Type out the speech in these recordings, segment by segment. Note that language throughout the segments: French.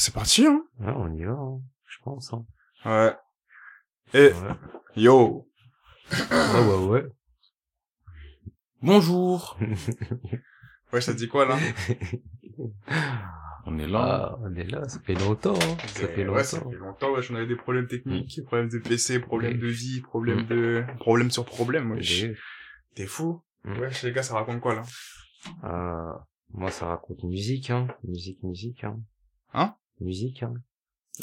C'est parti, hein Ouais, on y va, hein, je pense. Hein. Ouais. Et, Ouais. yo ouais, ouais, ouais. Bonjour. Ouais, ça dit quoi, là? On est là. Ah, on est là, ça fait longtemps, hein. Ça fait Ouais, ça longtemps. fait longtemps, ouais, j'en avais des problèmes techniques, problèmes de PC, problèmes de vie, problèmes de... problèmes sur problèmes, wesh. Et, T'es fou Mm. Ouais, les gars, ça raconte quoi, là? Euh, moi, ça raconte musique, hein. Musique, musique, hein. Hein? Musique, hein.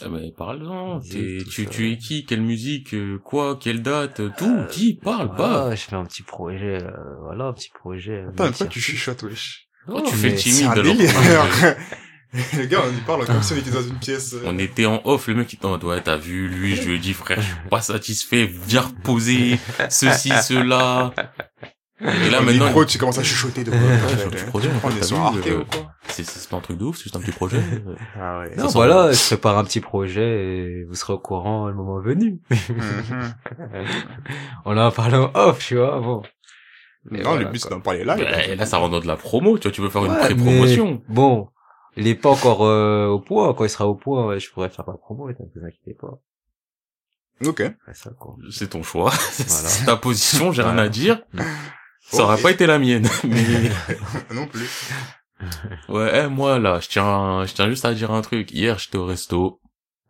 Ah bah, parle-en. Tu, tu es qui Quelle musique euh, Quoi Quelle date euh, Tout Dis, parle, pas. Ah, je fais un petit projet, euh, voilà, un petit projet. euh, pourquoi multi- tu chuchotes, wesh? Non, tu fais le timide alors que- Les gars, on y parle comme si on était dans une pièce... euh, On était en off, le mec il t'en ouais, t'as vu, lui, je lui ai dit, frère, je suis pas satisfait, viens reposer, ceci, cela. Et là, maintenant, micro, tu commences à chuchoter de projet, euh, ou quoi c'est, c'est c'est pas un truc de ouf, c'est juste un petit projet. Ah ouais. Non, sent voilà, je prépare un petit projet et vous serez au courant le moment venu. Mhm. On en parle en off, tu vois, bon. Mais Non, voilà, le but, c'est d'en parler là. Bah, et là, ça rentre dans de la promo, tu vois, tu veux faire une pré-promotion. mais Bon, il est pas encore euh, au point. Quand il sera au point, ouais, je pourrais faire ma promo, ne vous inquiétez pas. Ok. Ouais, ça, quoi. C'est ton choix, Voilà. c'est ta position, j'ai rien à dire. Ça aurait pas été la mienne, mais... Non plus. Ouais, eh, moi là, je tiens, je tiens juste à dire un truc. Hier, j'étais au resto.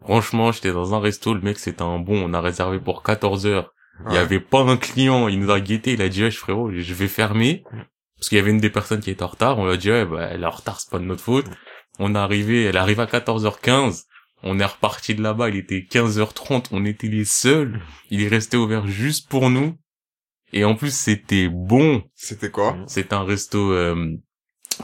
Franchement, j'étais dans un resto, le mec c'était un bon, on a réservé pour 14 heures. Il y Ouais. avait pas un client, il nous a guetté, il a dit wesh frérot, je vais fermer. Parce qu'il y avait une des personnes qui était en retard, on lui a dit ouais, bah, elle est en retard, c'est pas de notre faute. On est arrivé, elle arrive à 14h15. On est reparti de là-bas, il était 15h30, on était les seuls. Il est resté ouvert juste pour nous. Et en plus, c'était bon. C'était quoi C'était un resto euh,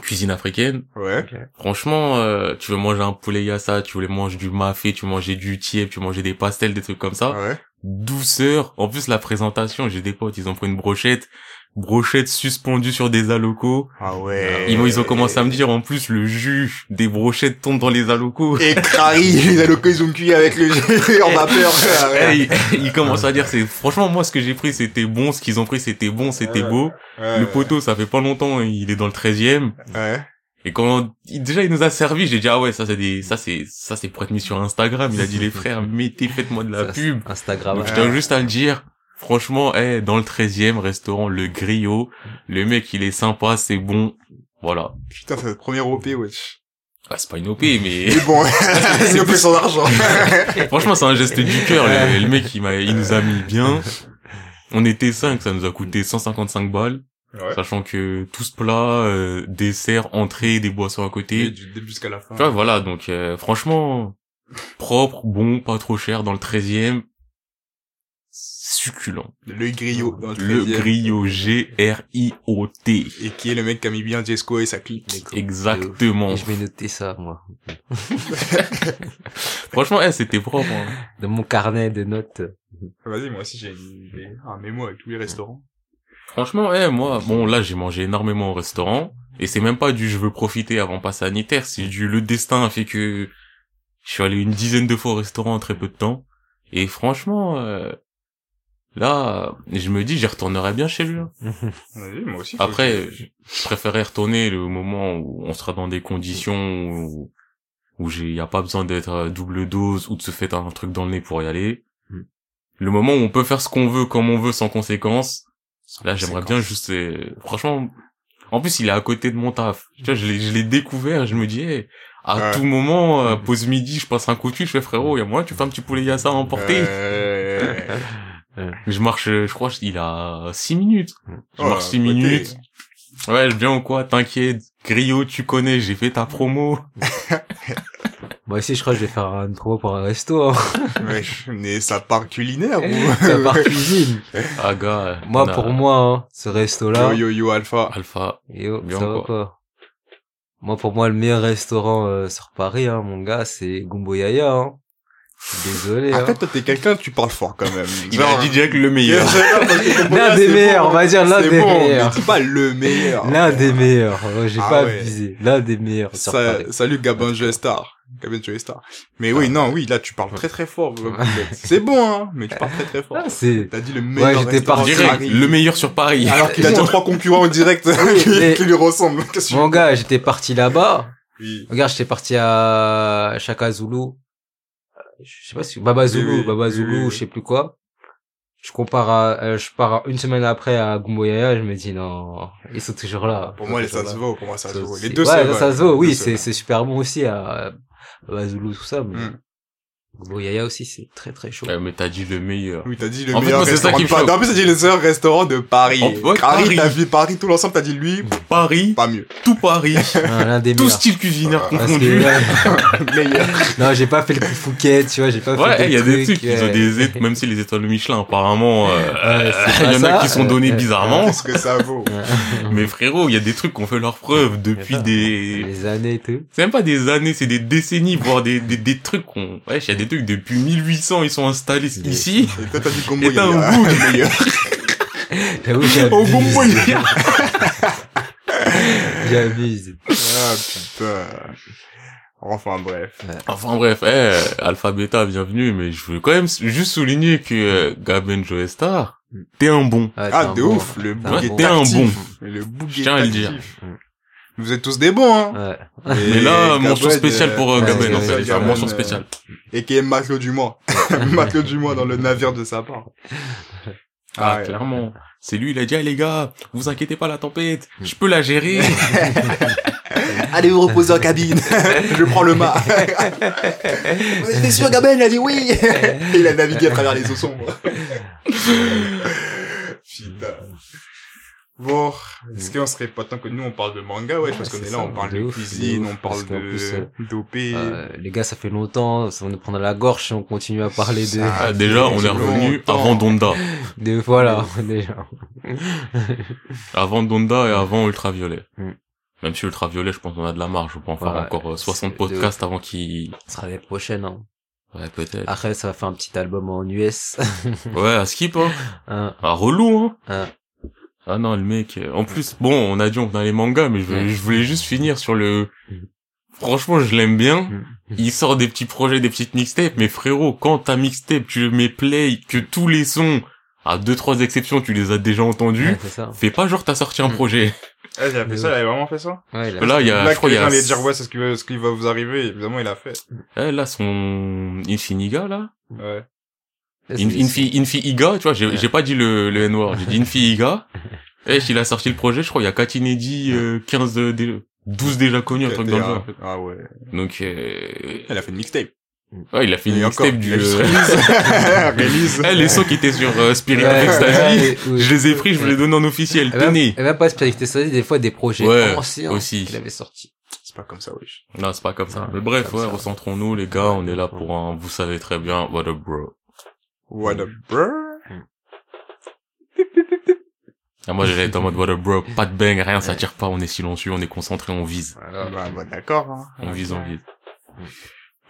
cuisine africaine. Ouais. Franchement, euh, tu veux manger un poulet yassa, tu voulais manger du mafé, tu mangeais du tiep, tu mangeais des pastels, des trucs comme ça. Ouais. Douceur. En plus, la présentation, j'ai des potes, ils ont pris une brochette, brochette suspendue sur des alocos. Ah ouais. Ils, ont- ils ont commencé à me dire, en plus, le jus des brochettes tombe dans les alocos. Et Crary, les alocos, ils ont cuit avec le jus en vapeur. Eh, ils, ils commencent à dire, c'est, franchement, moi, ce que j'ai pris, c'était bon, ce qu'ils ont pris, c'était bon, c'était Ouais. beau. Ouais. Le poteau, ça fait pas longtemps, il est dans le 13e. Ouais. Et quand déjà il nous a servi, j'ai dit ah ouais ça c'est des ça c'est ça c'est pour être mis sur Instagram. Il a dit les frères mettez faites-moi de la Ça, pub. Instagram. Donc je tiens juste à le dire. Franchement, eh dans le 13e restaurant le Griot, le mec il est sympa, c'est bon. Voilà. Putain, c'est notre première OP, wesh. Ah, c'est pas une OP mais Mais bon, c'est OP son argent. franchement c'est un geste du cœur. Le, le mec il m'a il nous a mis bien. On était cinq, ça nous a coûté 155 balles, Ouais. sachant que tout ce plat, euh, dessert, entrée, des boissons à côté. Et du début jusqu'à la fin. Voilà, donc euh, franchement, propre, bon, pas trop cher, dans le 13e, succulent. Le griot dans le, Le 13e. griot, G-R-I-O-T. Et qui est le mec qui a mis bien Jesco et sa clique. Exactement. Et je vais noter ça, moi. Franchement, eh, c'était propre. hein. Dans mon carnet de notes. Vas-y, moi aussi, j'ai un mémo avec tous les restaurants. Franchement, eh, moi, bon, là, j'ai mangé énormément au restaurant, et c'est même pas du je veux profiter avant pas sanitaire, c'est du le destin a fait que je suis allé une dizaine de fois au restaurant en très peu de temps, et franchement, euh, là, je me dis, j'y retournerai bien chez lui. hein. Moi aussi. Après, je- je préférais retourner le moment où on sera dans des conditions où, où j'ai, y a pas besoin d'être double dose ou de se faire un truc dans le nez pour y aller. Mm. Le moment où on peut faire ce qu'on veut comme on veut sans conséquence. Là, j'aimerais bien juste, euh, franchement, en plus, il est à côté de mon taf. Tu vois, je l'ai, découvert, je me dis, hey, à Ouais. tout moment, euh, pause midi, je passe un coup de fil, je fais frérot, y a moi, tu fais un petit poulet yassa à emporter. Euh, Je marche, je crois, il a six minutes. Je Oh, marche six à côté. minutes. Ouais, je viens ou quoi, t'inquiète. Griot, tu connais, j'ai fait ta promo. Moi aussi, je crois que je vais faire une promo pour un resto, hein. Mais ça part culinaire Ça ou? part cuisine. Ah, gars. Moi, a- pour moi, hein, ce resto-là. Yo, yo, yo, alpha. Alpha. Yo, Bien ça va quoi? quoi? Moi, pour moi, le meilleur restaurant euh, sur Paris, hein, mon gars, c'est Gumbo Yaya, hein. Désolé, hein. Après, toi, t'es quelqu'un, tu parles fort quand même. Il a dit direct le meilleur. L'un des meilleurs, on va dire l'un C'est des bon, meilleurs. Mais dis pas le meilleur. L'un des meilleurs. J'ai Ah pas ouais. abusé. L'un des meilleurs Ça- salut Gabin Joe Star. Gabin Joe Star. Mais oui, non, oui, là, tu parles très très fort. C'est bon, hein, mais tu parles très très fort. Ah. T'as dit le meilleur j'étais parti- le meilleur sur Paris. Alors qu'il a déjà trois concurrents en direct qui, lui ressemblent. Mon gars, j'étais parti là-bas. Regarde, j'étais parti à Chaka Zulu. Je sais pas si Baba Zulu, Oui, Baba Zulu, oui, je sais plus quoi. Je compare à, euh, je pars une semaine après à Gumboyaya, je me dis non, ils sont toujours là. Pour moi, ça se vaut. Pour moi, ça se vaut. Les deux, ouais, ça se vaut, oui, c'est, c'est super bon aussi à, à Zulu, tout ça, mais Mm. Gumboyaya aussi, c'est très très chaud. Ouais, mais t'as dit le meilleur. Oui, t'as dit le En fait, meilleur c'est ça qui me. En plus, t'as dit le meilleur restaurant de Paris. En- ouais, Paris, Paris. t'as vu Paris, tout l'ensemble, t'as dit lui, Paris, pas mieux. tout Paris, Ah, L'un des tout meilleurs. style culinaire Ah, confondu. que, ouais, meilleur. non, j'ai pas fait le coup Fouquet, tu vois, j'ai pas Ouais, fait il y a des trucs, ils ont euh, des étoiles, même si les étoiles Michelin, apparemment, euh, Ouais, il y en a qui sont euh, donnés euh, bizarrement. Qu'est-ce que ça vaut? Mais frérot, il y a des trucs qui ont fait leurs preuves depuis des, Les années et tout. c'est même pas des années, c'est des décennies, voire des, des, des trucs qu'on, ouais, il y a des trucs depuis 1800, ils sont installés ici. Et toi, t'as dit combo, Et t'as un goût. le meilleur. Au a- J'abuse. Ah, putain. Enfin, bref. Enfin bref, eh, Alpha Beta, bienvenue, mais je veux quand même juste souligner que euh, Gaben Joestar, t'es un bon. Ah, un de bon. ouf, le T'es bouc est un bon. Le bouc Je tiens à le dire. Vous êtes tous des bons, hein. Ouais. Mais là, mention Gabon, spéciale euh, pour euh, ouais, Gaben, en fait, Gaben, mention euh, spéciale. Et qui est matelot du mois. matelot du mois dans le navire de sa part. Ah, ouais. clairement. C'est lui, il a dit, ah, les gars, vous inquiétez pas la tempête, je peux la gérer. Allez vous reposer en cabine. je prends le mât. T'es sûr, Gabel? Il a dit oui? Et il a navigué à travers les eaux sombres. Putain. Bon, est-ce qu'on serait pas tant que nous on parle de manga, ouais, parce qu'on est là, on parle de ouf, cuisine, ouf, on parle de d'OP. Euh, les gars, ça fait longtemps, ça va nous prendre à la gorge si on continue à parler de, Ça- Ah, déjà, on est revenu longtemps. avant Donda. de, voilà, déjà. Avant Donda et avant Ultraviolet. Mm. Même si Ultraviolet, je pense qu'on a de la marge. On peut en faire encore euh, 60 c'est de podcasts avant qu'il... Ce sera l'année prochaine, hein. Ouais, peut-être. Après, ça va faire un petit album en US. Ouais, à skip, hein. Hein, Ah, relou, hein. hein. Ah non, le mec. euh, En plus, bon, on a dit on dans les mangas, mais je, voulais- Ouais. je voulais juste finir sur le. Mm. Franchement, je l'aime bien. Mm. Il sort des petits projets, des petites mixtapes, mais frérot, quand ta mixtape, tu le mets play, que tous les sons, à deux trois exceptions, tu les as déjà entendus, Ouais, c'est ça. fais pas genre t'as sorti un Mm. projet. Ah, il a fait ça, il avait vraiment fait ça? Ouais, il a- Là, il y a, Là, je crois, il y a. allait dire, ouais, c'est ce qui va, ce qui va vous arriver, évidemment, il a fait. Eh, là, son Infiniga, là. Ouais. In- Infi, Infi Iga, tu vois, j'ai Ouais. pas dit le, le N-word, j'ai dit Infi Iga. Eh, il a sorti le projet, je crois, il y a Katinedi, euh, 15, de, dé- 12 déjà connus, un truc dans le genre. Ah ouais. Donc, euh, Elle a fait une mixtape. ouais, il a fait une mixtape du, euh, release. Eh, les sons qui étaient sur euh, Spirit Ouais, of Ecstasy, ouais, ouais. je les ai pris, je vous les donne en officiel, Et même, tenez. et même pas Spirit Ecstasy, des fois des projets Ouais, anciens aussi. qu'il avait sortis. C'est pas comme ça, wesh. Non, c'est pas comme ça. Mais bref, ouais, recentrons-nous, les gars, on est là pour un, vous savez très bien, what up, bro. What up, bro? Ah, moi, j'allais être en mode what up, bro, pas de bang, rien, ça tire pas, on est silencieux, on est concentré, on vise. Voilà. Bah, bah, d'accord, hein. On vise, on vise.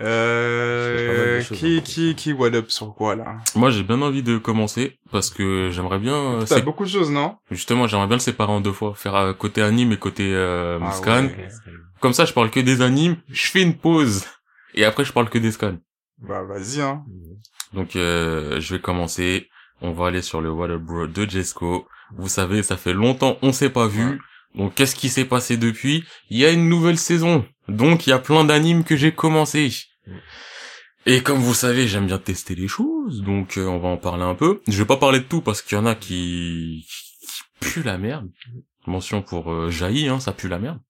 Euh, choses, qui, hein. qui, qui, what up sur quoi, là? Moi, j'ai bien envie de commencer, parce que j'aimerais bien, euh, T'as beaucoup de choses, non? justement, j'aimerais bien le séparer en deux fois, faire euh, côté anime et côté euh, Ah scan. ouais. Comme ça, je parle que des animes, je fais une pause, et après, je parle que des scans. Bah, vas-y, hein. Donc, euh, je vais commencer. On va aller sur le What Up Bro de Jesco. Vous savez, ça fait longtemps, on s'est pas vu. Donc, qu'est-ce qui s'est passé depuis? Il y a une nouvelle saison. Donc, il y a plein d'animes que j'ai commencé. Et comme vous savez, j'aime bien tester les choses. Donc, euh, on va en parler un peu. Je vais pas parler de tout parce qu'il y en a qui, qui puent la merde. Mention pour euh, Jaï, hein, ça pue la merde.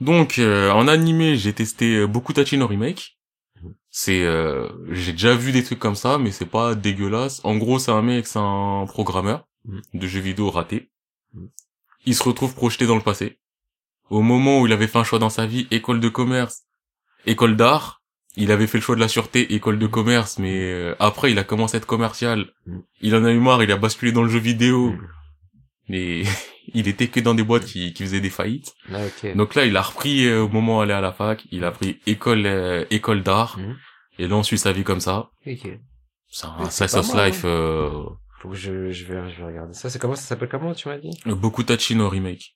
Donc, euh, en animé, j'ai testé beaucoup no Remake. C'est, euh, j'ai déjà vu des trucs comme ça, mais c'est pas dégueulasse. En gros, c'est un mec, c'est un programmeur Mhm. de jeux vidéo raté. Mhm. Il se retrouve projeté dans le passé. Au moment où il avait fait un choix dans sa vie, école de commerce, école d'art, il avait fait le choix de la sûreté, école de commerce, mais euh, après, il a commencé à être commercial. Il en a eu marre, il a basculé dans le jeu vidéo. Mais il était que dans des boîtes qui, qui faisaient des faillites. Ah, ok. Donc là, il a repris euh, au moment où il allait à la fac, il a pris école euh, école d'art Mhm. et là on suit sa vie comme ça. Ok. C'est un slice of mal, life euh, Faut que je, je vais, je vais regarder ça. C'est comment, ça s'appelle comment, tu m'as dit? beaucoup Tachino remake.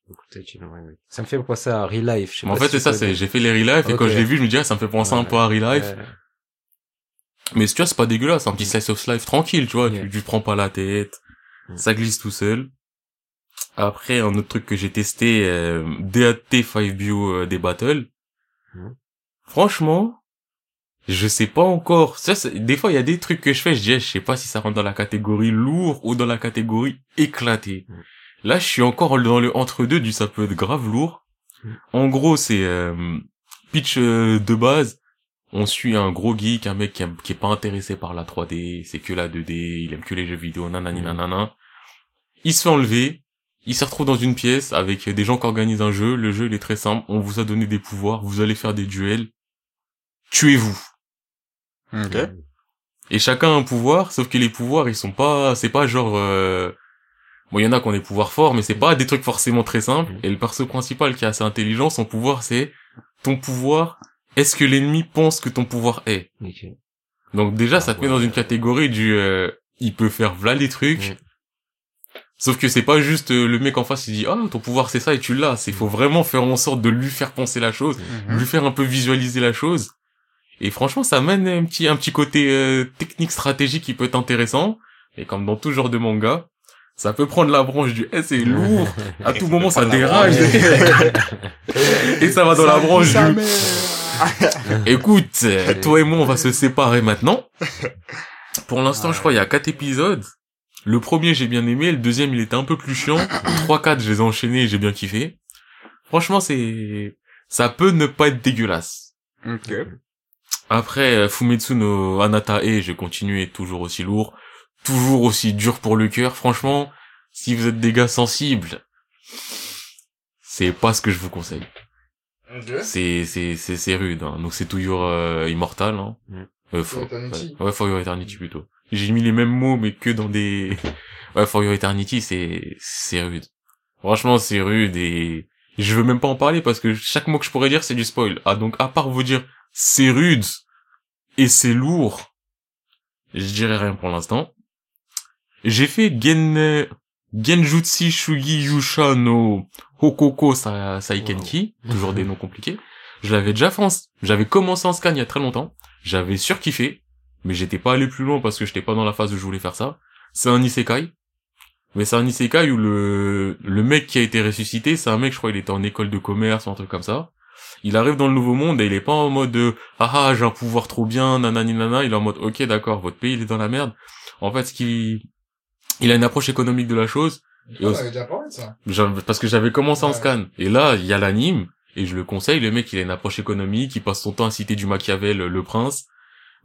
L'aurais aimé. Ça me fait penser à Real Life. Je sais Mais en fait, si c'est ça, c'est j'ai fait les real life et quand je l'ai vu, je me disais ah, ça me fait penser un peu à real life. Ouais. Mais tu vois, c'est pas dégueulasse, un petit slice of life tranquille, tu vois, Yeah. tu, tu prends pas la tête, Mm. ça glisse tout seul. Après, un autre truc que j'ai testé, euh, DAT 5 Bio euh, des battles. Mhm. Franchement, je sais pas encore. Ça, des fois, il y a des trucs que je fais, je dis, je sais pas si ça rentre dans la catégorie lourd ou dans la catégorie éclaté. Mhm. Là, je suis encore dans le entre-deux du ça peut être grave lourd. Mhm. En gros, c'est euh, pitch euh, de base. On suit un gros geek, un mec qui, aime- qui est pas intéressé par la 3D, c'est que la 2D, il aime que les jeux vidéo, nanani nanana. Il se fait enlever, il se retrouve dans une pièce avec des gens qui organisent un jeu. Le jeu, il est très simple. On vous a donné des pouvoirs, vous allez faire des duels. Tuez-vous. Ok. Et chacun a un pouvoir, sauf que les pouvoirs, ils sont pas, c'est pas genre, euh... bon, il y en a qui ont des pouvoirs forts, mais c'est pas des trucs forcément très simples. Mhm. Et le perso principal qui est assez intelligent, son pouvoir, c'est ton pouvoir. Est-ce que l'ennemi pense que ton pouvoir est? Donc déjà, ça Ah, te met dans une catégorie du, euh, il peut faire v'là les trucs. Mhm. Sauf que c'est pas juste euh, le mec en face, il dit, ah, ton pouvoir c'est ça et tu l'as. C'est, faut vraiment faire en sorte de lui faire penser la chose Mhm. lui faire un peu visualiser la chose. Et franchement, ça mène un petit un petit côté euh, technique stratégique qui peut être intéressant. Et comme dans tout genre de manga, ça peut prendre la branche du eh c'est lourd. À tout moment, ça déraille. et ça va dans la branche du. mère. Écoute, toi et moi, on va se séparer maintenant. Pour l'instant, je crois il y a quatre épisodes. Le premier, j'ai bien aimé. Le deuxième, il était un peu plus chiant. Trois, quatre, je les ai enchaînés et j'ai bien kiffé. Franchement, c'est, ça peut ne pas être dégueulasse. Ok. Après, euh, Fumetsu no Anatae, j'ai continué toujours aussi lourd, toujours aussi dur pour le cœur. Franchement, si vous êtes des gars sensibles, c'est pas ce que je vous conseille. C'est c'est c'est c'est rude. Hein. Donc c'est toujours euh, immortal. Hein. Mm. Euh, for, ouais, ouais, For Your Eternity plutôt. J'ai mis les mêmes mots mais que dans des. Ouais, For Your Eternity, c'est c'est rude. Franchement, c'est rude et je veux même pas en parler parce que chaque mot que je pourrais dire c'est du spoil. Ah donc à part vous dire c'est rude et c'est lourd, je dirais rien pour l'instant. J'ai fait Gen Genjutsu Shugi Yusha no Hokoko Sa Saikenki, toujours des noms compliqués. Je l'avais déjà fait en... j'avais commencé en scan il y a très longtemps. J'avais surkiffé, mais j'étais pas allé plus loin parce que j'étais pas dans la phase où je voulais faire ça. C'est un isekai. Mais c'est un isekai où le, le mec qui a été ressuscité, c'est un mec, je crois, il était en école de commerce ou un truc comme ça. Il arrive dans le nouveau monde et il est pas en mode de, ah ah, j'ai un pouvoir trop bien, nanani nana. Il est en mode, ok, d'accord, votre pays, il est dans la merde. En fait, ce qui, il a une approche économique de la chose. Et On aussi- avait déjà parlé de ça. J'avais- parce que j'avais commencé en Ouais. scan. Et là, il y a l'anime, et je le conseille, le mec, il a une approche économique, il passe son temps à citer du Machiavel, le prince.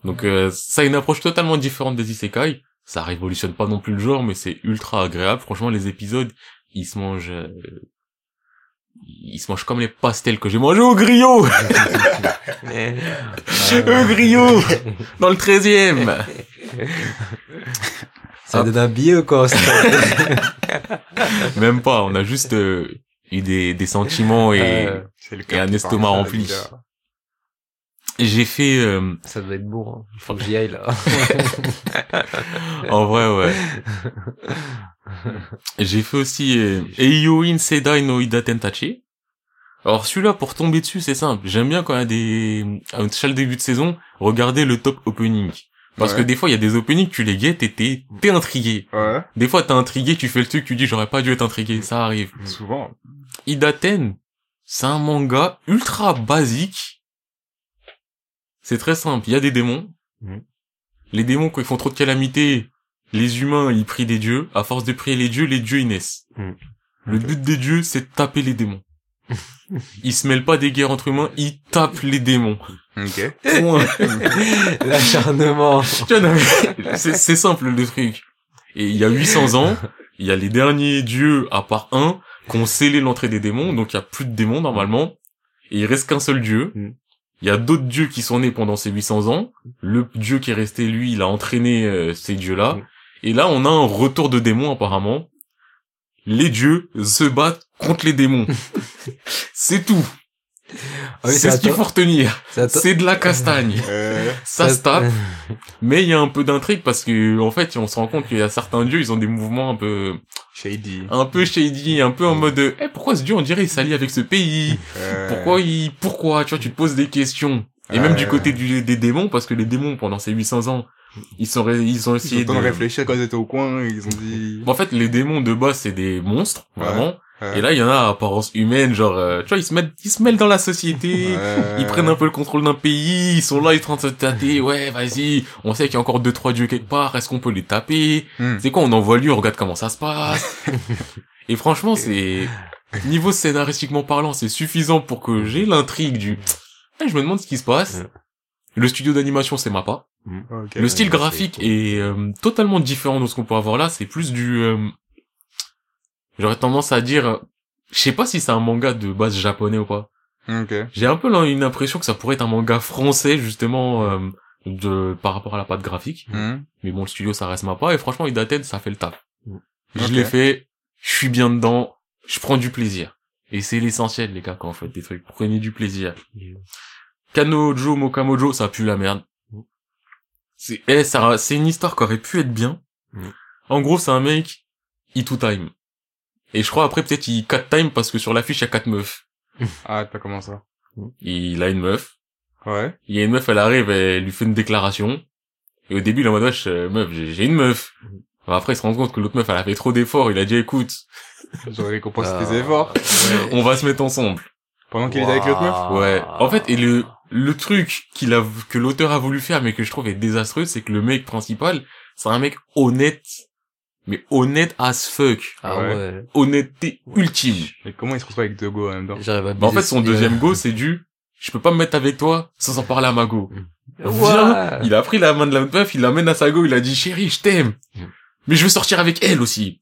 Donc, euh, ça a une approche totalement différente des isekai. Ça révolutionne pas non plus le genre, mais c'est ultra agréable. Franchement, les épisodes, ils se mangent... euh, Ils se mangent comme les pastels que j'ai mangé au griot Au griot Dans le 13 e Ça donne un billet ou quoi Même pas, on a juste euh, eu des, des sentiments et... Euh, C'est le Et un estomac rempli. J'ai fait... euh, Ça doit être bon. Hein. Faut que j'y aille là. En vrai, ouais. J'ai fait aussi euh, Eiyouin Sedai no Ida Tentachi. Alors celui-là, pour tomber dessus, c'est simple. J'aime bien quand il y a des... À chaque début de saison, regarder le top opening. Parce Ouais. que des fois, il y a des openings, tu les guettes et t'es t'es intrigué. Ouais. Des fois, t'es intrigué, tu fais le truc, tu dis, j'aurais pas dû être intrigué. Ça arrive. Souvent. Idaten, c'est un manga ultra basique. C'est très simple. Il y a des démons. Mhm. Les démons, quand ils font trop de calamités, les humains, ils prient des dieux. À force de prier les dieux, les dieux, ils naissent. Mhm. Le but des dieux, c'est de taper les démons. ils se mêlent pas des guerres entre humains, ils tapent les démons. Ok. Point. L'acharnement. C'est c'est simple le truc. Et il y a 800 ans, il y a les derniers dieux, à part un, qui ont scellé l'entrée des démons, donc il y a plus de démons normalement, et il reste qu'un seul dieu. Il y a d'autres dieux qui sont nés pendant ces 800 ans. Le dieu qui est resté, lui, il a entraîné euh, ces dieux-là. Mm. Et là, on a un retour de démons apparemment. Les dieux se battent contre les démons. c'est tout. Ah oui, c'est ce qu'il faut retenir. C'est de la castagne. Euh, Ça se tape. Mais il y a un peu d'intrigue parce que en fait, on se rend compte qu'il y a certains dieux, ils ont des mouvements un peu, shady. un peu shady, un peu en mode, eh pourquoi ce dieu on dirait il s'allie avec ce pays? Pourquoi il, pourquoi Tu vois, tu te poses des questions? Et même du côté du, des démons, parce que les démons pendant ces 800 ans, ils sont, ré- ils ont Ils ont essayé le temps de réfléchir quand ils étaient au coin, ils ont dit... En fait, les démons de base c'est des monstres, vraiment. Et là, il y en a à apparence humaine, genre, euh, tu vois, ils se mettent, ils se mêlent dans la société. Ils prennent un peu le contrôle d'un pays, ils sont là, ils sont en train de se tâter, ouais, vas-y, on sait qu'il y a encore deux, trois dieux quelque part, est-ce qu'on peut les taper? Hmm. C'est quoi, on envoie lui, on regarde comment ça se passe? Et franchement, c'est, niveau scénaristiquement parlant, c'est suffisant pour que j'ai l'intrigue du, Eh, je me demande ce qui se passe. Le studio d'animation, c'est Mappa. Ok. Le style graphique est euh, totalement différent de ce qu'on peut avoir là. C'est plus du... euh, J'aurais tendance à dire... Je sais pas si c'est un manga de base japonais ou pas. Ok. J'ai un peu une impression que ça pourrait être un manga français, justement, euh, de par rapport à la patte graphique. Hmm. Mais bon, le studio, ça reste Mappa. Et franchement, Idaten, ça fait le taf. Je l'ai fait, je suis bien dedans, je prends du plaisir. Et c'est l'essentiel, les gars, quand vous faites des trucs. Prenez du plaisir. Kanojo Mokamojo, ça pue la merde. C'est, eh, ça, c'est une histoire qui aurait pu être bien. Mm. En gros, c'est un mec, il tout time. Et je crois après, peut-être, il 4 time parce que sur l'affiche, il y a quatre meufs. Ah, t'as comment ça? Il a une meuf. Ouais. Il y a une meuf, elle arrive, elle lui fait une déclaration. Et au début, il est en mode, wesh, euh, meuf, j'ai une meuf. Après, il se rend compte que l'autre meuf, elle a fait trop d'efforts. Il a dit, écoute, J'aurais récompensé Ah, tes efforts. ouais. on va se mettre ensemble. Pendant qu'il était avec l'autre meuf? Ouais. En fait, et le, le truc qu'il a, que l'auteur a voulu faire, mais que je trouve est désastreux, c'est que le mec principal, c'est un mec honnête. Mais honnête as fuck. Ah Ouais. ouais. Honnêteté ultime. Mais comment il se retrouve avec deux go en même temps? J'arrive à Bah, en fait, son deuxième go, c'est du, je peux pas me mettre avec toi sans en parler à ma go. Ouais. Viens. Il a pris la main de la meuf, il l'amène à sa go, il a dit, chérie, je t'aime. Mais je veux sortir avec elle aussi.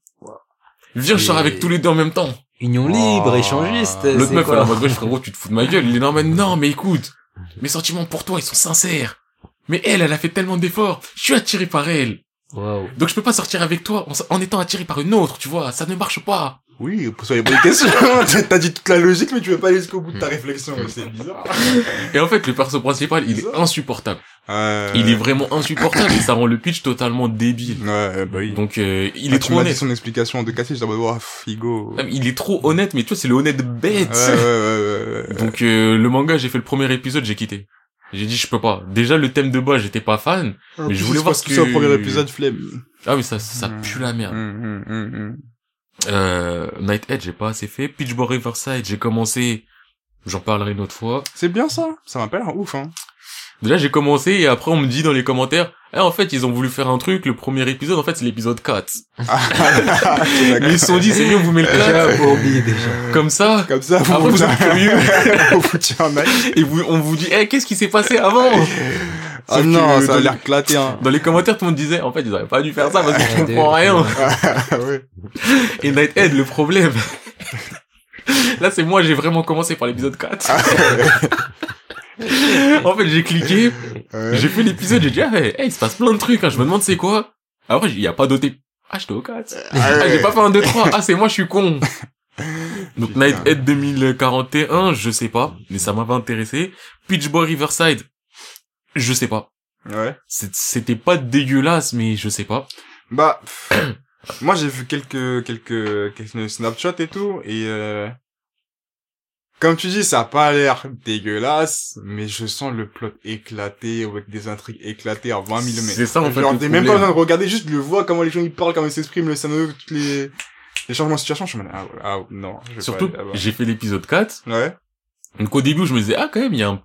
Viens, je sors Et- avec tous les deux en même temps. Union libre, Oh. échangiste. L'autre meuf, elle est en mode, wesh, frérot, tu te fous de ma gueule. Il est mode, non, mais écoute, mes sentiments pour toi, ils sont sincères. Mais elle, elle a fait tellement d'efforts. Je suis attiré par elle. Waouh. Donc je peux pas sortir avec toi en, en étant attiré par une autre, tu vois. Ça ne marche pas. Oui, pour ça, il y a pas de question. T'as dit toute la logique, mais tu veux pas aller jusqu'au bout de ta réflexion. C'est bizarre. Et en fait, le perso principal, il est insupportable. Euh... Il est vraiment insupportable et ça rend le pitch totalement débile. Ouais, bah oui. Donc euh, il Ah, est tu trop m'as dit honnête. son explication de casser, j'étais en mode, ouah, Figo. Ah, Il est trop honnête, mais tu vois, c'est le honnête bête. Ouais, ouais, ouais, ouais, ouais. Donc euh, le manga, j'ai fait le premier épisode, j'ai quitté. J'ai dit je peux pas. Déjà le thème de base, j'étais pas fan. En mais je voulais voir ce tout ça au que- premier épisode, flemme. Ah oui, ça ça Mm. pue la merde. Hum, hum. Euh, Night Edge, j'ai pas assez fait. Pitch Boy Riverside, j'ai commencé. J'en parlerai une autre fois. C'est bien ça. Ça m'appelle un ouf, hein. Déjà, j'ai commencé et après, on me dit dans les commentaires, eh, en fait, ils ont voulu faire un truc. Le premier épisode, en fait, c'est l'épisode 4. Mais ils se sont dit, c'est mieux, on vous met le 4. J'ai oublié déjà. Comme ça. Comme ça, vous êtes curieux. vous foutez un mec. Et vous, on vous dit, eh, qu'est-ce qui s'est passé avant? Ah non, ça a l'air claté, hein. Dans les commentaires, tout le monde disait, en fait, ils auraient pas dû faire ça parce que je comprends rien. Ah. Et Nighthead, le problème. Là, c'est moi, j'ai vraiment commencé par l'épisode 4. en fait, j'ai cliqué, Ouais. j'ai fait l'épisode, j'ai dit, ah, hey, il se passe plein de trucs, hein, je me demande c'est quoi? Après, il y a pas d'OT. Ah, j'étais au 4. Ah, j'ai pas fait un 2, 3. Ah, c'est moi, je suis con. Donc, Putain. Nighthead 2041, je sais pas, mais ça m'avait intéressé. Pitch Boy Riverside, je sais pas. Ouais. C'était pas dégueulasse, mais je sais pas. Bah, moi j'ai vu quelques, quelques, quelques snapshots et tout, et euh, comme tu dis, ça a pas l'air dégueulasse, mais je sens le plot éclaté, avec des intrigues éclatées à 20 000 mètres. C'est ça, en fait, Genre, même pas besoin de regarder, juste le voir, comment les gens ils parlent, comment ils s'expriment, le scénario, tous les, les changements de situation, je me dis, ah, ah, non, je vais Surtout, j'ai fait l'épisode 4. Ouais. Donc au début, je me disais, ah, quand même, il y a un...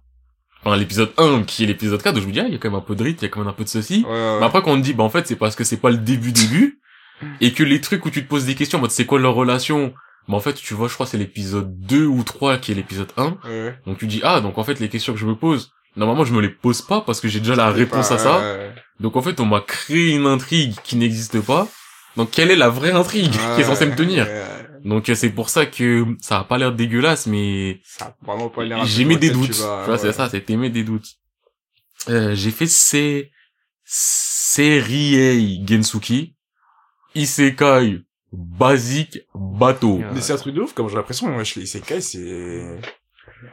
Enfin, l'épisode 1, qui est l'épisode 4, où je me dis, ah, il y a quand même un peu de rythme, il y a quand même un peu de ceci. Ouais, ouais. Mais après, quand on te dit, bah, en fait, c'est parce que c'est pas le début début, et que les trucs où tu te poses des questions, en mode, c'est quoi leur relation? Bah, en fait, tu vois, je crois, que c'est l'épisode 2 ou 3 qui est l'épisode 1. Ouais. Donc tu dis, ah, donc en fait, les questions que je me pose, normalement, je me les pose pas parce que j'ai déjà la réponse Pas- à ça. ouais. Donc en fait, on m'a créé une intrigue qui n'existe pas. Donc quelle est la vraie intrigue qui est censée me tenir? Donc euh, c'est pour ça que ça a pas l'air dégueulasse, mais Ça a vraiment pas l'air. j'ai mis des doutes. Tu vois, c'est ça, c'était mis des doutes. Euh, j'ai fait C... Seriei Gensuki, Isekai, Basique, Bateau. Mais c'est un truc de ouf, comme j'ai l'impression, moi, les isekai, c'est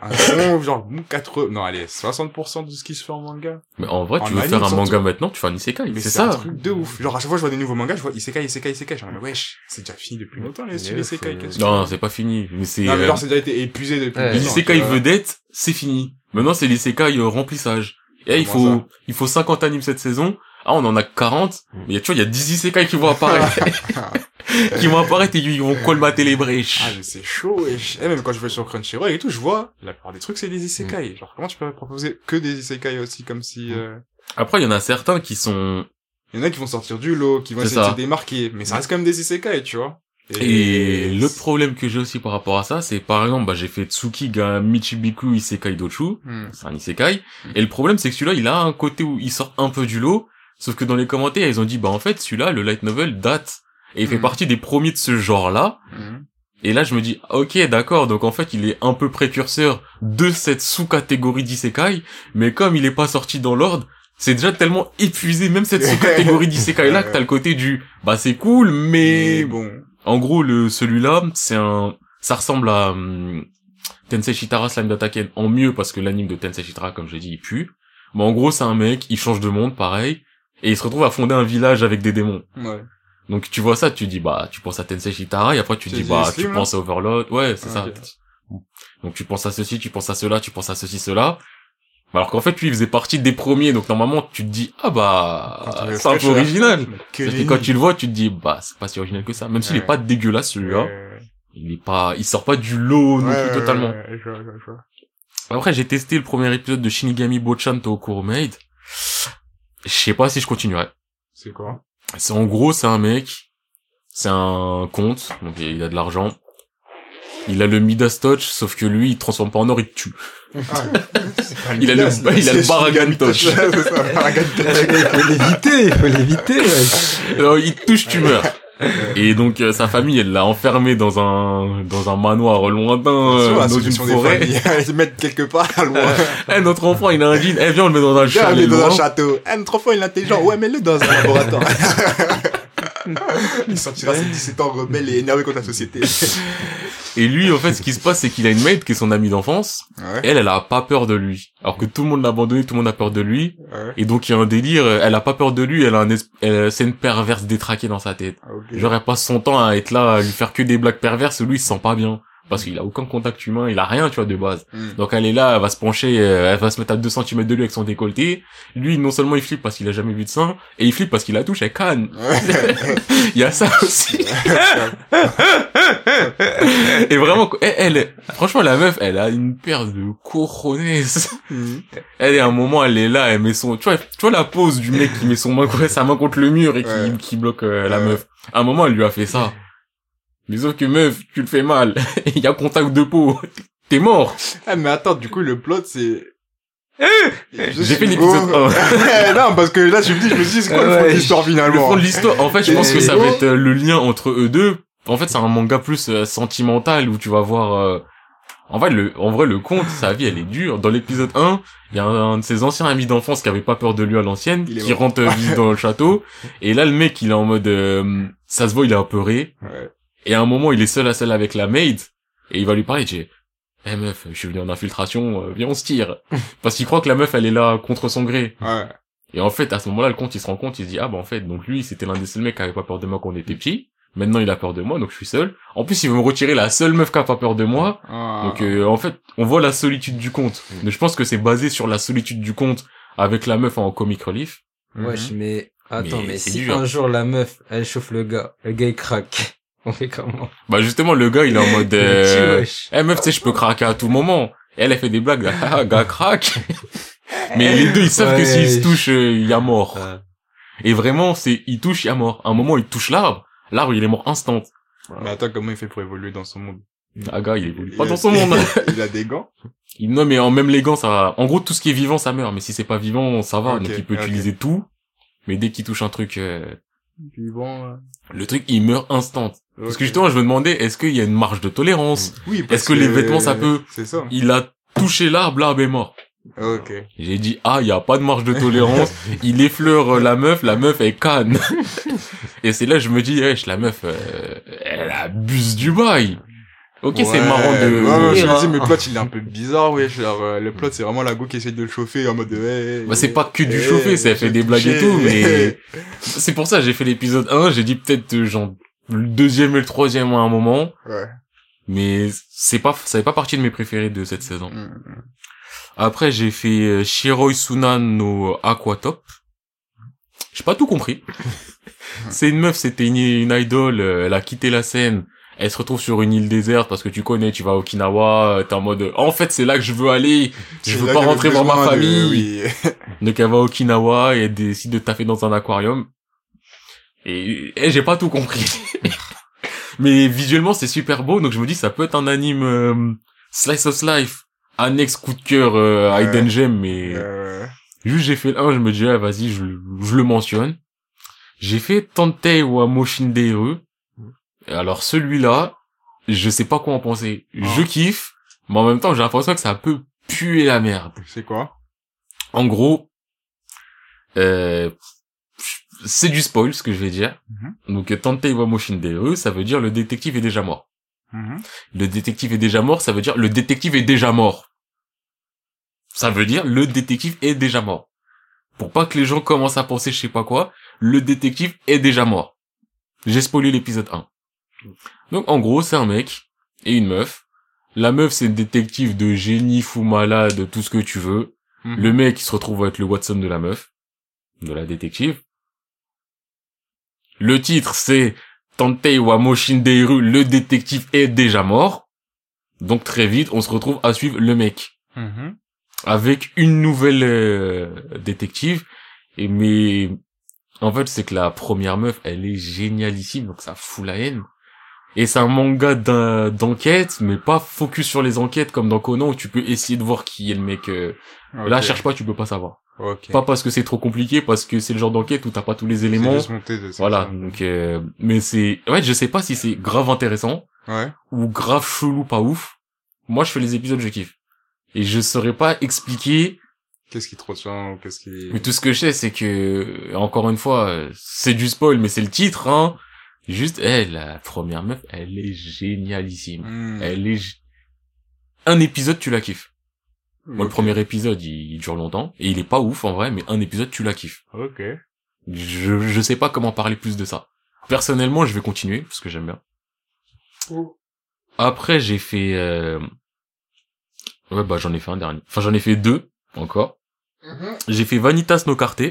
un bon, genre, bon 80, non, allez, 60% de ce qui se fait en manga. Mais en vrai, En tu veux anime, faire un manga maintenant, tu fais un Isekai. Mais C'est c'est un ça. truc de ouf. Genre, à chaque fois, je vois des nouveaux mangas, je vois isekai, isekai, isekai. Je me dis, mais wesh, c'est déjà fini depuis longtemps, les isekai. qu'est-ce que- Non, c'est pas fini. Mais c'est... Non, mais euh, genre, c'est déjà été épuisé depuis Ouais. L'isekai vedette, c'est fini. Maintenant, c'est l'isekai euh, remplissage. Et il faut, il faut 50 animes cette saison. Ah, on en a 40, mais y a, tu vois, il y a 10 isekai qui vont apparaître, qui vont apparaître et qui vont colmater les brèches. Ah, mais c'est chaud, et, et même quand je vais sur Crunchyroll et tout, je vois, la plupart des trucs, c'est des isekai. Genre, comment tu peux proposer que des isekai aussi, comme si, euh... Après, il y en a certains qui sont, il y en a qui vont sortir du lot, qui vont essayer de se démarquer, mais ça reste quand même des isekai, tu vois. Et l'autre problème que j'ai aussi par rapport à ça, c'est par exemple, bah, j'ai fait Tsuki ga Michibiku Isekai Dochu, c'est un isekai, et le problème c'est que celui-là, il a un côté où il sort un peu du lot, sauf que dans les commentaires, ils ont dit, bah en fait, celui-là, le light novel date, et il fait Hmm. partie des premiers de ce genre-là, Hmm. et là je me dis, ok, d'accord, donc en fait, il est un peu précurseur de cette sous-catégorie d'isekai, mais comme il est pas sorti dans l'ordre, c'est déjà tellement épuisé, même cette sous-catégorie d'isekai-là, que t'as le côté du, bah c'est cool, Mais mais bon. en gros, le celui-là, c'est un, ça ressemble à hum, Tensei Shitara Slime en mieux parce que l'anime de Tensei Shitara, comme j'ai dit, il pue. Mais en gros, c'est un mec, il change de monde, pareil, et il se retrouve à fonder un village avec des démons. Ouais. Donc tu vois ça, tu dis bah, tu penses à Tensei Shitara, et après tu dis bah, Slim, tu là penses à Overlord, ouais, c'est Ah, ça. Donc tu penses à ceci, tu penses à cela, tu penses à ceci, cela. Alors qu'en fait, lui, il faisait partie des premiers, donc normalement, tu te dis, ah bah, c'est un peu original. Parce que quand tu le vois, tu te dis, bah, c'est pas si original que ça. Même s'il est Ouais. pas dégueulasse, celui-là. Ouais. Il est pas, il sort pas du lot non plus totalement. Après, j'ai testé le premier épisode de Shinigami Bochan Tokuro Maid. Je sais pas si je continuerai. C'est quoi? C'est en gros, c'est un mec, c'est un comte, donc il a de l'argent. Il a le Midas Touch, sauf que lui, il transforme pas en or, il te tue. Ah, Il a le- il a le Baragan Touch. Il faut l'éviter, il faut l'éviter. Alors, il te touche, tu meurs. Et donc, euh, sa famille, elle l'a enfermé dans un, dans un manoir lointain, euh, dans une forêt. Ils se mettent quelque part, loin. Eh, notre enfant, il a un jean. Eh, viens, on le met dans un Viens, chalet mets dans un château. Eh, notre enfant, il est intelligent. Ouais, mets-le dans un laboratoire. il sortira ses 17 ans rebelle et énervé contre la société. Et lui, en fait, ce qui se passe, c'est qu'il a une maid qui est son amie d'enfance. Ouais, Elle, elle a pas peur de lui. Alors que tout le monde l'a abandonné, tout le monde a peur de lui. ouais. Et donc, il y a un délire, elle a pas peur de lui, elle a un es- c'est une perverse détraquée dans sa tête. Ah, ok. Genre, elle passe son temps à être là, à lui faire que des blagues perverses, lui, il se sent pas bien. Parce qu'il a aucun contact humain, il a rien, tu vois, de base. Hmm. Donc, elle est là, elle va se pencher, euh, elle va se mettre à 2 cm de lui avec son décolleté. Lui, non seulement il flippe parce qu'il a jamais vu de sein, et il flippe parce qu'il la touche, elle canne. Il y a ça aussi. et vraiment, elle, elle, franchement, la meuf, elle a une paire de cojones. Hmm. Elle est à un moment, elle est là, elle met son, tu vois, tu vois la pose du mec qui met son main, sa main contre le mur et qui, Ouais. qui bloque euh, la Ouais. meuf. À un moment, elle lui a fait ça. Mais sauf que meuf, tu le fais mal. Il y a contact de peau. T'es mort. Ah, mais attends, du coup, le plot, c'est... J'ai fait l'épisode Oh. 1. non, parce que là, je me dis, je me dis, c'est quoi le fond de l'histoire Le finalement? fond de l'histoire, en fait, je pense que ça va Et- être euh, le lien entre eux deux. En fait, c'est un manga plus euh, sentimental où tu vas voir... euh, En vrai, le, en vrai, le conte, sa vie, elle est dure. Dans l'épisode 1, il y a un, de ses anciens amis d'enfance qui avait pas peur de lui à l'ancienne, qui rentre dans le château. Et là, le mec, il est en mode... euh, ça se voit, il est apeuré. Ouais. Et à un moment, il est seul à seul avec la maid. Et il va lui parler, il dit... Eh meuf, je suis venu en infiltration, euh, viens on se tire. Parce qu'il croit que la meuf, elle est là contre son gré. Ouais. Et en fait, à ce moment-là, le compte, il se rend compte, il se dit, ah bah en fait, donc lui, c'était l'un des seuls mecs qui avait pas peur de moi quand on était petit. Maintenant, il a peur de moi, donc je suis seul. En plus, il veut me retirer la seule meuf qui a pas peur de moi. Ah. Donc, euh, en fait, on voit la solitude du conte. Mais je pense que c'est basé sur la solitude du conte avec la meuf en comic relief. Wesh, mais attends, Mais mais, c'est si dur. un jour la meuf, elle chauffe le gars, le gars il craque, on fait comment Bah justement, le gars, il est en mode, euh, eh meuf, tu sais, je peux craquer à tout moment. Et elle, elle fait des blagues, ah, gars craque. Mais les deux, ils savent que s'ils se touchent, euh, il y a mort. Ouais. Et vraiment, c'est, il touche, il y a mort. À un moment, il touche l'arbre. L'arbre, il est mort instant. Mais attends, comment il fait pour évoluer dans son monde? Ah, gars, il évolue pas dans son monde. il a des gants? Il- Non, mais en même les gants, ça va. En gros, tout ce qui est vivant, ça meurt. Mais si c'est pas vivant, ça va. Donc, il peut utiliser tout. Mais dès qu'il touche un truc, euh, Vivant, euh, le truc, il meurt instant. Parce que justement, je me demandais, est-ce qu'il y a une marge de tolérance? Oui, Est-ce que les vêtements, ça peut C'est ça. Il a touché l'arbre, l'arbre est mort. Ok. J'ai dit, ah, il y a pas de marge de tolérance. il effleure euh, la meuf, la meuf, elle canne. Et c'est là, que je me dis, wesh, la meuf, euh, elle abuse du bail. Ok, c'est marrant de... Ouais, ouais, je me dis, hein. mais le plot, il est un peu bizarre, ouais. Genre, euh, le plot, c'est vraiment la go qui essaie de le chauffer en mode, ouais. Bah, c'est pas que du ouais, chauffé, ça j'ai fait des blagues et tout, mais c'est pour ça j'ai fait l'épisode 1, j'ai dit peut-être euh, genre le deuxième et le troisième à un moment, Ouais. mais c'est pas ça fait pas partie de mes préférés de cette saison. Mm. Après j'ai fait euh, Shiroi Sunan no Aquatop. Je J'ai pas tout compris. c'est une meuf, c'était une, une idole, euh, elle a quitté la scène. Elle se retrouve sur une île déserte parce que tu connais, tu vas à Okinawa, euh, t'es en mode, en fait, c'est là que je veux aller. Je veux pas rentrer voir ma besoin de- famille. oui. Donc elle va à Okinawa et elle décide de taffer dans un aquarium. Et, et j'ai pas tout compris. Mais visuellement c'est super beau, donc je me dis ça peut être un anime euh, slice of life, annexe coup de cœur euh, Ouais. Hidden Gem, mais juste j'ai fait le 1, je me dis ah, vas-y je, je le mentionne. J'ai fait Tantei wa Moshinderu. Alors celui-là, je sais pas quoi en penser. Je Ah. kiffe, mais en même temps j'ai l'impression que ça peut puer la merde. c'est quoi? En gros, euh, c'est du spoil ce que je vais dire. Mhm. Donc Tantei wa Moshinderu, ça veut dire le détective est déjà mort. Mhm. Le détective est déjà mort, ça veut dire le détective est déjà mort. Ça veut dire le détective est déjà mort. Pour pas que les gens commencent à penser je sais pas quoi, le détective est déjà mort. J'ai spoilé l'épisode 1. Donc en gros, c'est un mec et une meuf. La meuf, c'est une détective de génie, fou malade, tout ce que tu veux. Mhm. Le mec, il se retrouve avec le Watson de la meuf, de la détective. Le titre, c'est Tantei wa Moshinderu, le détective est déjà mort. Donc très vite, on se retrouve à suivre le mec Mhm. avec une nouvelle euh, détective. Et mais en fait, c'est que la première meuf, elle est génialissime, donc ça fout la haine. Et c'est un manga d'enquête, mais pas focus sur les enquêtes comme dans Conan où tu peux essayer de voir qui est le mec. euh. Là, cherche pas, tu peux pas savoir. Ok. Pas parce que c'est trop compliqué, parce que c'est le genre d'enquête où t'as pas tous les éléments. de- Voilà. Donc, euh, mais c'est, ouais, je sais pas si c'est grave intéressant Ouais. ou grave chelou, pas ouf. Moi, je fais les épisodes, je kiffe. Et je saurais pas expliquer, Qu'est-ce qui te retient ou qu'est-ce qui... mais tout ce que je sais, c'est que, encore une fois, euh, c'est du spoil, mais c'est le titre, hein. Juste, eh, la première meuf, elle est génialissime. Hmm. Elle est, un épisode, tu la kiffes. Moi, le premier épisode, il, il dure longtemps, et il est pas ouf, en vrai, mais un épisode, tu la kiffes. Ok. Je, je sais pas comment parler plus de ça. Personnellement, je vais continuer, parce que j'aime bien. Après, j'ai fait... Euh... Ouais, bah j'en ai fait un dernier. Enfin, j'en ai fait deux, encore. J'ai fait Vanitas no Carte.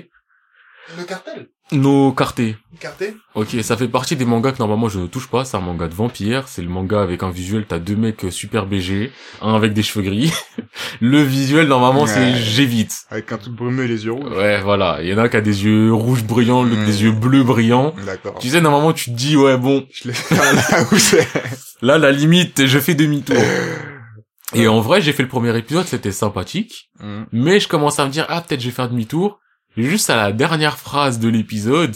Le cartel No Carte. Carté Ok, ça fait partie des mangas que normalement je ne touche pas. C'est un manga de vampire. C'est le manga avec un visuel. T'as deux mecs euh, super BG. Un avec des cheveux gris. le visuel, normalement, c'est j'évite. Avec un truc brumeux et les yeux rouges. Ouais, voilà. Il y en a qui a des yeux rouges brillants, l'autre Mm. des yeux bleus brillants. D'accord. Tu sais, normalement, tu te dis, ouais, bon, Je l'ai fait là où c'est. là, la limite, je fais demi-tour. Et en vrai, j'ai fait le premier épisode, c'était sympathique. Hmm. Mais je commence à me dire, ah, peut-être je vais faire demi-tour. Juste à la dernière phrase de l'épisode,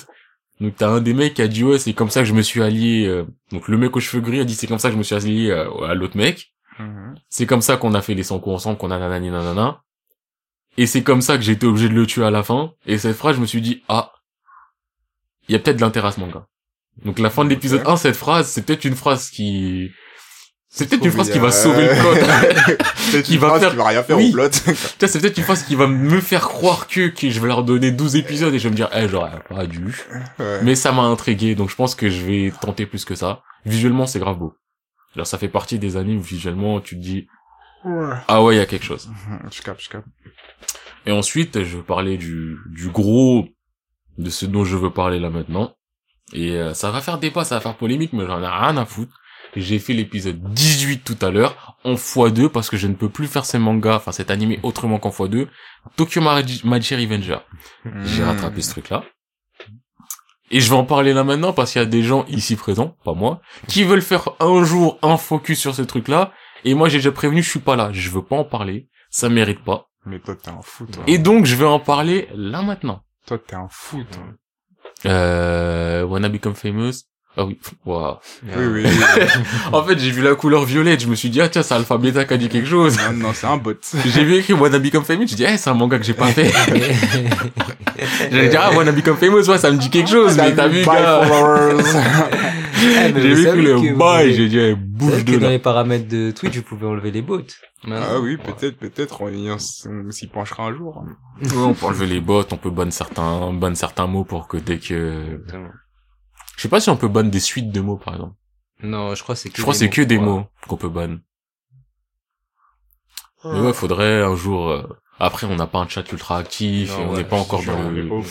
donc t'as un des mecs qui a dit, ouais, c'est comme ça que je me suis allié, euh, donc le mec aux cheveux gris a dit, c'est comme ça que je me suis allié euh, à l'autre mec. Mhm. C'est comme ça qu'on a fait les 100 coups ensemble, qu'on a nanani nanana. Et c'est comme ça que j'ai été obligé de le tuer à la fin. Et cette phrase, je me suis dit, ah, il y a peut-être de l'intérêt à ce manga. Donc la fin de l'épisode Ok. 1, cette phrase, c'est peut-être une phrase qui... C'est peut-être une phrase qui va sauver le. C'est Qui une va phrase faire- qui va rien faire Oui. au plot. C'est peut-être une phrase qui va me faire croire que, que je vais leur donner 12 épisodes et je vais me dire, eh, j'aurais pas dû. Mais ça m'a intrigué, donc je pense que je vais tenter plus que ça. Visuellement, c'est grave beau. Alors ça fait partie des animes, où visuellement, tu te dis, ah ouais, il y a quelque chose. Mhm, Je capte, je capte. Et ensuite, je vais parler du, du gros, de ce dont je veux parler là maintenant. Et euh, ça va faire débat, ça va faire polémique, mais j'en ai rien à foutre. J'ai fait l'épisode 18 tout à l'heure, en x2, parce que je ne peux plus faire ces mangas, enfin cet animé autrement qu'en x2. Tokyo Magi- Magic Revenger. J'ai Hmm. rattrapé ce truc-là. Et je vais en parler là maintenant parce qu'il y a des gens ici présents, pas moi, qui veulent faire un jour un focus sur ce truc-là. Et moi, j'ai déjà prévenu, je suis pas là. Je veux pas en parler. Ça mérite pas. Mais toi, t'es un fou, toi. Et donc, je vais en parler là maintenant. Toi, t'es un fou, toi. Euh, Wanna Become Famous. Ah oui, waouh. Oui, oui. En fait, j'ai vu la couleur violette, je me suis dit, ah tiens, c'est Alpha Beta qui a dit quelque chose. non, non, c'est un bot. J'ai vu écrit Wanna Become Famous, j'ai dit, eh, c'est un manga que j'ai pas fait. J'allais dire, ah, Wanna Become Famous, ouais, ça me dit quelque chose, mais t'as vu, gars. Ah, mais J'ai vu que le pouvez- j'ai dit, eh, bouge de que dans les paramètres de Twitch, vous pouvez enlever les bots. Ah oui, peut-être, peut-être, on, s'y penchera un jour. On peut enlever les bots, on peut ban certains, ban certains mots pour que dès que, je sais pas si on peut ban des suites de mots, par exemple. Non, je crois que c'est que Je crois que c'est que des mots qu'on peut ban. Mais ouais, faudrait un jour, euh, Après, on n'a pas un chat ultra actif, Non, et on ouais, n'est pas encore dans le... où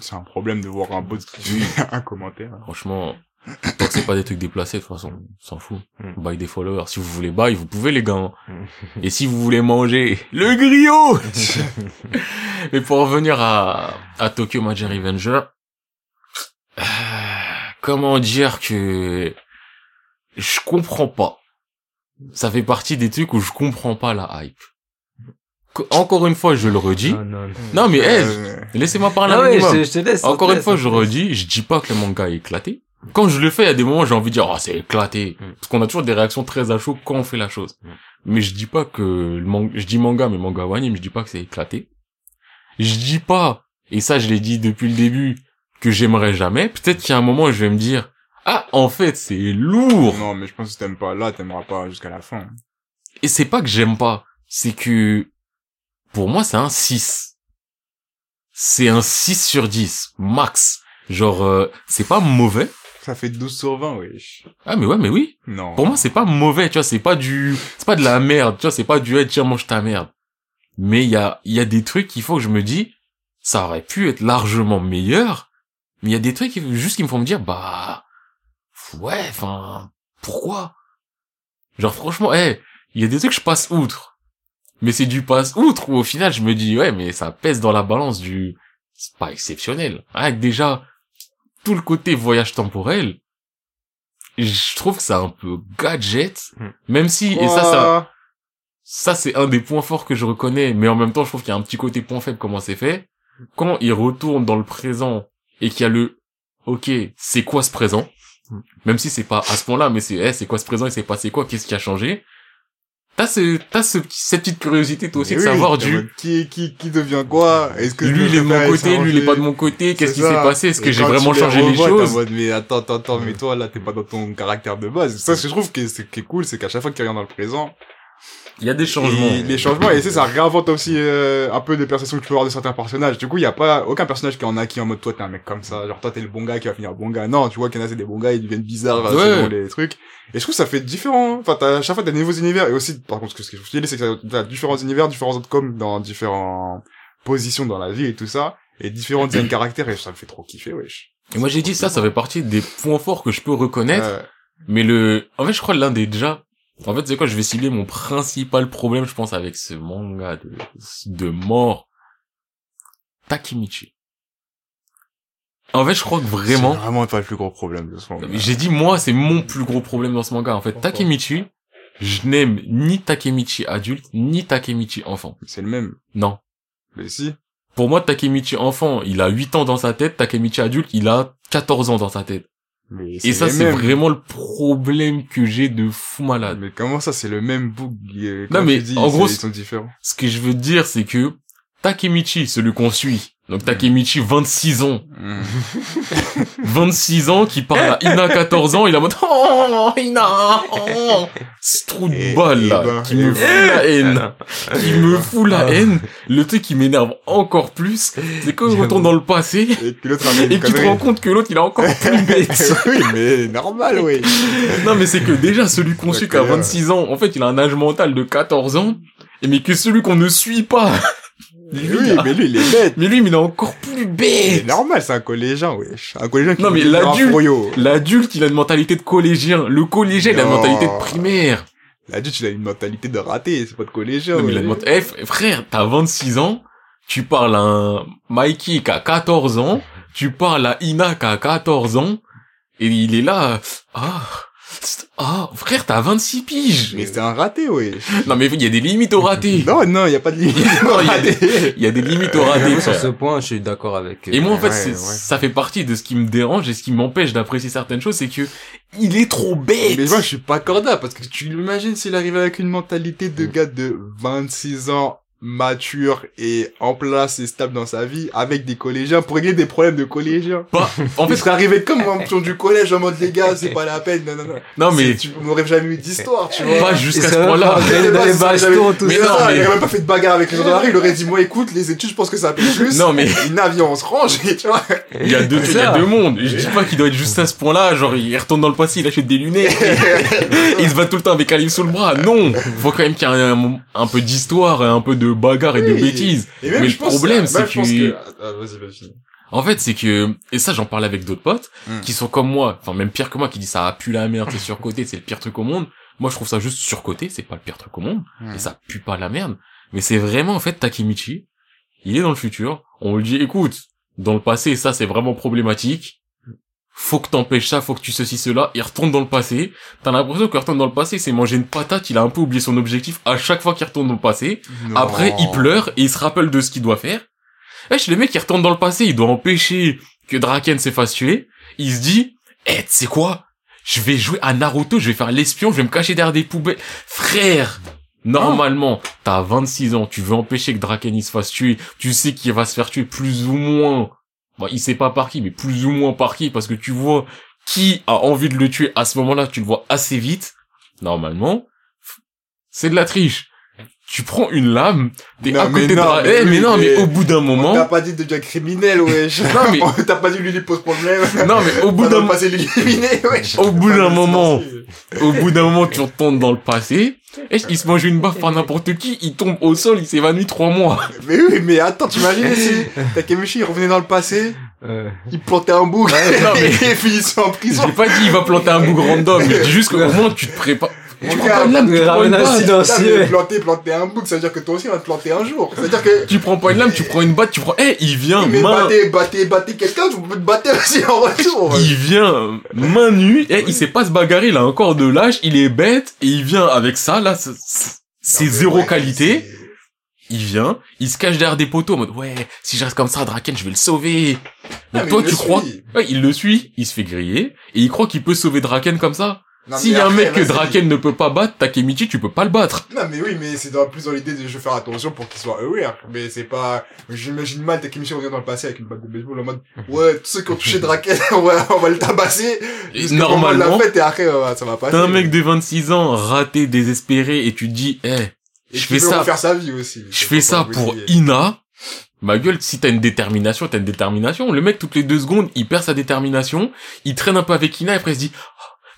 c'est un problème de voir un bot qui fait un commentaire. Franchement, tant que c'est pas des trucs déplacés, de toute façon, on s'en fout. Mm. Buy des followers. Si vous voulez buy, vous pouvez les gars. hein. Mm. Et si vous voulez manger le griot Mais pour revenir à, à Tokyo Magic Revenger, comment dire que je comprends pas. Ça fait partie des trucs où je comprends pas la hype. Co- Encore une fois, je le redis. Non, non, non. Non mais, hey, laissez-moi parler un ouais, je minimum. te, je te laisse. on Encore te une fois, je redis, je dis pas que le manga est éclaté. Quand je le fais, il y a des moments, j'ai envie de dire, oh, c'est éclaté. Mm. Parce qu'on a toujours des réactions très à chaud quand on fait la chose. Mm. Mais je dis pas que le manga, je dis manga, mais manga ou anime, je dis pas que c'est éclaté. Je dis pas, et ça, je l'ai dit depuis le début, que j'aimerais jamais. Peut-être qu'il y a un moment où je vais me dire, ah, en fait, c'est lourd. Non, mais je pense que t'aimes pas là, t'aimeras pas jusqu'à la fin. Et c'est pas que j'aime pas, c'est que, pour moi, c'est un 6. C'est un 6 sur 10, max. Genre, euh, c'est pas mauvais. Ça fait 12 sur 20, wesh. Ah, mais ouais, mais oui. Non. Pour moi, c'est pas mauvais, tu vois, c'est pas du, c'est pas de la merde, tu vois, c'est pas du, hey, tiens, mange ta merde. Mais il y a, il y a des trucs qu'il faut que je me dis, ça aurait pu être largement meilleur, mais il y a des trucs qui, juste qui me font me dire, bah, ouais, enfin, pourquoi? Genre, franchement, eh, il y a des trucs que je passe outre. Mais c'est du passe outre où au final je me dis, ouais, mais ça pèse dans la balance du, c'est pas exceptionnel. Avec déjà, tout le côté voyage temporel, je trouve que c'est un peu gadget, Hmm. même si, et ça, ça, ça c'est un des points forts que je reconnais, mais en même temps je trouve qu'il y a un petit côté point faible comment c'est fait. Quand il retourne dans le présent et qu'il y a le, ok, c'est quoi ce présent? Même si c'est pas à ce point-là, mais c'est, eh, c'est quoi ce présent, il s'est passé quoi, qu'est-ce qui a changé? T'as ce, t'as ce, petit- cette petite curiosité toi aussi Mais de oui, savoir du, Qui, qui, qui devient quoi? Est-ce que lui il est de mon côté, lui il est pas de mon côté, qu'est-ce qui s'est passé, est-ce que j'ai vraiment changé les choses? mode, mais attends, attends, attends, mais toi, là, t'es pas dans ton caractère de base. Ça, ce que je trouve que c'est, qui est cool, c'est qu'à chaque fois qu'il revient dans le présent, Il y a des changements. Et les changements, et ça réinvente aussi euh, un peu des perceptions que tu peux avoir de certains personnages. Du coup, il y a pas aucun personnage qui en a qui en mode toi t'es un mec comme ça, genre toi t'es le bon gars qui va finir bon gars. Non, tu vois qu'il y en a c'est des bons gars, ils deviennent bizarres Ouais. selon les trucs. Et je trouve que ça fait différent. Enfin, t'as, à chaque fois t'as des nouveaux univers et aussi, par contre, ce que je dis, c'est que t'as différents univers, différents outcomes dans différentes positions dans la vie et tout ça, et différents designs de caractères et ça me fait trop kiffer, wesh. Et moi j'ai dit ça, ça fait partie des points forts que je peux reconnaître. Euh, Mais le, en fait, je crois l'un des déjà, en fait, c'est quoi, je vais cibler mon principal problème, je pense, avec ce manga de, de mort. Takemichi. En fait, je crois que vraiment, C'est vraiment pas le plus gros problème de ce moment. j'ai dit moi, c'est mon plus gros problème dans ce manga. En fait, Pourquoi Takemichi, je n'aime ni Takemichi adulte, ni Takemichi enfant. C'est le même. Non. Mais si. Pour moi, Takemichi enfant, il a 8 ans dans sa tête, Takemichi adulte, il a 14 ans dans sa tête. Mais Et ça, c'est vraiment le problème que j'ai de fou malade. Mais comment ça, c'est le même book euh, Non, mais dis, en gros, ils sont différents. Ce que je veux dire, c'est que Takemichi, celui qu'on suit, donc Takemichi, 26 ans, Mm. 26 ans, qui parle à Ina, 14 ans, il en mode Oh, Ina, oh, ce trou de Et- balle, là, ben, qui me ben. fout la haine, qui me fout la Ah. haine. Le truc qui m'énerve encore plus, c'est quand il retourne dans le passé, Et que l'autre a mis et une que tu te rends compte que l'autre, il est encore plus bête. oui, mais normal, oui. Non, mais c'est que déjà, celui qu'on suit qui a D'accord. 26 ans, en fait, il a un âge mental de 14 ans, et mais que celui qu'on ne suit pas, Oui, lui, mais lui, il est bête. mais lui, mais il est encore plus C'est bête. normal, c'est un collégien, wesh. Un collégien qui Non, mais l'adulte-. L'adulte, il a une mentalité de collégien. Le collégien, il a une mentalité de primaire. L'adulte, il a une mentalité de raté, c'est pas de collégien. Non, mais il a une Eh, frère, t'as 26 ans, tu parles à un Mikey qui a 14 ans, tu parles à Ina qui a 14 ans, et il est là, ah, ah, frère, t'as 26 piges. Mais c'est un raté, wesh. Non, mais il y a des limites au raté. Non, non, il y a pas de limite. Non, il y a des- Raté. Il y a des limites au Moi, raté, sur ce point, je suis d'accord avec. euh, Et moi, en fait, Ouais, c'est- ouais. ça fait partie de ce qui me dérange et ce qui m'empêche d'apprécier certaines choses, c'est que il est trop bête. Mais moi, je suis pas corda, parce que tu l'imagines s'il arrivait avec une mentalité de gars de 26 ans, mature et en place et stable dans sa vie, avec des collégiens, pour régler des problèmes de collégiens. Pas- en fait, serait arrivé comme un pion du collège, en mode, les gars, c'est pas la peine, non, non, non. non, mais Tu m'aurais jamais eu d'histoire, tu vois. pas il jusqu'à ce point-là. Mais non, ça, mais- il aurait même pas fait de bagarre avec les gens dans la rue, il aurait dit, moi, écoute, les études, je pense que ça paye plus. Non, mais Une avion, on se range, tu vois. il y a deux, il y a deux mondes. Je dis pas qu'il doit être juste à ce point-là, genre il retourne dans le passé, il achète des lunettes, et il se bat tout le temps avec un livre sous le bras. Non, faut quand même qu'il y ait un, un peu d'histoire, et un peu de de bagarre et de bêtises. Et même, Mais le problème, c'est que- Ah, vas-y, vas-y. En fait, c'est que, et ça, j'en parle avec d'autres potes, Mm. qui sont comme moi, enfin, même pire que moi, qui disent ça a pu la merde, c'est surcoté, c'est le pire truc au monde. Moi, je trouve ça juste surcoté, c'est pas le pire truc au monde, Mm. et ça pue pas la merde. Mais c'est vraiment, en fait, Takemichi, il est dans le futur, on lui dit, écoute, dans le passé, ça, c'est vraiment problématique. Faut que t'empêches ça, faut que tu ceci, cela, il retourne dans le passé. T'as l'impression qu'il retourne dans le passé, c'est manger une patate, il a un peu oublié son objectif à chaque fois qu'il retourne dans le passé. Non. Après, il pleure et il se rappelle de ce qu'il doit faire. Wesh, le mec, il retourne dans le passé, il doit empêcher que Draken se fasse tuer. Il se dit, eh, tu sais quoi? Je vais jouer à Naruto, je vais faire l'espion, je vais me cacher derrière des poubelles. Frère! Normalement, t'as 26 ans, tu veux empêcher que Draken il se fasse tuer, tu sais qu'il va se faire tuer plus ou moins. Bon, il sait pas par qui, mais plus ou moins par qui, parce que tu vois qui a envie de le tuer à ce moment-là, tu le vois assez vite. Normalement, c'est de la triche. Tu prends une lame, t'es à mais côté de non, Dra- mais Eh, mais non, mais mais- au bout d'un t'a moment, pas dit de devenir criminel, wesh. Non, mais- On t'a pas dit lui, il pose problème. non, mais au bout d'un wesh. Au bout d'un de moment. au bout d'un moment, tu retournes dans le passé, et il se mange une baffe par n'importe qui, il tombe au sol, il s'évanouit trois mois. Mais oui, mais attends, t'imagines si Takemichi il revenait dans le passé, Euh, il plantait un bouc, non, mais- et finissait en prison. J'ai pas dit il va planter un bougre random, je dis juste qu'au moins tu te prépares. Tu prends une lame, tu prends une batte. planter, planter un bouc, ça veut dire que toi aussi on va te planter un jour. C'est-à-dire que, Tu prends pas une lame, tu prends une batte, tu prends, eh, il vient mais main, battez, battez, battez quelqu'un, vous pouvez te battre aussi en retour. il vient main nue, eh, il sait pas se bagarrer, il a encore de l'âge, il est bête, et il vient avec ça, là, c'est- zéro ouais, qualité. Il vient, il se cache derrière des poteaux en mode, ouais, si je reste comme ça, Draken, je vais le sauver. Ah, mais toi, tu crois, ouais, il le suit, il se fait griller, et il croit qu'il peut sauver Draken comme ça. S'il mais y a un mec que. Draken ne peut pas battre, Takemichi, tu peux pas le battre. Non, mais oui, mais c'est dans, plus dans l'idée de je faire attention pour qu'il soit aware. Mais c'est pas, j'imagine mal Takemichi revient dans le passé avec une batte de baseball en mode, ouais, tous ceux qui ont touché Draken, on va, on va le tabasser. Et normalement, la fête et après, ça va passer. T'as un mec de 26 ans, raté, désespéré, et tu te dis, eh, Et je fais ça, sa vie aussi. je fais ça pour Ina. Ma gueule, si t'as une détermination, t'as une détermination. Le mec, toutes les deux secondes, il perd sa détermination, il traîne un peu avec Ina, et après il se dit,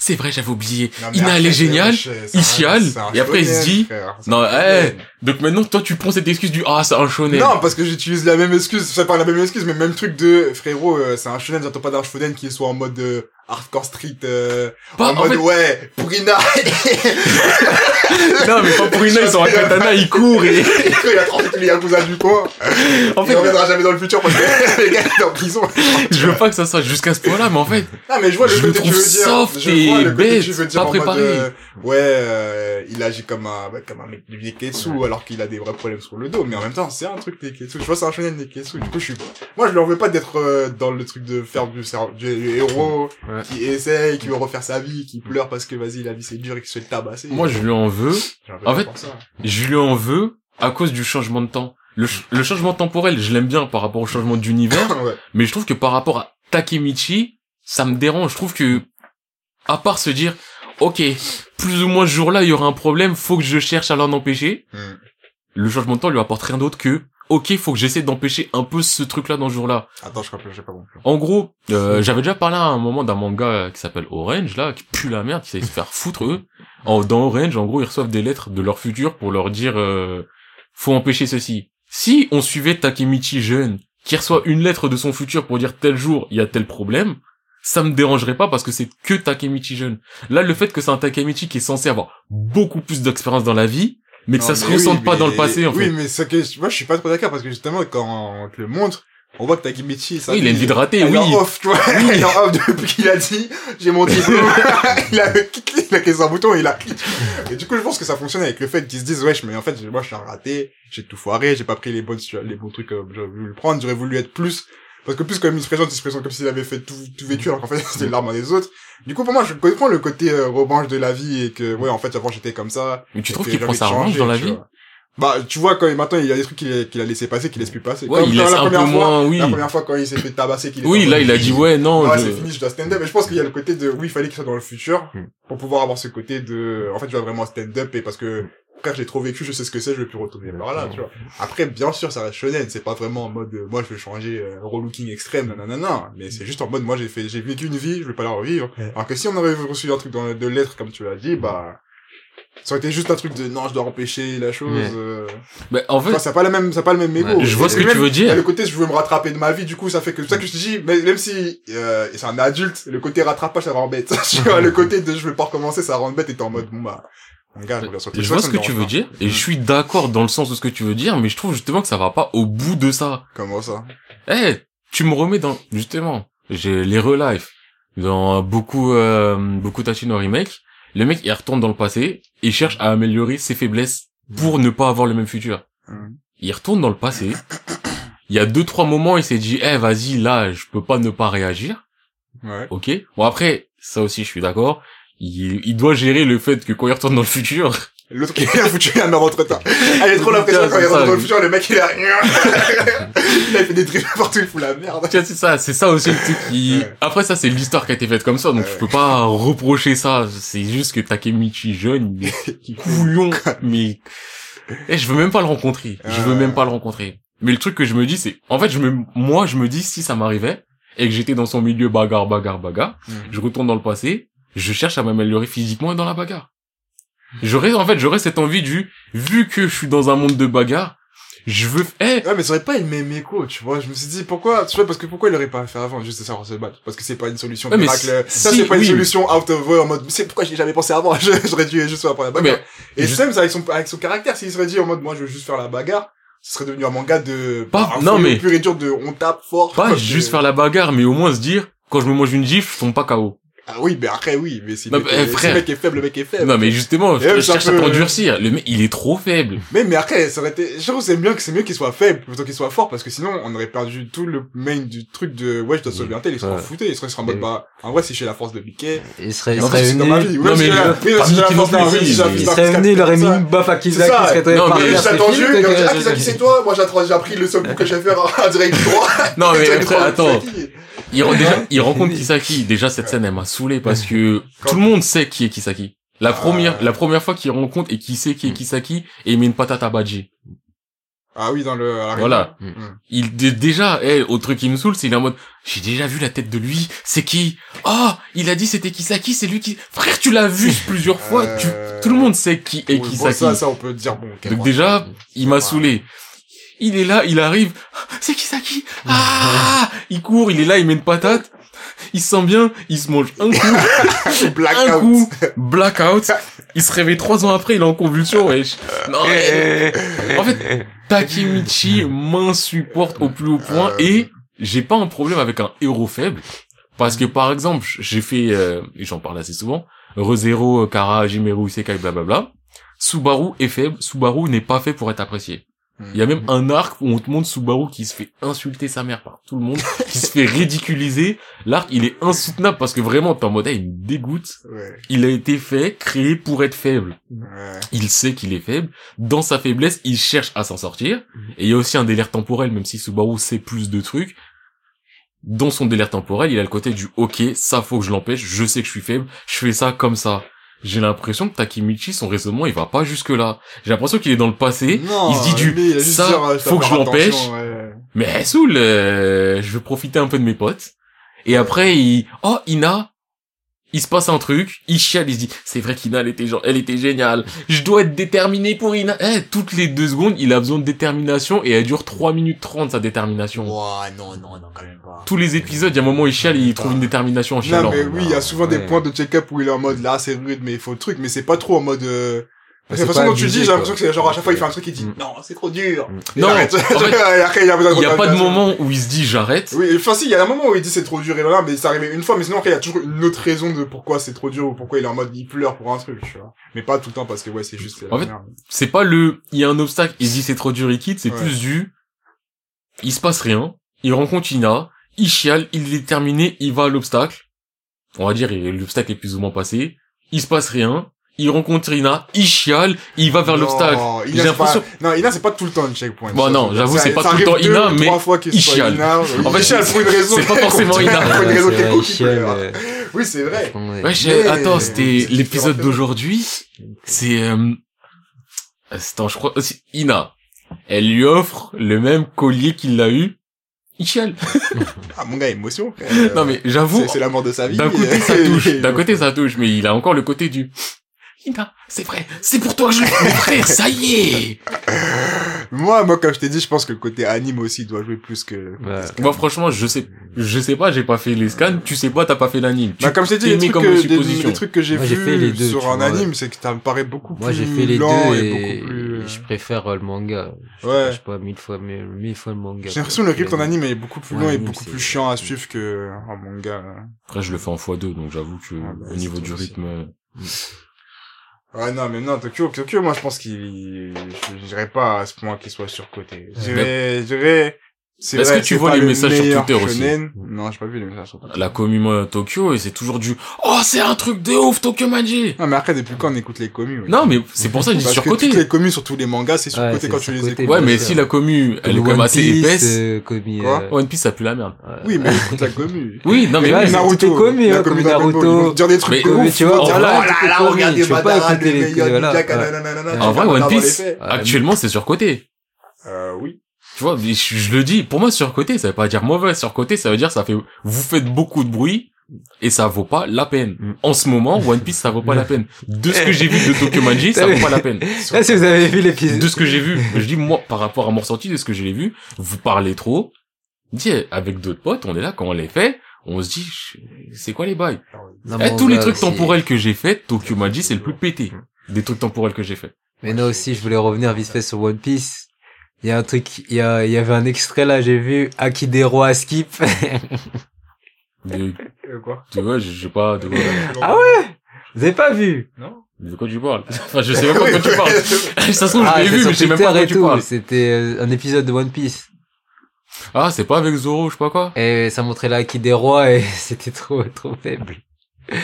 c'est vrai, j'avais oublié. Ina, elle est géniale. il chiale, et après, il se dit, non, eh, Donc maintenant, toi, tu prends cette excuse du, ah, c'est un shonen. Non, parce que j'utilise la même excuse, c'est pas la même excuse, mais même truc de, frérot, euh, c'est un shonen, j'attends pas d'un shonen qui soit en mode euh, hardcore street, euh, Pas- en en mode, fait- ouais, pour Ina, non, mais pas pour Ina, ils sont un katana, ils courent et, il a tranché tous les yakuza du coin, en il fait, reviendra jamais dans le futur parce que les gars étaient en prison. je veux pas que ça soit jusqu'à ce point-là, mais en fait, Ah, mais je vois le Je côté que tu veux dire. soft je et le côté que bête, tu veux dire pas en mode, préparé. euh, ouais, euh, il agit comme un, ouais, comme un mec de Neketsu, alors qu'il a des vrais problèmes sur le dos. Mais en même temps, c'est un truc Neketsu. Je vois, c'est un shonen Neketsu. Du coup, je suis, moi, je leur veux pas d'être euh, dans le truc de faire du, du héros Ouais. Qui essaye, qui veut refaire sa vie, qui pleure parce que vas-y, la vie c'est dur et qu'il se fait tabasser. moi, je lui en veux, en fait, je lui en veux à cause du changement de temps. Le, ch- le changement temporel, je l'aime bien par rapport au changement d'univers, ouais. mais je trouve que par rapport à Takemichi, ça me dérange. Je trouve que, à part se dire, ok, plus ou moins ce jour-là, il y aura un problème, faut que je cherche à l'en empêcher, Hmm. le changement de temps lui apporte rien d'autre que, ok, faut que j'essaie d'empêcher un peu ce truc-là dans ce jour-là. Attends, je j'ai pas compris. En gros, euh, j'avais déjà parlé à un moment d'un manga qui s'appelle Orange, là, qui pue la merde, qui sait se faire foutre eux. En, dans Orange, en gros, ils reçoivent des lettres de leur futur pour leur dire, euh, faut empêcher ceci. Si on suivait Takemichi jeune, qui reçoit une lettre de son futur pour dire tel jour, il y a tel problème, ça me dérangerait pas parce que c'est que Takemichi jeune. Là, le fait que c'est un Takemichi qui est censé avoir beaucoup plus d'expérience dans la vie, mais que Non, ça se oui, ressente pas mais- dans le passé, en Oui, fait. mais ce que, moi, je suis pas trop d'accord parce que justement, quand on te le montre, on voit que Takemichi, ça Oui, il a une vie de raté, oui. en off, tu vois. Elle est en off depuis qu'il a dit, j'ai mon diplôme. il a cliqué, il a un bouton, il a cliqué. Et du coup, je pense que ça fonctionne avec le fait qu'ils se disent, wesh, mais en fait, moi, je suis un raté, j'ai tout foiré, j'ai pas pris les bonnes, les bons trucs que j'aurais voulu prendre, j'aurais voulu être plus. Parce que plus comme il se présente, il se présente comme s'il avait fait tout, tout vécu, alors qu'en fait, c'était l'arme des autres. Du coup, pour moi, je comprends le côté euh, revanche de la vie et que, ouais, en fait, avant, j'étais comme ça. Mais tu trouves qu'il prend sa revanche dans la tu vie? vois. Bah, tu vois, quand maintenant, il y a des trucs qu'il a, qu'il a laissé passer, qu'il laisse plus passer. Ouais, Comme il quand laisse la un peu première fois, moins, oui. La première fois, quand il s'est fait tabasser, qu'il Oui, là, il a dit, ouais, non, Ouais, je- c'est fini, je dois stand up. Et je pense qu'il y a le côté de, oui, il fallait qu'il soit dans le futur, Hmm. pour pouvoir avoir ce côté de, en fait, je dois vraiment stand up, et parce que, frère, j'ai trop vécu, je sais ce que c'est, je vais plus retourner par là, tu vois. Après, bien sûr, ça reste shonen, c'est pas vraiment en mode, euh, moi, je vais changer, euh, relooking extrême, nanana, mais c'est juste en mode, moi, j'ai fait, j'ai vécu une vie, je vais pas la revivre. Alors que si on avait reçu un truc dans, de lettres, comme tu l'as dit, bah, Ça aurait été juste un truc de non, je dois empêcher la chose. Ouais. euh. Bah, en fait, Enfin, ça pas la même, ça a pas le même égo. Ouais, je vois ce que même, tu veux dire. a le côté, je veux me rattraper de ma vie, du coup, ça fait que, c'est ça que je te dis, mais même si, euh, c'est un adulte, le côté rattrapage, ça rend bête. tu vois, le côté de je veux pas recommencer, ça rend bête et t'es en mode, bon, bah, gars, je vois ce que tu veux dire, et je suis d'accord dans le sens de ce que tu veux dire, mais je trouve justement que ça va pas au bout de ça. Comment ça? Eh, tu me remets dans, justement, j'ai les relife. Dans beaucoup, euh, beaucoup Tachino Remake, le mec, il retourne dans le passé, et il cherche à améliorer ses faiblesses pour ne pas avoir le même futur. Mhm. Il retourne dans le passé. Il y a deux, trois moments, il s'est dit, eh, vas-y, là, je peux pas ne pas réagir. Ouais. Ok. Bon, après, ça aussi, je suis d'accord. Il, il doit gérer le fait que quand il retourne dans le futur, L'autre qui a foutu un heure entre temps. Il est trop l'impression quand il rentre dans le futur, le mec, il a il a fait des trucs partout, il fout la merde. Tu vois, c'est ça, c'est ça aussi le truc qui... Ouais. Après ça, c'est l'histoire qui a été faite comme ça, donc Ouais. je peux pas reprocher ça. C'est juste que Takemichi jeune, il est couillon, mais... Eh, je veux même pas le rencontrer. Je veux même pas le rencontrer. Mais le truc que je me dis, c'est... En fait, je me... moi, je me dis, si ça m'arrivait, et que j'étais dans son milieu bagarre, bagarre, bagarre, je retourne dans le passé, je cherche à m'améliorer physiquement et dans la bagarre. J'aurais, en fait, j'aurais cette envie du, vu que je suis dans un monde de bagarre, je veux, eh, Ouais, mais ça aurait pas le même écho, tu vois. Je me suis dit, pourquoi, tu vois, parce que pourquoi il aurait pas fait avant, juste de savoir se battre? Parce que c'est pas une solution Ouais, miracle. si- ça, si, c'est pas oui. une solution out of way en mode, c'est pourquoi j'y ai jamais pensé avant, j'aurais dû juste faire la bagarre. mais, Et je- Sam, avec son, avec son caractère, s'il serait dit en mode, moi, je veux juste faire la bagarre, ce serait devenu un manga de, Pas- non, mais- pur et dur de, on tape fort. pas juste que- faire la bagarre, mais au moins se dire, quand je me mange une gifle, je tombe pas KO. Ah oui, mais après, oui, mais si Non, le mec, mais, est- eh, si frère. le mec est faible, le mec est faible. Non, mais justement, je, même, je cherche à peu- t'endurcir. Le mec, il est trop faible. Mais, mais après, ça aurait été, je trouve que c'est bien que c'est mieux qu'il soit faible plutôt qu'il soit fort parce que sinon, on aurait perdu tout le main du truc de, ouais, je dois sauver un tel, il serait fouté, il serait, il serait en mode, bah, en vrai, si j'ai la force de piquer, Il serait, il en fait, serait dans ma venu, vie. Non, mais j'ai j'ai j'ai il il d'un serait fils venu, il aurait mis une baffe à Kizaki, ça. il serait Non, par terre, j'ai attendu, fini, il aurait dit, t'inquiète. ah, Kizaki, c'est toi? Moi, j'ai j'ai appris le seul coup que je vais faire en direct droit. Non, mais attends. Il, re- déjà, il rencontre Kisaki. Déjà, cette scène, elle m'a saoulé parce que tout le monde sait qui est Kisaki. La Ah. première, la première fois qu'il rencontre et qui sait qui est Kisaki, et il met une patate à Baji. Ah oui, dans le, à Voilà. réunion. Mm. Il, dé- déjà, eh, au truc qui me saoule, c'est il est en mode, j'ai déjà vu la tête de lui, c'est qui? Ah, il a dit c'était Kisaki, c'est lui qui, frère, tu l'as vu plusieurs fois, tu, Euh, tout le monde sait qui est oui, bon, Kisaki. ça, ça, on peut dire, bon, Donc bon, déjà, il m'a saoulé. Il est là, il arrive. C'est Kisaki Ah Il court, il est là, il met une patate. Il se sent bien, il se mange un coup, un blackout. coup, blackout. Il se réveille trois ans après, il est en convulsion, wesh. Non, mais- en fait, Takemichi m'insupporte au plus haut point Euh. et j'ai pas un problème avec un héros faible. Parce que par exemple, j'ai fait, euh, et j'en parle assez souvent, ReZero, Kara, Jimeru, Isekai, blablabla. Subaru est faible, Subaru n'est pas fait pour être apprécié. Il y a même un arc où on te montre Subaru qui se fait insulter sa mère par tout le monde, qui se fait ridiculiser. L'arc, il est insoutenable parce que vraiment, t'es en mode, il me dégoûte. Ouais, Il a été fait, créé pour être faible. ouais. Il sait qu'il est faible. Dans sa faiblesse, il cherche à s'en sortir. Et il y a aussi un délire temporel, même si Subaru sait plus de trucs. Dans son délire temporel, il a le côté du ok, ça faut que je l'empêche, je sais que je suis faible, je fais ça comme ça. J'ai l'impression que Takemichi, son raisonnement, il va pas jusque là. J'ai l'impression qu'il est dans le passé, Non, il se dit du il a juste ça, faut que je l'empêche. ouais. Mais saoule, euh, je veux profiter un peu de mes potes. Et après, il, oh, Ina, il se passe un truc, il chiale, il se dit, c'est vrai qu'Ina, elle était genre, elle était géniale. Je dois être déterminé pour Ina. Eh, toutes les deux secondes, il a besoin de détermination et elle dure 3 minutes 30, sa détermination. Ouah, non, non, non, quand même pas. Tous les épisodes, il y a un moment, il chiale et il trouve une détermination en chialant. Non, mais oui, il y a souvent des points de check-up où il est en mode, là, c'est rude, mais il faut le truc, mais c'est pas trop en mode, euh... De toute façon, quand tu le dis, j'ai l'impression que c'est genre, à chaque fois, il fait un truc, il dit, Mm. non, c'est trop dur. Mm. Non, arrête. en fait, Et après, il a besoin de Il y a pas de moment où il se dit, j'arrête. Oui, enfin si, il y a un moment où il dit c'est trop dur et là, mais c'est arrivé une fois, mais sinon après il y a toujours une autre raison de pourquoi c'est trop dur ou pourquoi il est en mode il pleure pour un truc, tu vois. Mais pas tout le temps parce que ouais, c'est juste. la En fait, c'est pas le, il y a un obstacle, il se dit c'est trop dur, il quitte, c'est Ouais. plus du, il se passe rien, il rencontre Ina, il chiale, il est déterminé, il va à l'obstacle. On va dire, l'obstacle est plus ou moins passé. Il se passe rien, il rencontre Ina, il chiale, il va vers l'obstacle. J'ai l'impression, pas... Non, Ina, c'est pas tout le temps une checkpoint. Bon, Ça, non, j'avoue, c'est pas tout le temps Ina, mais trois fois qu'il il chiale. En Il fait, chiale pour une raison. c'est pas forcément Ina. Pour une raison euh, Oui, c'est vrai. ouais. attends, c'était l'épisode d'aujourd'hui. C'est, euh, attends, je crois, aussi, Ina. Elle lui offre le même collier qu'il a eu. Il chiale. Ah, mon gars, émotion. Non, mais j'avoue, C'est c'est la mort de sa vie. D'un côté, ça touche. D'un côté, ça touche. Mais il a encore le côté du, Ina, c'est vrai, c'est pour toi que je le fais, frère, ça y est. Moi, moi, comme je t'ai dit, je pense que le côté anime aussi doit jouer plus que... Moi, franchement, je sais, je sais pas, j'ai pas fait les scans, tu sais pas, t'as pas fait l'anime. Bah, comme je t'ai dit, les trucs, comme que, des, trucs que j'ai Moi, j'ai fait les vus deux, sur un vois, anime, c'est que ça me paraît beaucoup Moi, plus j'ai fait les deux et, et, beaucoup plus... je préfère euh, le manga. Je Ouais. sais pas, mille fois, mille, mille fois le manga. J'ai l'impression que le rythme en anime est beaucoup plus Ouais, long et beaucoup plus chiant à suivre que en manga. Après, je le fais en x2, donc j'avoue que, Ah, bah, au niveau du rythme, Ouais, non, mais non, Tokyo, Tokyo, moi, je pense qu'il, je dirais pas à ce point qu'il soit surcoté. Je c'est Est-ce vrai, que tu c'est vois les le messages sur Twitter aussi shonen. Non, j'ai pas vu les messages sur Twitter. la commune à Tokyo, et c'est toujours du, oh, c'est un truc de ouf, Tokyo Manji. Non, mais après, depuis quand on écoute les communes, oui. Non, mais c'est pour ça que que surcoté. toutes les communes sur tous les mangas, c'est Ouais, surcoté c'est quand tu les écoutes. Ouais, mais si la commune, elle est Comme quand même One assez Piece, épaisse, euh, euh, One Piece, ça pue la merde. ouais. Oui, mais écoute la commune. Oui, non, mais Ouais, Naruto, tout est commu, la hein, commune Naruto. dire des trucs de mais ouf, tu vois, oh est regardez tu peux pas Madara, écouter le les- meilleur ouais. Ouais. En vrai, vas One Piece. Ouais, actuellement, c'est surcoté. Euh, oui. Tu vois, je, je le dis, pour moi, surcoté, ça veut pas dire mauvais. Surcoté, ça veut dire ça fait, vous faites beaucoup de bruit et ça vaut pas la peine. Mm. En ce moment, One Piece, ça vaut pas la peine. De ce que j'ai vu de Tokyo Manji, ça vaut pas la peine. Là, si vous avez vu l'épisode. De ce que j'ai vu, je dis moi, par rapport à mon ressenti, de ce que j'ai vu, vous parlez trop. Dis, avec d'autres potes, on est là, quand on les fait, on se dit, c'est quoi les bails? Non, Eh, tous les trucs aussi- temporels que j'ai fait, Tokyo Manji, c'est le plus pété. Des trucs temporels que j'ai fait. Mais non, aussi, je voulais revenir vite fait sur One Piece. Il y a un truc, il y a, il y avait un extrait là, j'ai vu, Akidero à skip. De, Euh, quoi? tu vois, je sais pas, de, Ah ouais? Vous avez pas vu? Non? de quoi tu parles? Enfin, je sais même pas de quoi tu parles. Ça se trouve, Ah, je l'ai c'est vu, mais je sais même pas de quoi et tu tout. parles. C'était euh, un épisode de One Piece. Ah, c'est pas avec Zoro, je sais pas quoi? Et ça montrait la Akidero et c'était trop, trop faible. Je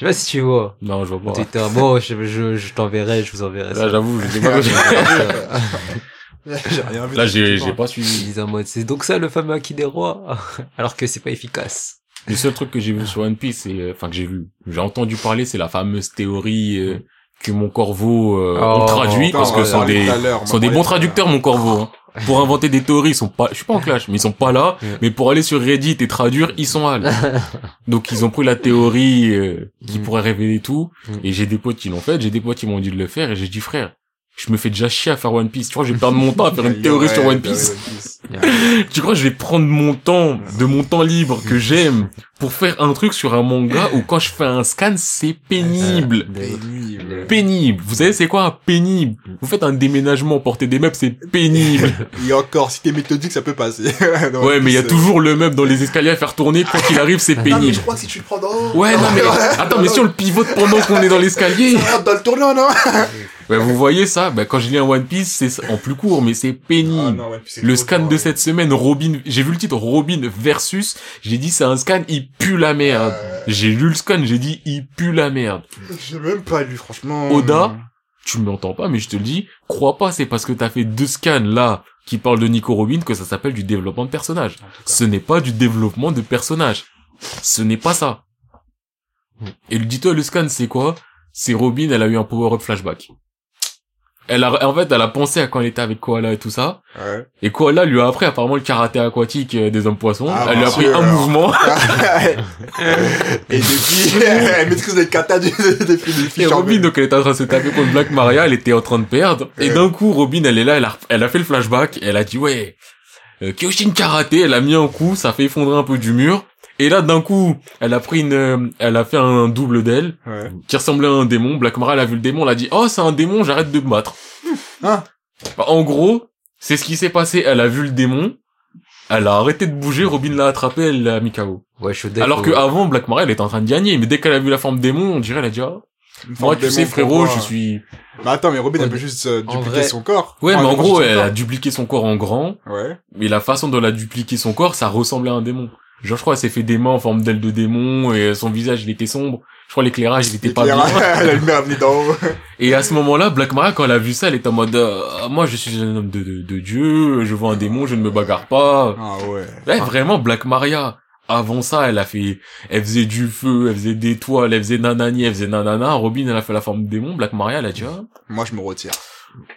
sais pas si tu vois. Non, je vois pas. Twitter. Bon, je, je, je t'enverrai, je vous enverrai ça. Là, j'avoue, je sais pas quoi. J'ai rien vu. Là, j'ai, pas Ils suivi. disent en mode, c'est donc ça le fameux Akidero Alors que c'est pas efficace. Le seul truc que j'ai vu sur One Piece, c'est, euh, enfin, que j'ai vu, j'ai entendu parler, c'est la fameuse théorie, euh, que mon corbeau, euh, Oh, on traduit, parce que ce sont des, sont des bons traducteurs, mon corbeau, hein. Pour inventer des théories, ils sont pas, je suis pas en clash, mais ils sont pas là, mais pour aller sur Reddit et traduire, ils sont là. Donc, ils ont pris la théorie, euh, qui Mm. pourrait révéler tout, Mm. et j'ai des potes qui l'ont fait, j'ai des potes qui m'ont dit de le faire, et j'ai dit, frère, je me fais déjà chier à faire One Piece. Tu crois que je vais perdre mon temps à faire une théorie Ouais, sur One ouais, Piece? One Piece. Tu crois que je vais prendre mon temps, de mon temps libre que j'aime, pour faire un truc sur un manga où quand je fais un scan, c'est pénible. Pénible. Pénible. Vous savez, c'est quoi pénible? Vous faites un déménagement, porter des meubles, c'est pénible. Et encore, si t'es méthodique, ça peut passer. Dans Ouais, mais il y a toujours le meuble dans les escaliers à faire tourner. Quoi qu'il arrive, c'est Non, mais pénible. je crois que si tu le prends haut. Ouais, non, mais, attends, mais si on le pivote pendant qu'on est dans l'escalier. Dans le tournant, non? Ouais, vous voyez ça? Bah, quand je lis un One Piece, c'est en plus court, mais c'est Ah, pénible. non, c'est Le scan de cette semaine, Robin, j'ai vu le titre Robin versus, j'ai dit c'est un scan, il pue la merde. Euh, J'ai lu le scan, j'ai dit il pue la merde. J'ai même pas lu, franchement. Oda Tu m'entends pas, mais je te le dis, crois pas, c'est parce que t'as fait deux scans là qui parlent de Nico Robin que ça s'appelle du développement de personnage. Ce n'est pas du développement de personnage. Ce n'est pas ça. Et le dis-toi, le scan, c'est quoi? C'est Robin, elle a eu un power-up flashback. Elle a, en fait, elle a pensé à quand elle était avec Koala et tout ça. Ouais. Et Koala lui a appris apparemment le karaté aquatique euh, des hommes poissons. Ah, elle lui a appris un mouvement. Et depuis, elle maîtrise les katas du, des films. Et Robin, donc, elle était en train de se taper contre Black Maria, elle était en train de perdre. Et d'un coup, Robin, elle est là, elle a, elle a fait le flashback, elle a dit, ouais, euh, Kyoshin karaté, elle a mis un coup, ça fait effondrer un peu du mur. Et là, d'un coup, elle a pris une, euh, elle a fait un double d'elle, Ouais. qui ressemblait à un démon. Black Maria, elle a vu le démon, elle a dit, oh, c'est un démon, j'arrête de me battre. Ah. Bah, en gros, c'est ce qui s'est passé, elle a vu le démon, elle a arrêté de bouger, Robin l'a attrapé, elle l'a mis KO. Ouais, je suis. Alors que avant, Black Maria, elle était en train de gagner, mais dès qu'elle a vu la forme démon, on dirait, elle a dit, Une moi, tu sais, frérot, je suis... Mais attends, mais Robin, elle peut juste euh, dupliquer vrai- son corps. Ouais, Enfin, mais en gros, elle corps. a dupliqué son corps en grand, Ouais. mais la façon dont elle a dupliqué son corps, ça ressemblait à un démon. Genre, je crois, elle s'est fait des mains en forme d'aile de démon, et son visage, il était sombre. Je crois, l'éclairage, il était pas bien. La lumière venue d'en haut. Et à ce moment-là, Black Maria, quand elle a vu ça, elle était en mode, euh, moi, je suis un homme de, de, de Dieu, je vois un démon, je ne me bagarre pas. Ah ouais. Ouais, vraiment, Black Maria. Avant ça, elle a fait, elle faisait du feu, elle faisait des toiles, elle faisait nanani, elle faisait nanana. Robin, elle a fait la forme de démon. Black Maria, elle a dit, ah, Moi, je me retire.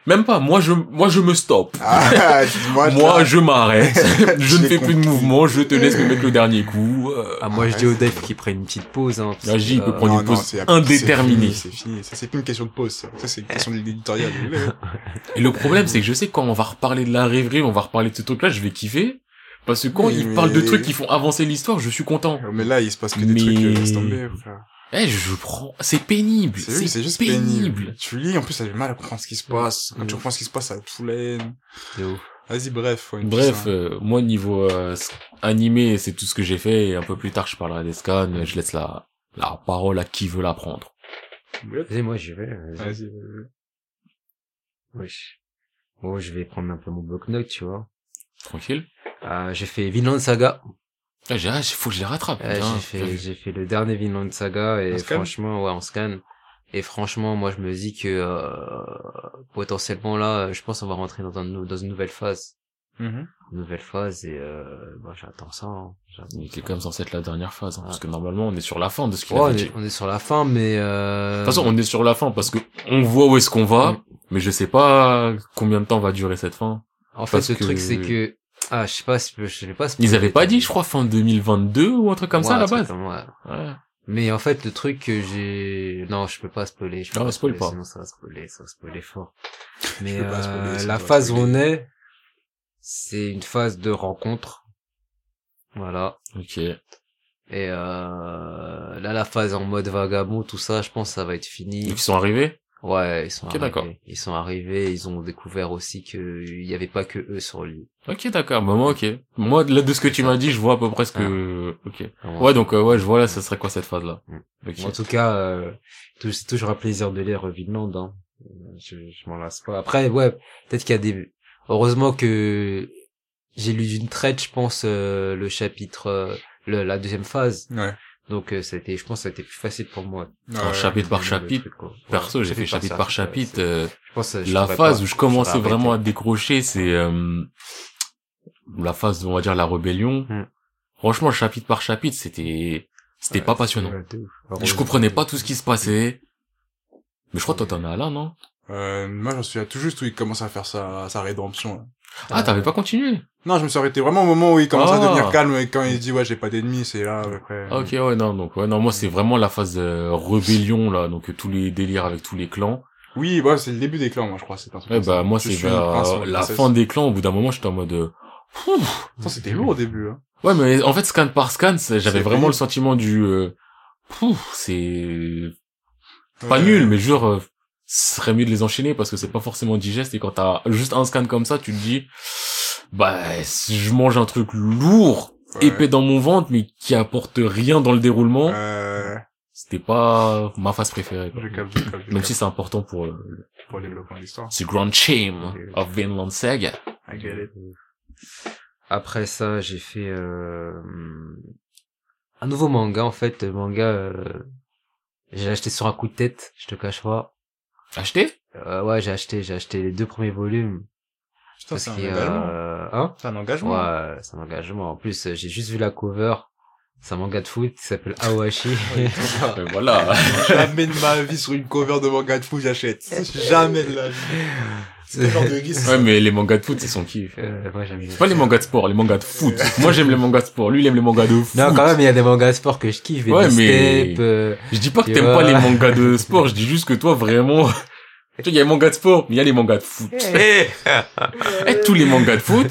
Même pas. Moi, je, moi, je me stoppe. Ah, moi, Moi, là, je m'arrête. je ne fais plus de mouvement. Je te laisse me mettre le dernier coup. Euh, Ah, moi, je Ouais, dis au dev qu'il prenne une petite pause, hein. parce Ah, J, il peut euh, prendre- une pause c'est- indéterminée. C'est fini, c'est fini. Ça, c'est plus une question de pause, ça. Ça, c'est une question de l'éditorial. Et le problème, c'est que je sais quand on va reparler de la rêverie, on va reparler de ce truc-là, je vais kiffer. Parce que quand ils mais- parlent de trucs qui font avancer l'histoire, je suis content. mais là, il se passe que des Mais- trucs, euh, laisse tomber, frère. Eh, je prends, c'est pénible. C'est c'est juste pénible. Tu lis, en plus, t'as du mal à comprendre ce qui se passe. Quand tu comprends ce qui se passe, ça te fout la haine. de ouf. Vas-y, bref. ouais, Bref, ça. euh, moi niveau euh, animé, c'est tout ce que j'ai fait. Et un peu plus tard, je parlerai des scans. Je laisse la la parole à qui veut la prendre. Vas-y, moi, j'y vais. vas-y. Vas-y, vas-y. Wesh. Bon, je vais prendre un peu mon bloc-notes, tu vois. Tranquille. Euh, j'ai fait Vinland Saga. Ah, j'ai, ah, faut que je les rattrape. Putain. j'ai fait, j'ai fait le dernier Vinland Saga et franchement, ouais, en scan. Et franchement, moi, je me dis que euh, potentiellement là, je pense qu'on va rentrer dans, un dans une nouvelle phase, Mhm. une nouvelle phase et euh, bah, j'attends ça. hein. J'attends Il était quand même censé être la dernière phase, hein, Ah. parce que normalement on est sur la fin de ce qu'il Ouais, on, avait dit. est, on est sur la fin, mais euh... De toute façon, on est sur la fin parce que on voit où est-ce qu'on va, Mm. mais je sais pas combien de temps va durer cette fin. en fait, le que- truc c'est que ah, je sais pas, si- je sais pas. Ils avaient pas dit, je crois, fin 2022 ou un truc comme ça à la base. Ouais. Ouais. Mais en fait, le truc que j'ai, non, je peux pas spoiler. Je peux Non, pas spoil spoiler, pas. Sinon, ça va spoiler, ça va spoiler fort. Mais peux pas spoiler, euh, la phase où spoiler. on est, c'est une phase de rencontre. Voilà. Ok. Et euh, là, la phase en mode vagabond, tout ça, je pense, que ça va être fini. Ils sont arrivés? Ouais, ils sont arrivés. Ils sont arrivés, ils ont découvert aussi que il y avait pas que eux sur l'île. Ok, d'accord. Bah, moi, ok. Moi, là, de ce que tu m'as dit, je vois à peu près ce que. Ok. Vraiment. Ouais, donc euh, ouais, je vois là, ça serait quoi cette phase là. Mm. En tout cas, euh, c'est toujours un plaisir de lire Vinland. Hein. Euh, Je, je m'en lasse pas. Après, ouais, peut-être qu'il y a des. Heureusement que j'ai lu d'une traite, je pense, euh, le chapitre, euh, le, la deuxième phase. Ouais. Donc, euh, ça a été, je pense, que ça a été plus facile pour moi. Alors, Ouais. chapitre par chapitre. truc, quoi. Ouais, Perso, j'ai fait chapitre par chapitre. euh, Je pense, je la phase pas- où je commençais vraiment à décrocher, c'est euh, la phase, on va dire, la rébellion. Mm. Franchement, chapitre par chapitre, c'était c'était Ouais, pas passionnant. Je comprenais pas tout ce qui se passait. Mais je crois que toi t'en as là, non? Euh, moi, j'en suis à tout juste où il commence à faire sa, sa rédemption. là. Ah, t'avais pas continué? Non, je me suis arrêté vraiment au moment où il commence Ah. à devenir calme et quand il dit ouais, j'ai pas d'ennemis, c'est là, après. Ah, Ok, ouais, non, donc ouais, non, moi c'est vraiment la phase euh, rébellion là, donc euh, tous les délires avec tous les clans. Oui, bah, c'est le début des clans, moi, je crois, c'est un truc Ouais, bah moi c'est euh, la fin des clans. Au bout d'un moment, j'étais en mode. euh, c'était lourd au début, hein. Ouais, mais en fait, scan par scan, j'avais vraiment le sentiment du. Euh, pouf, c'est pas Ouais. nul, mais genre, euh, ce serait mieux de les enchaîner parce que c'est pas forcément digeste et quand t'as juste un scan comme ça, tu te dis, bah, si je mange un truc lourd, Ouais. épais dans mon ventre, mais qui apporte rien dans le déroulement, Euh, c'était pas ma phase préférée. quoi. Même si c'est important pour euh, pour le développement de l'histoire. ce grand shame of Vinland Saga. I get it. Après ça, j'ai fait euh, un nouveau manga en fait, le manga euh, j'ai acheté sur un coup de tête, je te cache pas. Acheté? Euh, ouais, j'ai acheté, j'ai acheté les deux premiers volumes Putain, c'est un engagement. hein? C'est un engagement. Ouais, c'est un engagement. En plus, euh, j'ai juste vu la cover. C'est un manga de foot qui s'appelle Aohashi. Euh, Voilà. Jamais de ma vie sur une cover de manga de fou, j'achète. Jamais de la vie. C'est le genre de risque. ouais, mais les mangas de foot, c'est son kiff. Euh, moi, j'aime bien. Pas les mangas de sport, les mangas de foot. Moi, j'aime les mangas de sport. Lui, il aime les mangas de foot. Non, quand même, il y a des mangas sport que je kiffe. Ouais, mais- steps, euh, Je dis pas que t'aimes pas les mangas de sport, je dis juste que toi, vraiment... Tu vois, il y a les mangas de sport, mais il y a les mangas de foot. Eh, tous les mangas de foot,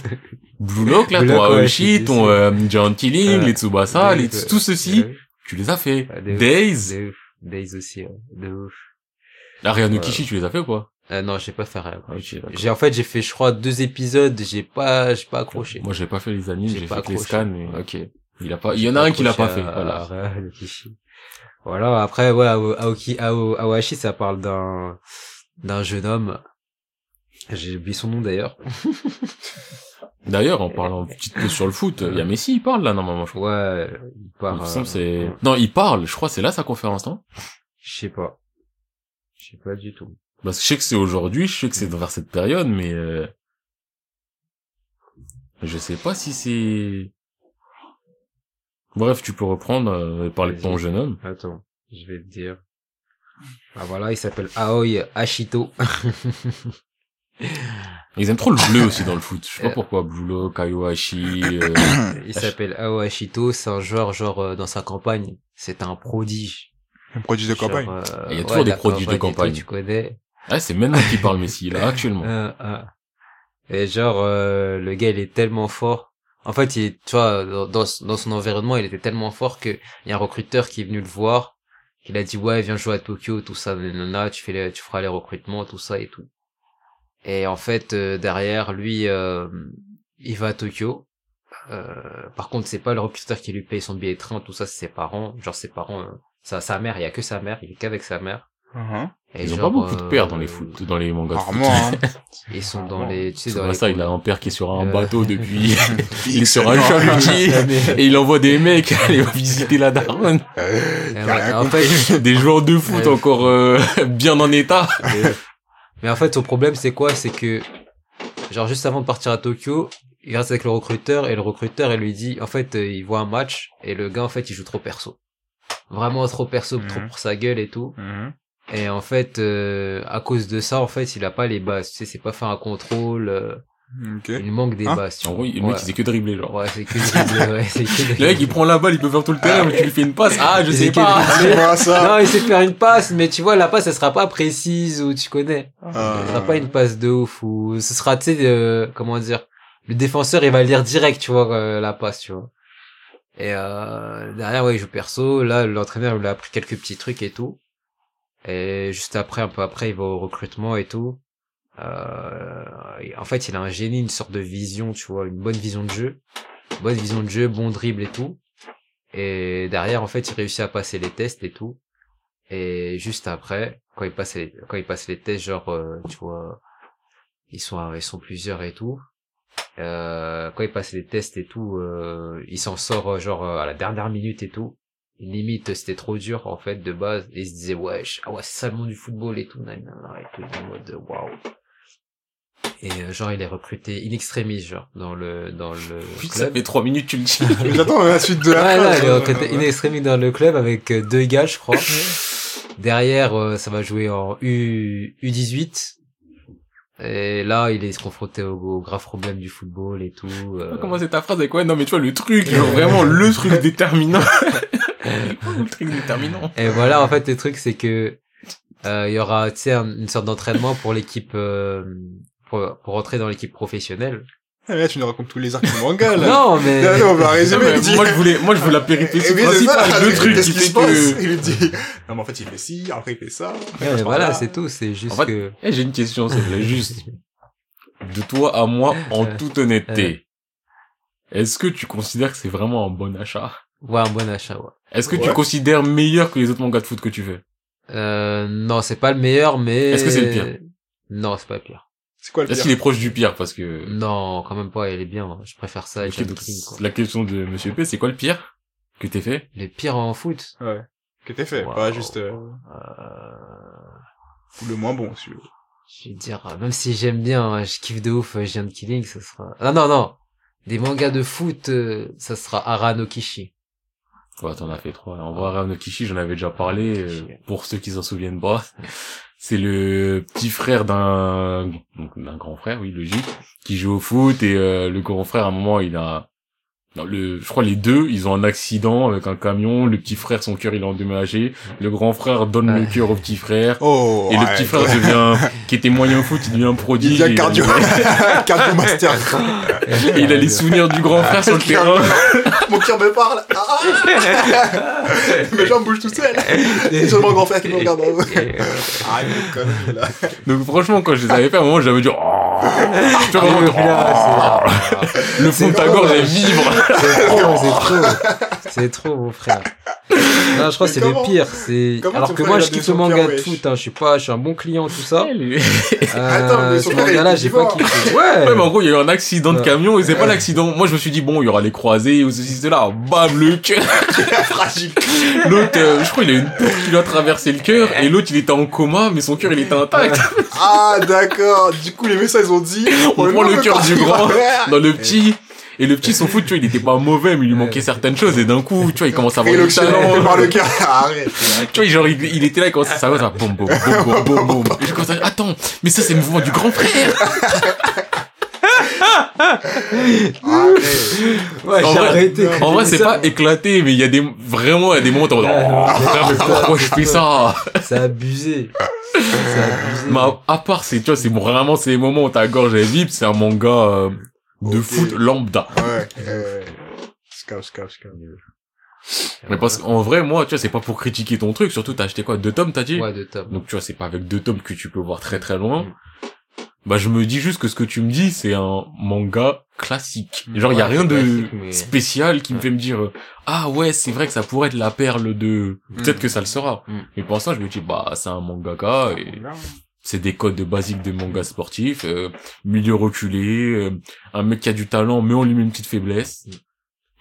Blue Lock, là, Blue ton Lock, ouais, Aoshi, c'est- ton euh, Giant Killing, Ouais. les Tsubasa, les, tout ceci, Ouais, tu les as fait. ouais, de ouf, Days, de ouf. Days aussi, ouais, de ouf. Ariane Ouais. Kishi, tu les as fait ou pas Euh, non, j'ai pas fait rien. Ok, d'accord. J'ai en fait j'ai fait je crois deux épisodes, j'ai pas j'ai pas accroché. Moi, j'ai pas fait les animes, J'ai fait les scans, mais ok. Il a pas, il y en a un qui l'a pas fait, à- voilà. Voilà, après Ao- Aoki Ao- Aohashi ça parle d'un d'un jeune homme. J'ai oublié son nom d'ailleurs. D'ailleurs, en parlant un petit peu sur le foot, il y a Messi, il parle là, normalement, je crois. Ouais, il me euh, c'est... Non, il parle, je crois, c'est là sa conférence, non? Je sais pas. Je sais pas du tout. Parce que je sais que c'est aujourd'hui, je sais que c'est vers cette période, mais euh... je sais pas si c'est. Bref, tu peux reprendre euh, et parler de ton jeune homme. Attends, je vais te dire. Ah voilà, il s'appelle Aoi Ashito. Ils aiment trop le bleu aussi dans le foot. Je sais pas Euh. pourquoi. Blue Lock, Kaiohashi, euh, Il s'appelle Aohashito, c'est un joueur, genre, euh, dans sa campagne, c'est un prodige. Un produit de campagne. Genre, euh, Il y a toujours des la prodiges de tout, campagne. tu connais. Ah, c'est maintenant qu'il parle Messi, là, actuellement. Euh, euh. Et genre, euh, le gars, il est tellement fort. En fait, il est, tu vois, dans, dans son environnement, il était tellement fort que il y a un recruteur qui est venu le voir, qu'il a dit, ouais, viens jouer à Tokyo, tout ça, nanana, tu fais les, tu feras les recrutements, tout ça et tout. Et en fait, euh, derrière, lui, euh, il va à Tokyo. Euh, par contre, c'est pas le recruteur qui lui paye son billet de train, tout ça, c'est ses parents. Genre, ses parents, euh, sa, sa mère, il y a que sa mère, il est qu'avec sa mère. Mhm. Et Ils ont genre, pas beaucoup de pères dans euh, les foot, dans les mangas de foot. Rarement, hein. Ils sont dans les, tu sais, C'est dans vrai les ça, il a un père qui est sur un Euh. bateau depuis, il est sur un chalutier, et il envoie des mecs aller visiter la daronne. Euh, ouais, en fait, Des joueurs de foot encore euh, bien en état. mais en fait, son problème, c'est quoi? C'est que, genre, juste avant de partir à Tokyo, il reste avec le recruteur, et le recruteur, il lui dit, en fait, euh, il voit un match, et le gars, en fait, il joue trop perso. Vraiment trop perso, trop Mhm. pour sa gueule et tout. Mhm. Et en fait, euh, à cause de ça, en fait, il a pas les bases. Tu sais, c'est pas faire un contrôle, euh, il manque des Hein bases. tu En vois. gros, le ouais. mec, il sait que dribbler, genre. Ouais, c'est que dribble, ouais, c'est que Le mec, il prend la balle, il peut faire tout le terrain, mais tu lui fais une passe. Ah, je Il sais pas. dribbler. C'est quoi ça Non, il sait faire une passe, mais tu vois, la passe, elle sera pas précise ou tu connais. Ah. Ce sera pas une passe de ouf ou ce sera, tu sais, euh, comment dire, le défenseur, il va lire direct, tu vois, euh, la passe, tu vois. Et euh, derrière, ouais, il joue perso. Là, l'entraîneur, il lui a appris quelques petits trucs et tout. Et juste après, un peu après, il va au recrutement et tout. Euh, en fait, il a un génie, une sorte de vision, tu vois, une bonne vision de jeu. Bonne vision de jeu, bon dribble et tout. Et derrière, en fait, il réussit à passer les tests et tout. Et juste après, quand il passe les, quand il passe les tests, genre, euh, tu vois, ils sont, ils sont plusieurs et tout. Euh, quand il passe les tests et tout, il s'en sort genre à la dernière minute et tout. Limite, c'était trop dur en fait de base. Et il se disait ouais, ah ouais, c'est ça le monde du football et tout, nanana, et tout en mode waouh. Et euh, genre il est recruté in extremis genre dans le dans le Puis ça club. fait trois minutes, tu le dis. J'attends la suite de la Ouais, là, il est phrase. recruté in extremis dans le club avec euh, deux gars, je crois. Derrière, euh, ça va jouer en U U18. Et là, il est confronté au, au grave problème du football et tout. euh. Comment c'est ta phrase avec ouais, non, mais tu vois, le truc, genre vraiment le truc déterminant. le truc déterminant. Et voilà, en fait, le truc, c'est que euh, il y aura, tu sais, une sorte d'entraînement pour l'équipe, euh, pour, pour rentrer dans l'équipe professionnelle. Ah, Là, tu nous racontes tous les arcs du manga, là. Non, mais Là, là, on va Non, résumer. mais moi, je voulais, moi, je veux la péripétie Eh oui, principale, le truc qui se passe que... Il dit, non, mais en fait, il fait ci, après, il fait ça. Ouais, mais voilà, là. c'est tout. C'est juste En fait, que Eh, j'ai une question, c'est vrai, juste. De toi à moi, en toute honnêteté. Est-ce que tu considères que c'est vraiment un bon achat? Ouais, un bon achat. Ouais. Est-ce que tu considères meilleur que les autres mangas de foot que tu fais? Euh, non, c'est pas le meilleur, mais Est-ce que c'est le pire? Non, c'est pas le pire. C'est quoi le Est-ce pire? qu'il est proche du pire? Parce que... Non, quand même pas. Il est bien. Je préfère ça Jam donc, King, quoi. la question de Monsieur P, c'est quoi le pire que t'aies fait? Le pire en foot? Ouais. Que t'es fait, Wow. pas juste euh, Euh, le moins bon, si tu veux. je vais dire, même si j'aime bien, hein, je kiffe de ouf, Giant Killing, ça sera. Ah non non, des mangas de foot, euh, ça sera Arano Kishi. Ouais, t'en as fait trois. En vrai, Rano Kishi, j'en avais déjà parlé, euh, pour ceux qui s'en souviennent pas. C'est le petit frère d'un, d'un grand frère, oui, logique, qui joue au foot et euh, le grand frère, à un moment, il a, non, le, je crois les deux, ils ont un accident avec un camion. Le petit frère, son cœur, il est endommagé. Le grand frère donne le cœur au petit frère. Oh, Et le petit frère devient, qui était moyen foot, il devient un Il prodige. devient et cardio, cardio master. Et il a les souvenirs du grand frère sur le terrain. Mon cœur me parle. Ah Mes jambes bougent tout seules. C'est sur mon grand frère qui me regarde. Ah, une connerie, là. Donc franchement, quand je les avais fait, à un moment, j'avais dit, oh, tu vois, vraiment, c'est- le fond de ta gorge, ouais. vibre. C'est trop, c'est trop. C'est trop, mon frère. Non, je crois que c'est le pire. C'est alors que moi, je kiffe le manga de foot. Hein, je suis pas, je suis un bon client, tout ça. Euh, mais ce manga-là, j'ai pas kiffé. Ouais. Ouais, mais en gros, il y a eu un accident de camion et c'est pas l'accident. Moi, je me suis dit, bon, il y aura les croisés ou ceci, cela. Bam, le cœur. Fragile. L'autre, euh, je crois, il a une porte qui lui a traversé le cœur et l'autre, il était en coma, mais son cœur, il était intact. Ah, d'accord. Du coup, les messieurs, ils ont dit. On prend le cœur du grand dans le petit. Et le petit, son foot, tu vois, il était pas mauvais, mais il lui manquait certaines choses. Et d'un coup, tu vois, il commence à avoir l'Occident talent. par le cœur. Arrête. Tu vois, genre, il, il était là, il commençait à savoir, ça, boum, boum, boum, boum, boum, boum. Et je commence à dire, attends, mais ça, c'est le mouvement du grand frère. Arrête. Ouais, En j'ai vrai- En vrai, c'est pas éclaté, mais il y a des, vraiment, il y a des moments où oh, frère, mais pourquoi je fais ça? C'est abusé. C'est abusé. Mais à, à part, c'est, tu vois, c'est vraiment ces moments où ta gorge est vibre, c'est un manga, euh, de foot lambda. Ouais. je capte, je capte. Mais parce qu'en vrai, moi, tu vois, c'est pas pour critiquer ton truc, surtout t'as acheté quoi, deux tomes, t'as dit? Ouais, de top. Donc tu vois, c'est pas avec deux tomes que tu peux voir très très loin. Mm. Bah je me dis juste que ce que tu me dis, c'est un manga classique. Genre il y a Ouais, rien de mais- spécial qui me Ouais. fait me dire ah ouais, c'est vrai que ça pourrait être la perle de peut-être Mm. que ça le sera. Mm. Mais pour l'instant, je me dis bah c'est un mangaka et c'est des codes basiques de manga sportif, euh, milieu reculé, euh, un mec qui a du talent mais on lui met une petite faiblesse. Mm.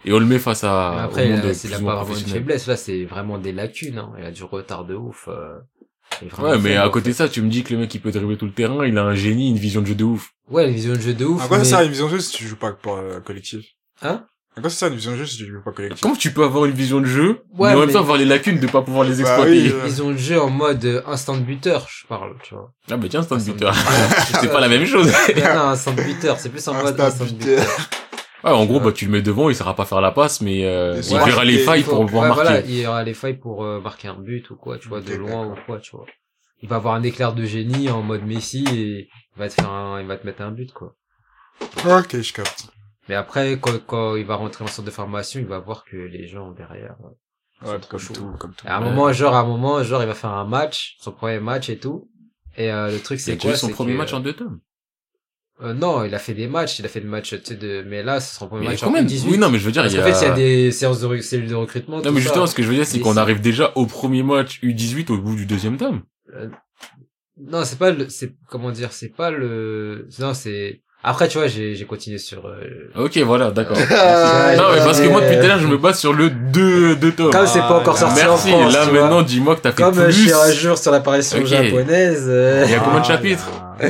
Et on le met face à après, plus c'est une professionnel. faiblesse, là, c'est vraiment des lacunes, hein. Il a du retard de ouf, euh. Ouais, mais à côté de ça, tu me dis que le mec il peut dribbler tout le terrain, il a un génie, une vision de jeu de ouf. Ouais, une vision de jeu de ouf. À quoi ça sert une vision de jeu si tu joues pas pour euh, collectif? Hein? Quoi ça une vision de jeu si tu joues pas collectif Comment tu peux avoir une vision de jeu, Ouais, mais en même temps avoir les lacunes de pas pouvoir les Bah exploiter oui, euh. Ils ont le jeu en mode euh, instant buteur, je parle, tu vois. Ah bah tiens, c'est un Instant buteur. buteur. c'est pas la même chose. non, non, instant buteur, c'est plus en mode Instant instant buteur. buteur. Ouais, en gros, bah tu le mets devant, il saura pas faire la passe, mais euh, il ouais, verra les il failles faut- pour pouvoir ouais, marquer. Voilà, il y aura les failles pour euh, marquer un but ou quoi, tu vois, de Ok, loin ou quoi, tu vois. Il va avoir un éclair de génie en mode Messi et il va te faire un, il va te mettre un but, quoi. Ok, je capte. Mais après, quand, quand il va rentrer en centre de formation, il va voir que les gens derrière. euh, Ouais, trop comme chaud. tout, comme tout. À un moment, genre, à un moment, genre, il va faire un match, son premier match et tout. Et euh, le truc, C'est c'est déjà quoi son premier que- match en deux tomes. Euh, non, il a fait des matchs, il a fait des matchs, tu sais, de... mais là, c'est son premier Mais match quand en même. 18. Oui, non, mais je veux dire, Parce il y a... fait, il y a des séances de re- cellules de recrutement. Non, tout mais ça. justement, ce que je veux dire, c'est qu'on arrive déjà au premier match U18 au bout du deuxième tome. Non, c'est pas le, c'est, comment dire, c'est pas le, non, c'est, après, tu vois, j'ai, j'ai continué sur, euh, Ok, voilà, d'accord. Ah, non, mais parce que moi, depuis tout à l'heure, je me base sur le 2 deux tomes. Comme c'est pas encore Ah, sorti en Merci, France, là maintenant, dis-moi que t'as fait Comme euh, je plus. suis un jour sur l'apparition japonaise, euh, Il y a combien de chapitres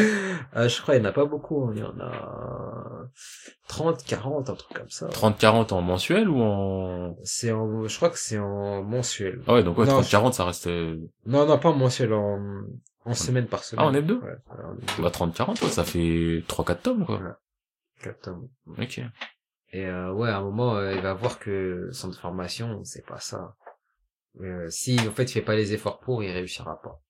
euh, je crois il n'y en a pas beaucoup, hein. il y en a 30, 40, un truc comme ça. 30-40 en mensuel ou en... C'est en, je crois que c'est en mensuel. Ah ouais, donc ouais, Non, 30-40, ça reste... euh, Non, non, pas en mensuel, en, en semaine par semaine. Ah, en hebdo Ouais, ouais, en hebdo. Bah 30-40, ouais, ça fait 3-4 tomes, quoi. Exactement. Ok. Et euh, ouais, à un moment, euh, il va voir que son formation, c'est pas ça. Euh, si en fait il fait pas les efforts pour, il réussira pas.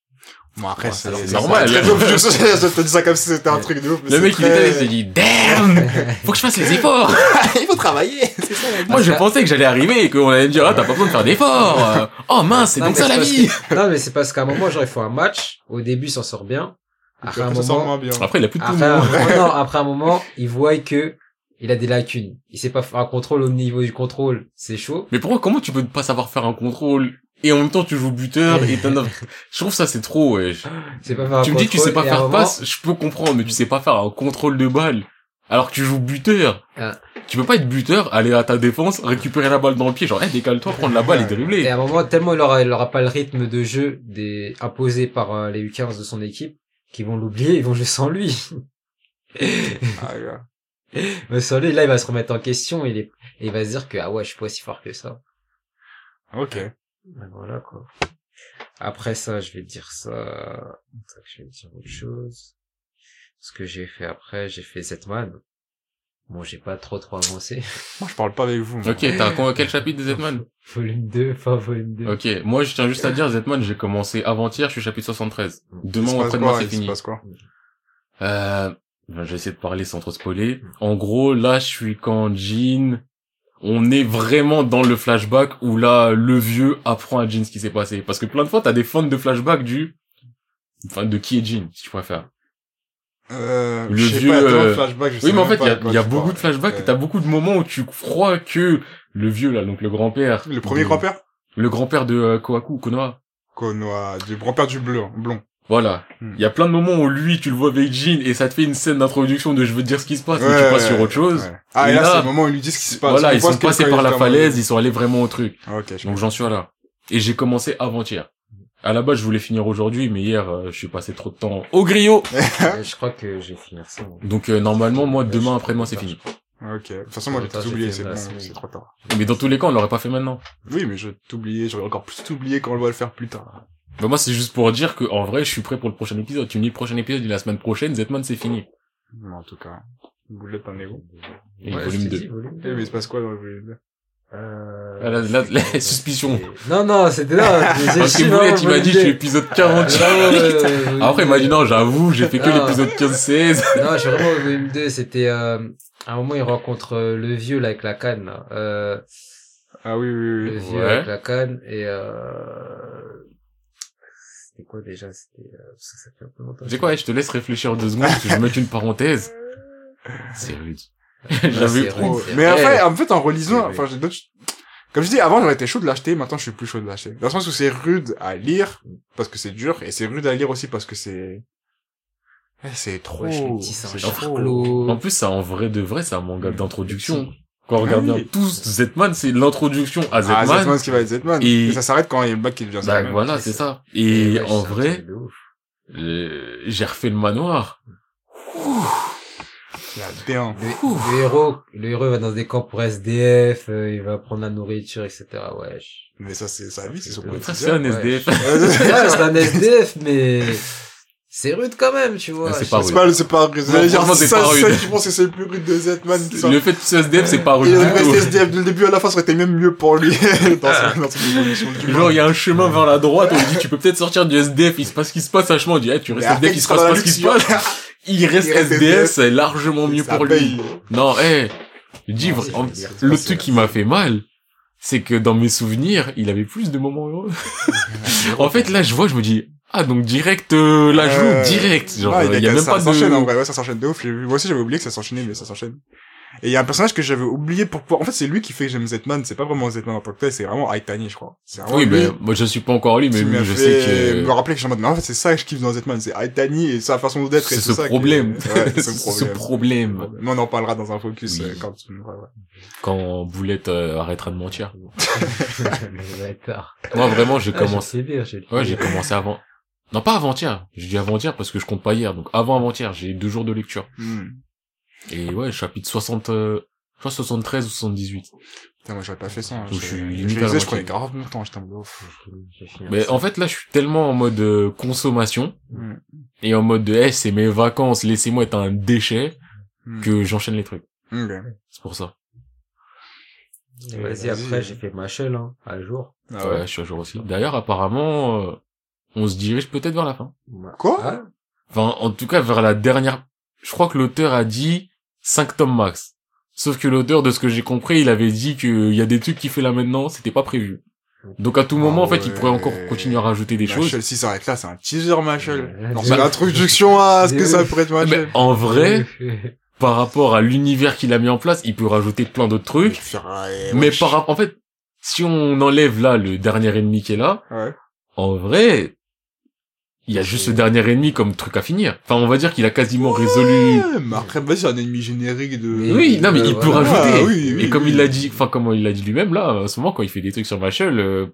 Bon, après, Ouais, c'est normal. Très. Je te dis ça comme si c'était un truc de ouf. mais Le mec, il était là, il s'est dit, damn! Faut que je fasse les efforts! Il faut travailler. C'est ça, la Moi, je pensais que j'allais arriver et qu'on allait me dire, ah, t'as pas besoin de faire d'efforts! Euh, Oh mince, c'est donc ça la vie! que- non, mais c'est parce qu'à un moment, genre, il faut un match. Au début, il s'en sort bien. Après un Après, moment, moins bien. Après, il a plus de après un, poumons. moment- non, après un moment, il voit que il a des lacunes. Il sait pas faire un contrôle au niveau du contrôle, c'est chaud. Mais pourquoi, comment tu peux pas savoir faire un contrôle? Et en même temps tu joues buteur et t'as Je trouve ça c'est trop, ouais. C'est pas faire un Tu me dis que tu sais pas et faire moment- passe, je peux comprendre, mais tu sais pas faire un contrôle de balle. Alors que tu joues buteur. Ah. Tu peux pas être buteur, aller à ta défense, récupérer la balle dans le pied, genre, eh, décale-toi, prendre la balle et Et dribbler. à un moment, tellement il aura, il aura pas le rythme de jeu des, imposé par euh, les U15 de son équipe, qu'ils vont l'oublier, ils vont jouer sans lui. Ah, gars. Mais sans lui, là, il va se remettre en question, il est, et il va se dire que, ah ouais, je suis pas si fort que ça. Ok. Ben voilà, quoi. Après ça, je vais dire ça, je vais dire autre chose. Ce que j'ai fait après, j'ai fait Zetman. Bon, j'ai pas trop trop avancé. Moi, je parle pas avec vous. Ok, t'as con- quel chapitre de Zetman? Volume 2, fin volume 2. Ok, moi je tiens juste à dire, Zetman, j'ai commencé avant-hier, je suis chapitre 73. Il Demain ou après-demain, c'est il se fini. passe quoi? Euh, ben, je vais essayer de parler sans trop spoiler. En gros, là, je suis quand Jean, on est vraiment dans le flashback où là, le vieux apprend à Jean ce qui s'est passé. Parce que plein de fois, t'as des fans de flashback du, enfin, de qui est Jean, si tu préfères. Euh, Le vieux, pas, euh, flashbacks, je sais Oui, mais en fait, il y a, y beaucoup de flashbacks et t'as beaucoup de moments où tu crois que le vieux, là, donc le grand-père. Le premier de- grand-père? Le grand-père de euh, Kohaku, Konoha. Konoha, du grand-père du blond, blond. Voilà. Hmm. Il y a plein de moments où lui, tu le vois avec Jean et ça te fait une scène d'introduction de je veux te dire ce qui se passe, mais Ouais, tu passes sur autre chose. ouais. Ah, et Et là, là- c'est le moment où ils lui disent ce qui se passe. Voilà, ils voit sont passés par la falaise, ils sont allés vraiment au truc. Ah, Donc j'en suis là. Et j'ai commencé avant-hier. À la base, je voulais finir aujourd'hui, mais hier, euh, je suis passé trop de temps au griot. Euh, je crois que je vais finir ça. Donc euh, normalement, moi, demain après-demain, c'est fini. Ok. De toute façon, moi, j'ai tout j'ai oublié, c'est bon, c'est trop tard. Mais dans tous les cas, on l'aurait pas fait maintenant. Oui, mais je vais t'oublier, j'aurais encore plus t'oublier quand on va le faire plus tard. Bah moi, c'est juste pour dire que, en vrai, je suis prêt pour le prochain épisode. Tu me dis le prochain épisode, il est la semaine prochaine, Zetman, c'est fini. Mais en tout cas, Boulette, t'en es où? Et Ouais, volume je t'ai 2. dit, volume Eh, deux. mais il se passe quoi dans le volume 2? Euh, Ah, là, là, la suspicion. Non, non, c'était là. Parce que Boulette, il m'a dit, je suis épisode Ah, 48. non, ouais, ouais, volume Après, il m'a dit, non, j'avoue, j'ai fait que l'épisode 15-16. Non, je suis vraiment au volume 2. C'était, euh, à un moment, il rencontre euh, le vieux, là, avec la canne, là. Euh, Ah oui, oui, le oui. vieux Ouais. avec la canne, et euh, c'était quoi déjà? C'était, euh, ça, ça fait un peu longtemps. Tu sais quoi, je te laisse réfléchir deux secondes, je vais mettre une parenthèse. C'est rude. Ouais, J'avais trop- Mais en rude. fait, en fait, en relisant, enfin, j'ai d'autres, comme je dis, avant, j'aurais été chaud de l'acheter, maintenant, je suis plus chaud de l'acheter. Dans le sens où c'est rude à lire, parce que c'est dur, et c'est rude à lire aussi parce que c'est, Eh, c'est trop, c'est singes trop. En plus, ça, en vrai de vrai, c'est un manga d'introduction. Quand on regarde Ah bien oui. tous Zetman, c'est l'introduction à Ah, Zetman. Zetman, ce qui va être Zetman. Et- Et, ça s'arrête quand il y a le bac qui devient bah Zetman. voilà, c'est ça. Et ouais, en vrai, euh, j'ai refait le manoir. Il y a bien. Le, le héros, le héros va dans des camps pour SDF, euh, il va prendre la nourriture, etc. Wesh. Mais ça, c'est sa vie, c'est son quotidien. c'est un ouais. SDF. Ouais, Ouais, c'est un SDF, mais c'est rude quand même, tu vois. Mais c'est Je pas sais C'est pas, rude. Franchement, c'est ça, pas rude. qui pense que c'est le plus rude de Zetman. Le fait que ce SDF, c'est pas rude Il du resté SDF le début à la fin, ça aurait été même mieux pour lui dans son, dans son évolution du Genre, il y a un chemin vers la droite, on lui dit, tu peux peut-être sortir du SDF, il se passe ce qui se passe, vachement, on dit, eh, tu restes SDF, il se passe pas ce qui se passe. Il reste reste SDF, c'est largement mieux pour lui. Non, eh, je dis, le truc qui m'a fait mal, c'est que dans mes souvenirs, il avait plus de moments heureux. en fait, là, je vois, je me dis, ah, donc direct, euh, la joue, Euh, direct. Genre, ouais, il y a même ça pas s'enchaîne, en vrai, ouais, ça s'enchaîne de ouf. Moi aussi, j'avais oublié que ça s'enchaînait, mais ça s'enchaîne. Et il y a un personnage que j'avais oublié pourquoi. En fait, c'est lui qui fait que j'aime Zetman. C'est pas vraiment Zetman en tant que tel, c'est vraiment Aitani, je crois. C'est vraiment Oui, lui mais moi, je suis pas encore lui, mais lui, je fait sais me que... rappeler que je suis en mode, mais en fait, c'est ça que je kiffe dans Zetman. C'est Aitani et sa façon d'être C'est ce ça. problème. Ouais, c'est ce ce problème. Mais on en parlera dans un focus Oui. euh, quand tu... ouais, ouais. Quand Boulette euh, arrêtera de mentir. Moi, vraiment, j'ai Ah, commencé... Ouais, j'ai commencé avant. Non, pas avant-hier. Je dis avant-hier parce que je compte pas hier. Donc avant avant-hier, j'ai deux jours de lecture. Hmm. Et ouais, chapitre 60, euh, je crois 73 ou 78. Putain, moi, j'aurais pas fait ça. hein. Donc, Je, je suis je, limite lisais, je moitié. prenais grave mon temps, j'étais en mode. J'ai Mais ça. en fait, là, je suis tellement en mode euh, consommation Hmm. et en mode de, hey, c'est mes vacances, laissez-moi être un déchet Hmm. que j'enchaîne les trucs. C'est pour ça. Vas-y, après, j'ai fait Machel, hein, à jour. Ah ouais. ouais. je suis à jour aussi. D'ailleurs, apparemment, euh, on se dirige peut-être vers la fin. Quoi Enfin, en tout cas, vers la dernière, je crois que l'auteur a dit 5 tomes max. Sauf que l'auteur, de ce que j'ai compris, il avait dit qu'il y a des trucs qu'il fait là maintenant, c'était pas prévu. Donc à tout moment, Ah en fait, il pourrait encore continuer à rajouter des choses. Machel, si ça arrête là, c'est un teaser, Machel. Ouais. Non, c'est l'introduction à ce que Mais ça pourrait être Mais Machel. en vrai, par rapport à l'univers qu'il a mis en place, il peut rajouter plein d'autres trucs. Mais par rapport, en fait, si on enlève là le dernier ennemi qui est là, Ouais. en vrai, il y a juste ce dernier ennemi comme truc à finir. Enfin, on va dire qu'il a quasiment résolu. Ouais, mais après, vas-y, c'est un ennemi générique de... Mais- Oui, non, mais il peut voilà. rajouter. Ah, oui, oui, Et comme oui. il l'a dit, enfin, comme il l'a dit lui-même, là, en ce moment, quand il fait des trucs sur Machel, euh,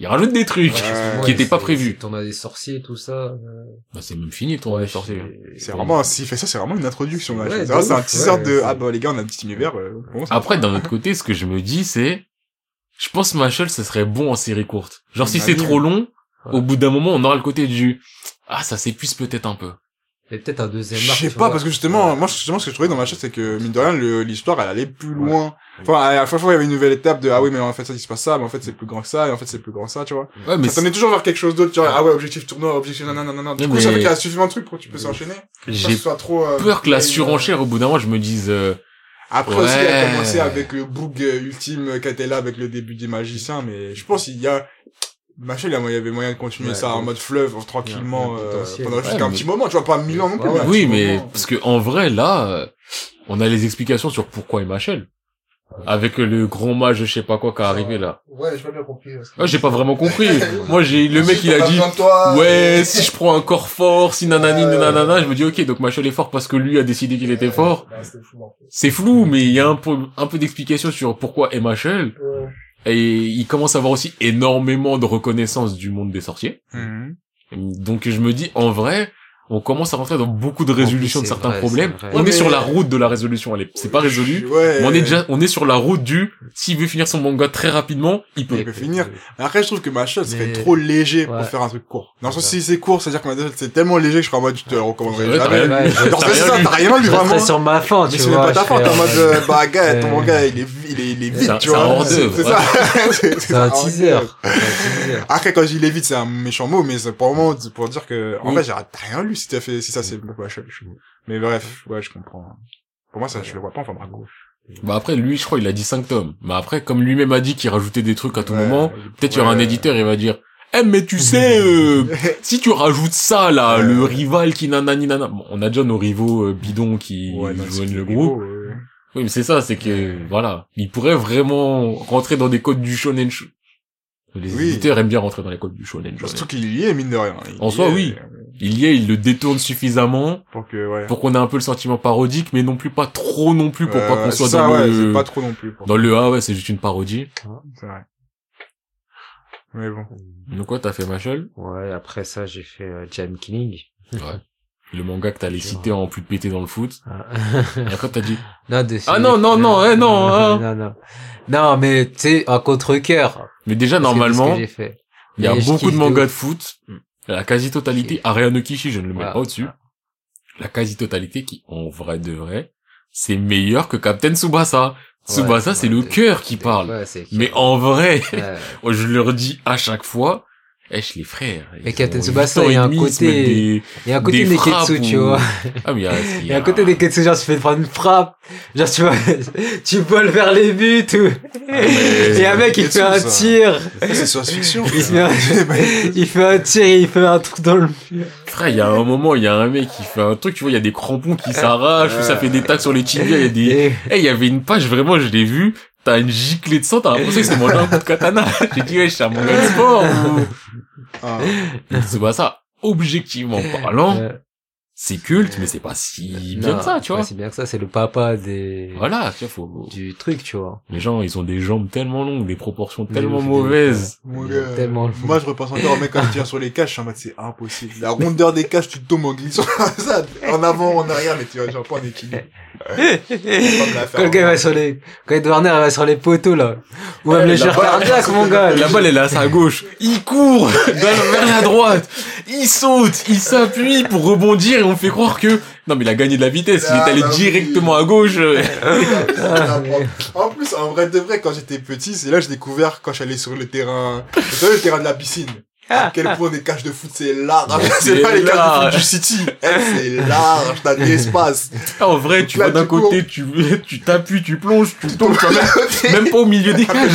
il rajoute des trucs. Ouais. qui étaient pas prévus. On a des sorciers, tout ça. euh, Bah, c'est même fini, ton ouais, sorcier. C'est vraiment, s'il fait ça, c'est vraiment une introduction, C'est un teaser ouais, de, ah bah, les gars, on a un petit univers, euh, bon, ça- Après, d'un autre côté, ce que je me dis, c'est, je pense que Machel, ce serait bon en série courte. Genre, si Bah c'est trop long. Au bout d'un moment, on aura le côté du, ah, ça s'épuise peut-être un peu. Et peut-être un deuxième Je sais pas, vois. parce que justement, moi, justement, ce que je trouvais dans Machel, c'est que, mine de rien, l'histoire, elle allait plus loin. Enfin, à la fois, il y avait une nouvelle étape de, ah oui, mais en fait, ça, il se passe ça, mais en fait, c'est plus grand que ça, et en fait, c'est plus grand que ça, tu vois. Ouais, mais Ça t'amenait toujours vers quelque chose d'autre, tu vois, ah ouais, objectif tournoi, objectif nanana, nanana. Du Non, coup, mais- ça fait qu'il y a suffisamment de trucs pour que tu peux s'enchaîner. J'ai ce soit trop, euh, peur que la plain, euh, surenchère, au bout d'un moment, je me dise, euh, Après aussi, il a Ouais. commencé avec le bug euh, ultime était là avec le début des magiciens, mais je pense qu'il y a, Machel, il y avait moyen de continuer Ouais, ça en mode fleuve, tranquillement, euh, pendant Ouais, jusqu'à un mais- petit moment, tu vois, pas mille ans non plus. Ouais, mais un oui, mais, moment. parce que, en vrai, là, euh, on a les explications sur pourquoi est Machel. Avec le grand mage, je sais pas quoi, qui est arrivé là. Ouais, j'ai pas bien compris. Ouais, j'ai pas vraiment compris. Moi, j'ai, le mec, il a dit, toi. ouais, si je prends un corps fort, si nanani, nanana, je me dis, ok, donc Machel est fort parce que lui a décidé qu'il était fort. C'est flou, mais il y a un peu, un peu d'explication sur pourquoi est Machel. Et il commence à avoir aussi énormément de reconnaissance du monde des sorciers. Mhm. Donc je me dis, en vrai, on commence à rentrer dans beaucoup de résolutions de c'est certains vrai, problèmes. c'est. On Ouais, est sur mais- la route de la résolution. Elle est, c'est pas résolu. Ouais. Mais on est déjà, on est sur la route du, s'il veut finir son manga très rapidement, il peut. Il peut finir. Après, je trouve que Machot serait Mais- trop léger Ouais. pour faire un truc court. Dans le sens, C'est si c'est court, c'est-à-dire que c'est tellement léger que je serais en mode, je te le recommanderais Ouais, jamais. T'as c'est rien ça, lu. t'as rien lu Je vraiment. sur ma fin, Mais tu c'est même vois. pas ta faute, fais, en mode, euh, bah, gars, ton manga, il est, il est, il est C'est vite, un- tu c'est un vois. C'est ça. C'est C'est un teaser. C'est. Après, quand je dis il est vite, c'est un méchant mot, mais c'est pour, le moment, pour dire que, en vrai, j'ai rien lu si t'as fait, si ça c'est Machot. Mais bref, ouais, je comprends. Pour moi, ça, je le vois pas, enfin, bravo. Bah après, lui, je crois, il a dit 5 tomes. Mais après, comme lui-même a dit qu'il rajoutait des trucs à tout Ouais, moment, peut-être il y aura un ouais. éditeur, il va dire, eh, mais tu sais, euh, si tu rajoutes ça, là, Ouais. le rival qui nanani nana, bon, on a déjà nos rivaux euh, bidons qui Ouais, joignent le groupe. ouais. Oui, mais c'est ça, c'est que, voilà. Il pourrait vraiment rentrer dans des codes du shonen. Les Oui. éditeurs aiment bien rentrer dans les codes du shonen. shonen. Surtout qu'il y est, mine de rien. Il En y soi, est, oui. euh, Il y est, il le détourne suffisamment Pour que, ouais. pour qu'on ait un peu le sentiment parodique, mais non plus pas trop non plus pour Euh, pas qu'on soit ça, dans ouais, le, pas trop non plus. pour- dans le, ah ouais, c'est juste une parodie. C'est vrai. Mais bon. Donc quoi, t'as fait Machel? Ouais, après ça, j'ai fait euh, Jam Killing. Ouais. Le manga que t'allais citer en plus de péter dans le foot. Ah. Et après, t'as dit, non, de Ah non, non, non, eh, non, hein. non, non. Non, mais tu sais, un contre-cœur. mais déjà, normalement, il y a beaucoup de mangas de foot. La quasi-totalité, Ariane Kishi, je ne le mets pas au-dessus. La quasi-totalité qui, en vrai de vrai, c'est meilleur que Captain Tsubasa. Tsubasa, Ouais, c'est le cœur qui parle. ouais, Mais en vrai, Ouais. je leur dis à chaque fois, eh, les frères. Mais Captain ont Tsubasa, 8 ans il y a et un côté- Il y a un côté des Neketsu, frappes tu ou- vois. Ah, mais il y a, Il y a un côté Neketsu, genre, tu fais prendre une frappe. Genre, tu vois, tu voles vers les buts ou... Et un mec, il fait un tir. C'est science-fiction. Il fait un, il fait un tir et il fait un truc dans le mur. Frère, il y a un moment, il y a un mec qui fait un truc, tu vois, il y a des crampons qui s'arrachent, ça fait des tacs sur les tibias, il y a des... Eh, il y avait une page, vraiment, je l'ai vu, t'as une giclée de sang, t'as l'impression que c'est mangé un coup de katana. J'ai dit, ouais, c'est un manga de sport, ou... Ah. C'est pas ça. Objectivement parlant, c'est culte, mais c'est pas si bien non, que ça, tu ouais, vois. C'est bien que ça, c'est le papa des, Voilà, tu vois, faut... du truc, tu vois. Les gens, ils ont des jambes tellement longues, des proportions tellement mauvaises. Gars, tellement- Moi, je repense encore au mec quand il tire sur les caches, je suis en mode, c'est impossible. La rondeur des caches, tu tombes en glissant ça. En avant, en arrière, mais tu vas genre pas en équilibre. Quand le gars va sur les, quand Ed Warner va sur les poteaux, là. Ou même les balle- cardiaques, mon gars. La balle, elle est à sa gauche. Il court vers la droite. Il saute. Il s'appuie pour rebondir on fait croire que... Non, mais il a gagné de la vitesse. Il Ah, est allé bah directement à gauche. En plus, en vrai de vrai, quand j'étais petit, c'est là que j'ai découvert quand j'allais sur le terrain, le terrain de la piscine. À quel point des caches de foot c'est large. C'est pas les caches de foot du City. Eh, c'est large, t'as de l'espace. En vrai, tu vas d'un côté, tu tu t'appuies, tu plonges, tu tombes, même pas au milieu des cages.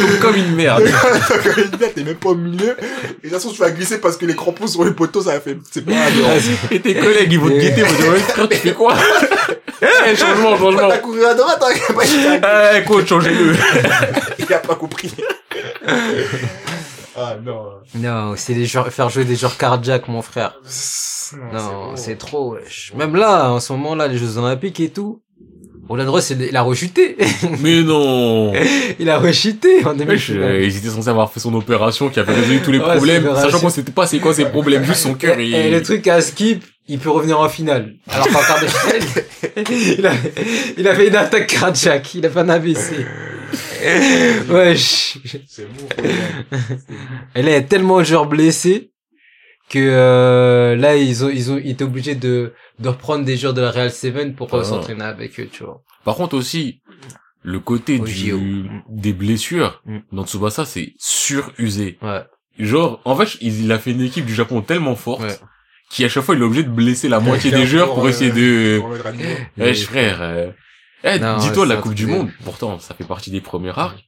Tombes comme une merde. Quand il vient, t'es même pas au milieu. Et de toute façon, tu vas glisser parce que les crampons sur les poteaux, ça a fait, c'est pas. Et tes collègues, ils vont te guetter, ils vont dire, ouais, frère, tu fais quoi? Eh, changement, changement. T'as couru à droite, hein, Eh, coach, changez-le. il a pas compris. Ah, non. Non, c'est les joueurs, faire jouer des joueurs cardiaques, mon frère. Non, c'est trop, wesh. Même là, en ce moment là, les Jeux Olympiques et tout. Roland Ross, il a rechuté. Mais non. il a rechuté en Wesh, 2000. euh, ils étaient censés avoir fait son opération qui avait résolu tous les Ouais, problèmes, c'est sachant qu'on sait pas c'est quoi ses problèmes, juste son cœur Et, et... et le truc à skip, il peut revenir en finale. Alors qu'en quart de finale, il a, il avait une attaque cardiaque, il a fait un AVC. Wesh. C'est bon. Et là, il y a tellement de joueurs blessés que euh, là, ils ont, ils ont, ils étaient obligés de, de reprendre des joueurs de la Real 7 pour Ah. s'entraîner avec eux, tu vois. Par contre aussi, le côté Au du, JO. des blessures, Mm. dans Tsubasa, c'est surusé. Ouais. Genre, en fait, il, il a fait une équipe du Japon tellement forte, Ouais. qui à chaque fois, il est obligé de blesser la moitié des joueurs pour essayer de... Wesh, frère, euh, eh, Non, dis-toi, la Coupe du de- Monde, pourtant, ça fait partie des premiers arcs.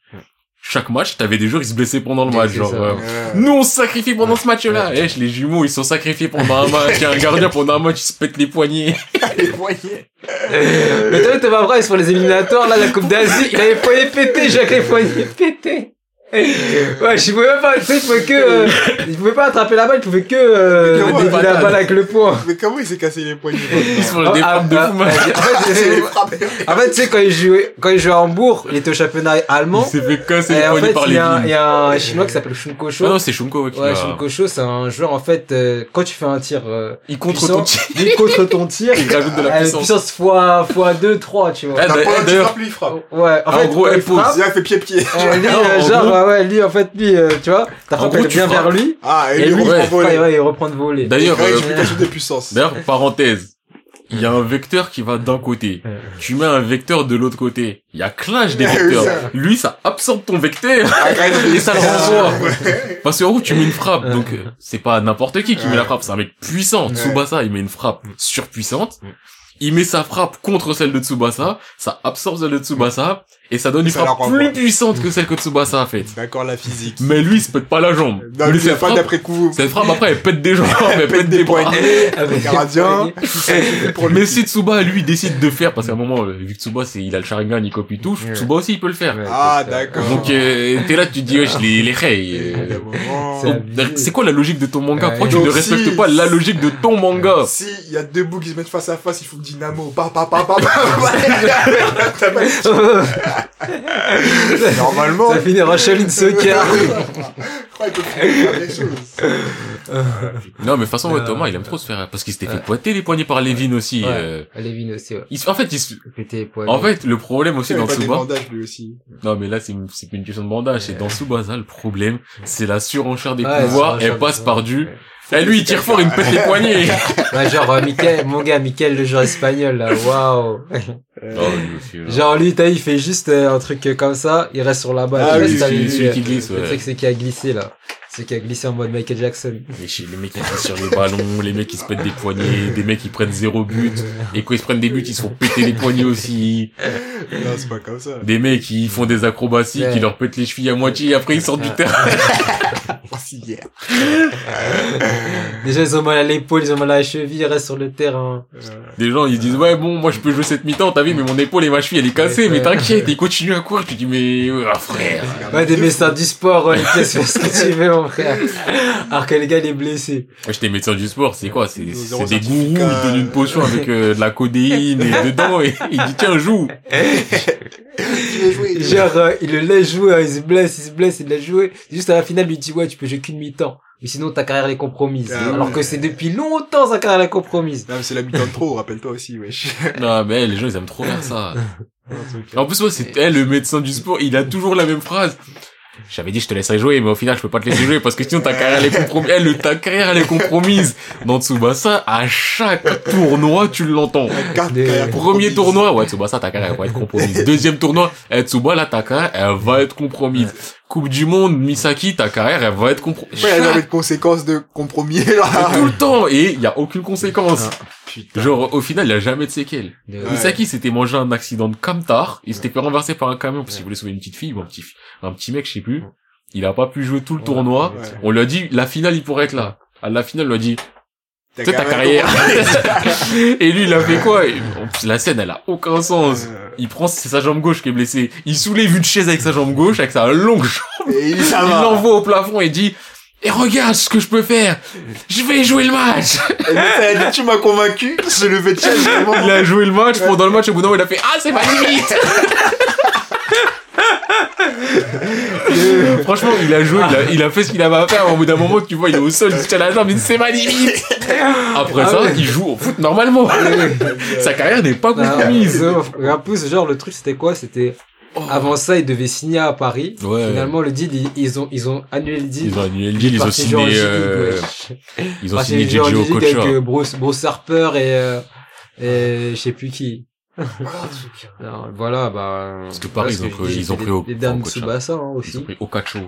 Chaque match, t'avais des joueurs qui se blessaient pendant le match, genre... euh. Nous, on se sacrifie pendant ce match-là. Eh, les jumeaux, ils sont sacrifiés pendant un match. Il y a un gardien pendant un match, il se pète les poignets. Les poignets. Mais t'as vu, Thomas Bryce pour les éliminatoires, là, la Coupe d'Asie, il avait les poignets pétés, Jacques les poignets pétés. Ouais, je pouvais même pas, tu sais, il pouvait que, euh, il pouvait pas attraper la balle, il pouvait que, euh, Mais comment, dévier la balle avec le poing. Mais comment il s'est cassé les poignets Ils se font Ah, des ah, de ah, fou, ah. En fait, en tu sais, quand il jouait, quand il jouait à Hambourg, il était au championnat Il allemand. s'est fait casser les Et en poignets fait, par il y, les a un- il y a un chinois qui s'appelle Shunko Sho. Ah non, c'est Shunko, ouais, Ouais, Shunko Sho, c'est un joueur, en fait, euh, quand tu fais un tir, euh, Il contre puissant, ton tir. lui contre ton tir, Il rajoute de la puissance. puissance fois, fois 2, 3, tu vois. Ah, pas un d'ailleurs- il frappe. Ouais, en fait, gros, il fait pied-pied. euh, genre, gros- ouais, ouais, lui, en fait, lui, euh, tu vois, ta frappe, gros, elle tu vient vers lui, Ah, et et lui, lui, il ouais, reprend ouais, voler. ouais, il reprend de voler. D'ailleurs, euh, de. D'ailleurs, parenthèse. Il y a un vecteur qui va d'un côté. Tu mets un vecteur de l'autre côté. Il y a clash des vecteurs. Lui, ça absorbe ton vecteur. Arrête, Et ça le renvoie. Parce qu'en gros, tu mets une frappe. Donc, euh, c'est pas n'importe qui qui met la frappe. C'est un mec puissant. Tsubasa, il met une frappe surpuissante. Il met sa frappe contre celle de Tsubasa. Ça absorbe celle de Tsubasa. Et ça donne une Ça frappe plus puissante que celle que Tsubasa a faite. D'accord, la physique. Mais lui, il se pète pas la jambe. Non, lui, c'est pas frappe, d'après coup. cette frappe, après, elle pète des jambes, elle pète des poignets. Avec pour Mais lui. si Tsuba, lui, décide de faire, parce qu'à un moment, euh, vu que Tsuba, c'est, il a le Sharingan, il copie tout, Ouais. Tsuba aussi, il peut le faire. Ouais, Ah, d'accord. Donc, euh, t'es là, tu te dis, wesh, les, les euh, un C'est quoi la logique de ton manga Pourquoi tu ne respectes pas la logique de ton manga Si, il y a deux bouts qui se mettent face à face, ils font dynamo. Pa, pa, pa, pa, pa. Normalement. Ça finira Shaolin Soccer. Non, mais de toute façon, ouais, Euh, Thomas, il aime trop se faire, parce qu'il s'était fait pointer les poignets par Levin aussi. Ouais. euh. Lévin aussi, ouais. Il se- en fait, il se- en fait, le problème aussi dans aussi. non, mais là, c'est une, c'est plus une question de bandage, c'est dans Tsubasa, le problème, c'est la surenchère des Ouais, pouvoirs, elle passe par du, Ouais. eh, lui, il tire fort, il me pète les poignets. Ouais, genre, euh, Mickaël, mon gars, Mickaël, le joueur espagnol, là, waouh. Oh. Genre, lui, t'as, il fait juste euh, un truc euh, comme ça, il reste sur la balle. Ah oui, celui- euh, qui glisse, Le ouais. truc, c'est qui a glissé, là. C'est qui a glissé en mode Michael Jackson. Les, chi- les mecs qui tirent sur les ballons, les mecs qui se pètent des poignets, des mecs qui prennent zéro but, et quand ils se prennent des buts, ils se font péter les poignets aussi, Non, c'est pas comme ça. des mecs qui font des acrobaties, Ouais. qui leur pètent les chevilles à moitié, et après ils sortent du terrain. Hier. Déjà, ils ont mal à l'épaule, ils ont mal à la cheville, ils restent sur le terrain. Des gens, ils disent, ouais, bon, moi je peux jouer cette mi-temps, t'as vu, mais mon épaule et ma cheville, elle est cassée, mais t'inquiète, ils continuent à courir, tu dis, mais, ah, frère. Ouais, des médecins du sport, ouais, fais ce que tu veux, mon frère? Alors que le gars, il est blessé. Moi, j'étais médecin du sport, c'est quoi? C'est, c'est des gourous, ils donnent une potion avec euh, de la codéine et dedans, et il dit, tiens, joue. Tu Genre, euh, il le laisse jouer, hein, il se blesse, il se blesse, il laisse jouer. Juste à la finale, il lui dit, ouais, tu peux jouer qu'une mi-temps. Mais sinon, ta carrière elle est compromise. Ah Alors ouais. que c'est depuis longtemps sa carrière elle est compromise. Non, mais c'est l'habitant de trop, rappelle-toi aussi, wesh. Non, mais les gens, ils aiment trop faire ça. En plus, moi, c'est elle, le médecin du sport, il a toujours la même phrase. J'avais dit, je te laisserai jouer, mais au final, je peux pas te laisser jouer parce que sinon ta carrière, elle est compromise. Elle, ta carrière, elle est compromise. Dans Tsubasa, à chaque tournoi, tu l'entends. Premier tournoi, ouais, Tsubasa, ta carrière, elle va être compromise. Deuxième tournoi, eh, Tsuba, là, ta carrière, elle va être compromise. Coupe du monde, Misaki, ta carrière, elle va être compromise. Ouais, il y a jamais de conséquences de compromis, là. Tout le temps, et il y a aucune conséquence. Ah, Putain. Genre, au final, il y a jamais de séquelles. Ouais. Misaki s'était mangé un accident de camtar, il s'était fait renverser par un camion parce qu'il voulait sauver une petite fille ou un petit, un petit mec, je sais plus. Il a pas pu jouer tout le tournoi. Ouais. On lui a dit, la finale, il pourrait être là. À la finale, on lui a dit, Ta carrière. Et lui, il a fait quoi Et, La scène, elle a aucun sens. Euh, Il prend, c'est sa jambe gauche qui est blessée. Il soulève une chaise avec sa jambe gauche, avec sa longue jambe. Et il, l'envoie au plafond et dit, et regarde ce que je peux faire. Je vais jouer le match. Et dit, tu m'as convaincu, je le vais de chaise, vraiment. Il a joué le match. Pendant le match, au bout d'un moment, il a fait, ah, c'est ma limite. Franchement, il a joué, il a, il a fait ce qu'il avait à faire. Au bout d'un moment, tu vois, il est au sol, il se tient la jambe, il dit, c'est ma limite. Après Ah ça, ouais. il joue au foot normalement. Sa carrière n'est pas Ah, compromise. Et en plus, genre, le truc, c'était quoi? C'était, avant ça, il devait signer à Paris. Ouais. Finalement, le deal, ils, ils ont, ils ont annulé le deal. Ils ont annulé le deal, ils ont signé, euh, ils ont signé JJ avec Okocha. euh, Bruce, Bruce Harper et, euh, et je sais plus qui. Alors, voilà, bah. Parce que Paris, ils ont pris- ils ont pris au- Les derniers au Tsubasa, hein, Ils ont aussi. pris Okacho.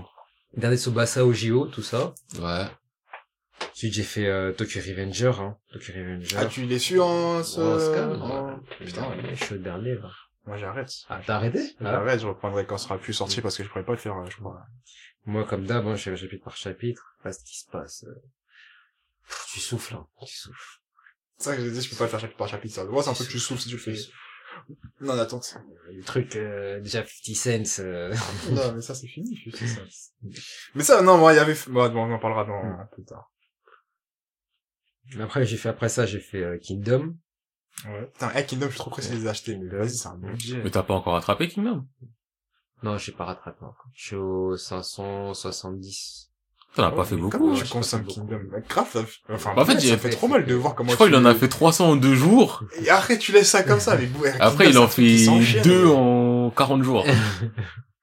Les derniers Tsubasa au JO, tout ça. Ouais. Ensuite, j'ai fait, euh, Tokyo Revenger, hein. Tokyo Revenger. Ah, tu l'es su en ce... Oh, en- ouais. Putain, est chaud le dernier, là. Moi, j'arrête. Ah, t'as arrêté? Ah. J'arrête, je reprendrai quand ce sera plus sorti parce que je pourrais pas le faire, euh, je crois. Moi, comme d'hab, hein, je fais chapitre par chapitre. Pas ce qui se passe. euh. Pff, Tu souffles, hein. Tu souffles. C'est ça que j'ai dit, je peux pas le faire chapitre par chapitre, ça. Moi, c'est un truc que tu souffles si tu le fais. Non, l'attente. Le truc, euh, déjà 50 cents, euh, non, mais ça, c'est fini, je sais ça. Mais ça, non, moi, il y avait, bon, on en parlera dans, Mm. plus tard. Mais après, j'ai fait, après ça, j'ai fait euh, Kingdom. Ouais. Putain, hey, Kingdom, je suis trop pressé de les acheter, mais vas-y, c'est un budget. Mais t'as pas encore attrapé Kingdom? Non, j'ai pas rattrapé encore. Je suis au 570. T'en as Ouais, pas fait beaucoup. Tu je consommes Kingdom? Bah, enfin, En fait, ça a fait fait- trop mal de voir comment Je crois qu'il en a fait 300 en deux jours. Et après, tu laisses ça comme ça, mais bon, Après, il en fait deux en 40 jours.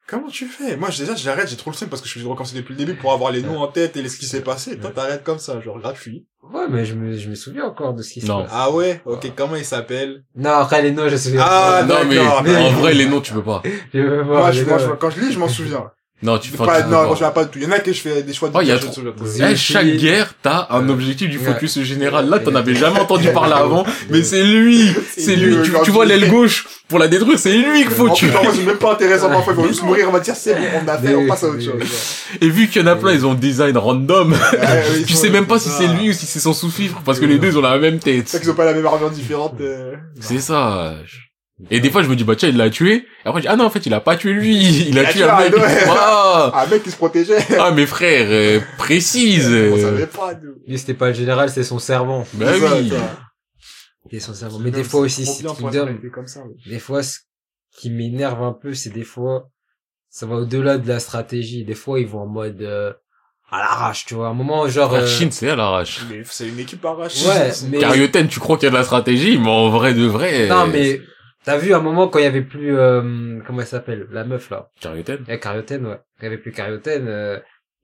Comment tu fais? Moi, déjà, j'arrête, j'ai trop le seum parce que je suis obligé de recommencer depuis le début pour avoir les noms en tête et les- ce qui s'est passé. Toi, t'arrêtes comme ça, genre gratuit. Ouais, mais je me, je me souviens encore de ce qui se Non. passe. Ah ouais? Ok, comment il s'appelle? Non, après les noms, je me souviens Ah, pas. non, mais d'accord, mais- en vrai, les noms, tu peux pas. Je veux voir Moi, les je, moi, noms. je- quand je lis, je m'en souviens. Non, tu Pas, non, pas. moi, je souviens pas de tout. Il y en a que je fais des choix de Oh, y a trop-. Zé- Eh, chaque guerre, t'as un Ouais. objectif du Ouais. focus général. Là, t'en avais jamais entendu parler avant, mais c'est lui, C'est c'est lui, lui. Tu, vois l'aile gauche, pour la détruire, c'est lui qu'il faut tuer. parfois, c'est même pas intéressant. Parfois, il faut juste mourir. On va dire, c'est bon, on a fait, on passe à autre chose. Et vu qu'il y en a plein, ils ont le design random. Ouais, tu sais même pas si c'est lui ou si c'est son sous-fifre, parce que les deux, ils ont la même C'est tête. ça qu'ils ont pas la même armure différente. euh. C'est ça. Et des fois, je me dis, bah tiens, il l'a tué. Et après, je dis, ah non, en fait, il a pas tué lui. Il a Il a tué tué un un mec. autre. Ah, Ah, mec qui se protégeait. ah mes frères, euh, précise. On euh. savait pas, nous. Lui, c'était pas le général, c'est son servant. Bah oui. C'était son servant. Mais des fois aussi, c'est. Des fois, ce qui m'énerve un peu, c'est des fois, ça va au-delà de la stratégie. Des fois, ils vont en mode, euh, à l'arrache, tu vois. À un moment, genre, Frère euh, Shin, c'est à l'arrache. Mais c'est une équipe arrachée. Ouais, mais- Carioten, tu crois qu'il y a de la stratégie, mais en vrai de vrai. non, euh, mais, t'as vu un moment quand il y avait plus, euh, comment elle s'appelle? La meuf, là. Carioten. La Carioten, ouais. Quand il y avait plus Carioten, euh,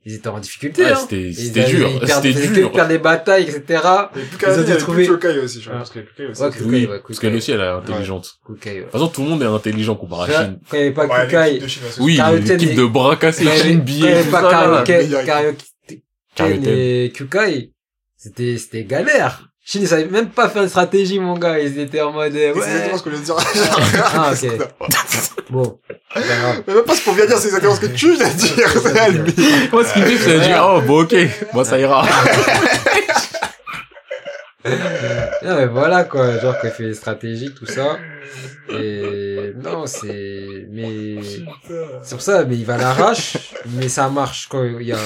ils étaient en difficulté, Ah, hein. c'était, Ils c'était dur. ils perdent- C'était ils dur. que perdre des batailles, etc. Et plus Ils ont qu'à il y dû avait trouver- plus aussi, je Ah. pense plus Chokai aussi. Ouais, Kukai, Oui, ouais, parce qu'elle aussi, elle est intelligente. Kukai, ouais. De toute façon, tout le monde est intelligent comparé à Shin. Quand il y avait pas Ouais, Kukai, Chine, Oui, l'équipe de bras cassés, avait- Shin, quand il y billet, avait pas. Karioken Karioten. et Kukai, c'était, c'était galère. Shin, ils savaient même pas faire une stratégie, mon gars. Ils étaient en mode, euh, C'est ouais. exactement ce que je viens de dire. Ah, ok. Bon. C'est pas grave. Mais même pas ce qu'on vient de dire, c'est exactement ce que tu viens de dire. C'est. Moi, ce qui me fait, c'est de dire, oh, bon, ok, bon, ça ira. Non, mais voilà, quoi. Genre, quand il fait des stratégies, tout ça. Et, non, c'est, mais, c'est pour ça, mais il va à l'arrache, mais ça marche quand il y a,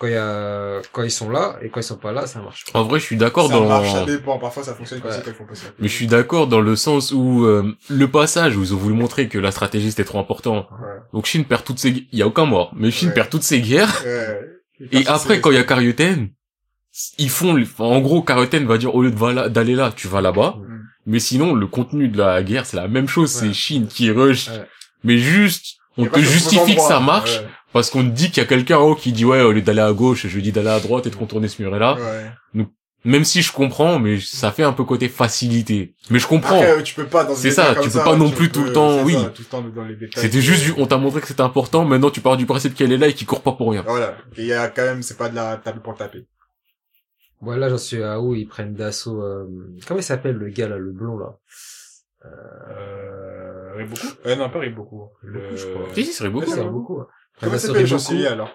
quand il y a, quand ils sont là, et quand ils sont pas là, ça marche pas. En vrai, je suis d'accord Ça dans, marche, ça dépend. Parfois, ça fonctionne comme Ouais. ça, quand ils font pas ça. mais je suis d'accord dans le sens où, euh, le passage où ils ont voulu montrer que la stratégie c'était trop important. Ouais. Donc Shin perd toutes ses, il y a aucun mort, mais Shin Ouais. perd toutes ses guerres. Ouais. Et après, quand il y a Karyuten, ils font, enfin, en gros, Karyuten va dire, au lieu de d'aller là, tu vas là-bas. Mm. Mais sinon, le contenu de la guerre, c'est la même chose, Ouais. c'est Shin qui rush. Ouais. Mais juste, on te justifie que ça marche, Ouais. Parce qu'on te dit qu'il y a quelqu'un en haut qui dit, ouais, au lieu d'aller à gauche, je dis d'aller à droite et de contourner ce mur-là. Ouais. Même si je comprends, mais ça fait un peu côté facilité. Mais je comprends. Après, euh, tu peux pas dans C'est ça, tu peux pas non tu plus tout le peux- temps, c'est oui. ça, tout le temps dans les détails. C'était juste du, on t'a montré que c'était important, maintenant tu pars du principe qu'elle est là et qu'il court pas pour rien. Voilà. Il y a quand même, c'est pas de la table pour taper. Bon, là, j'en suis à où ils prennent d'assaut, euh, comment il s'appelle le gars, là, le blond, là? Euh, Riboku? Ouais, non, pas Riboku. Le... je crois. Si, si, c'est beaucoup. Comment s'appelle alors?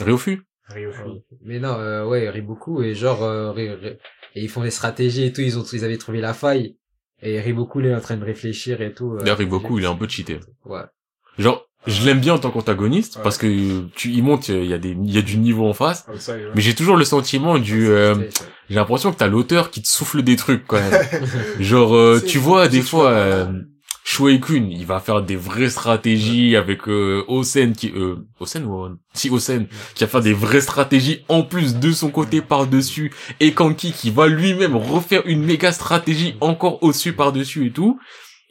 Ryofu. Ryofu. Mais non, euh, ouais, Riboku et genre, euh, et ils font des stratégies et tout, ils ont, ils avaient trouvé la faille. Et Riboku, il est en train de réfléchir et tout. euh, D'ailleurs, Riboku, il est un peu cheaté. Ouais. Genre, je l'aime bien en tant qu'antagoniste Ouais. parce que tu, il monte, il y a des, il y a du niveau en face. Ah, ça, ouais. Mais j'ai toujours le sentiment du, euh, Ouais, ça- j'ai l'impression que t'as l'auteur qui te souffle des trucs quand même. Genre, euh, tu vois, des fois, euh, Shuei-kun, il va faire des vraies stratégies avec euh, Osen qui, euh, Osen ou Si Osen, qui va faire des vraies stratégies en plus de son côté par-dessus, et Kanki qui va lui-même refaire une méga stratégie encore au-dessus par-dessus et tout.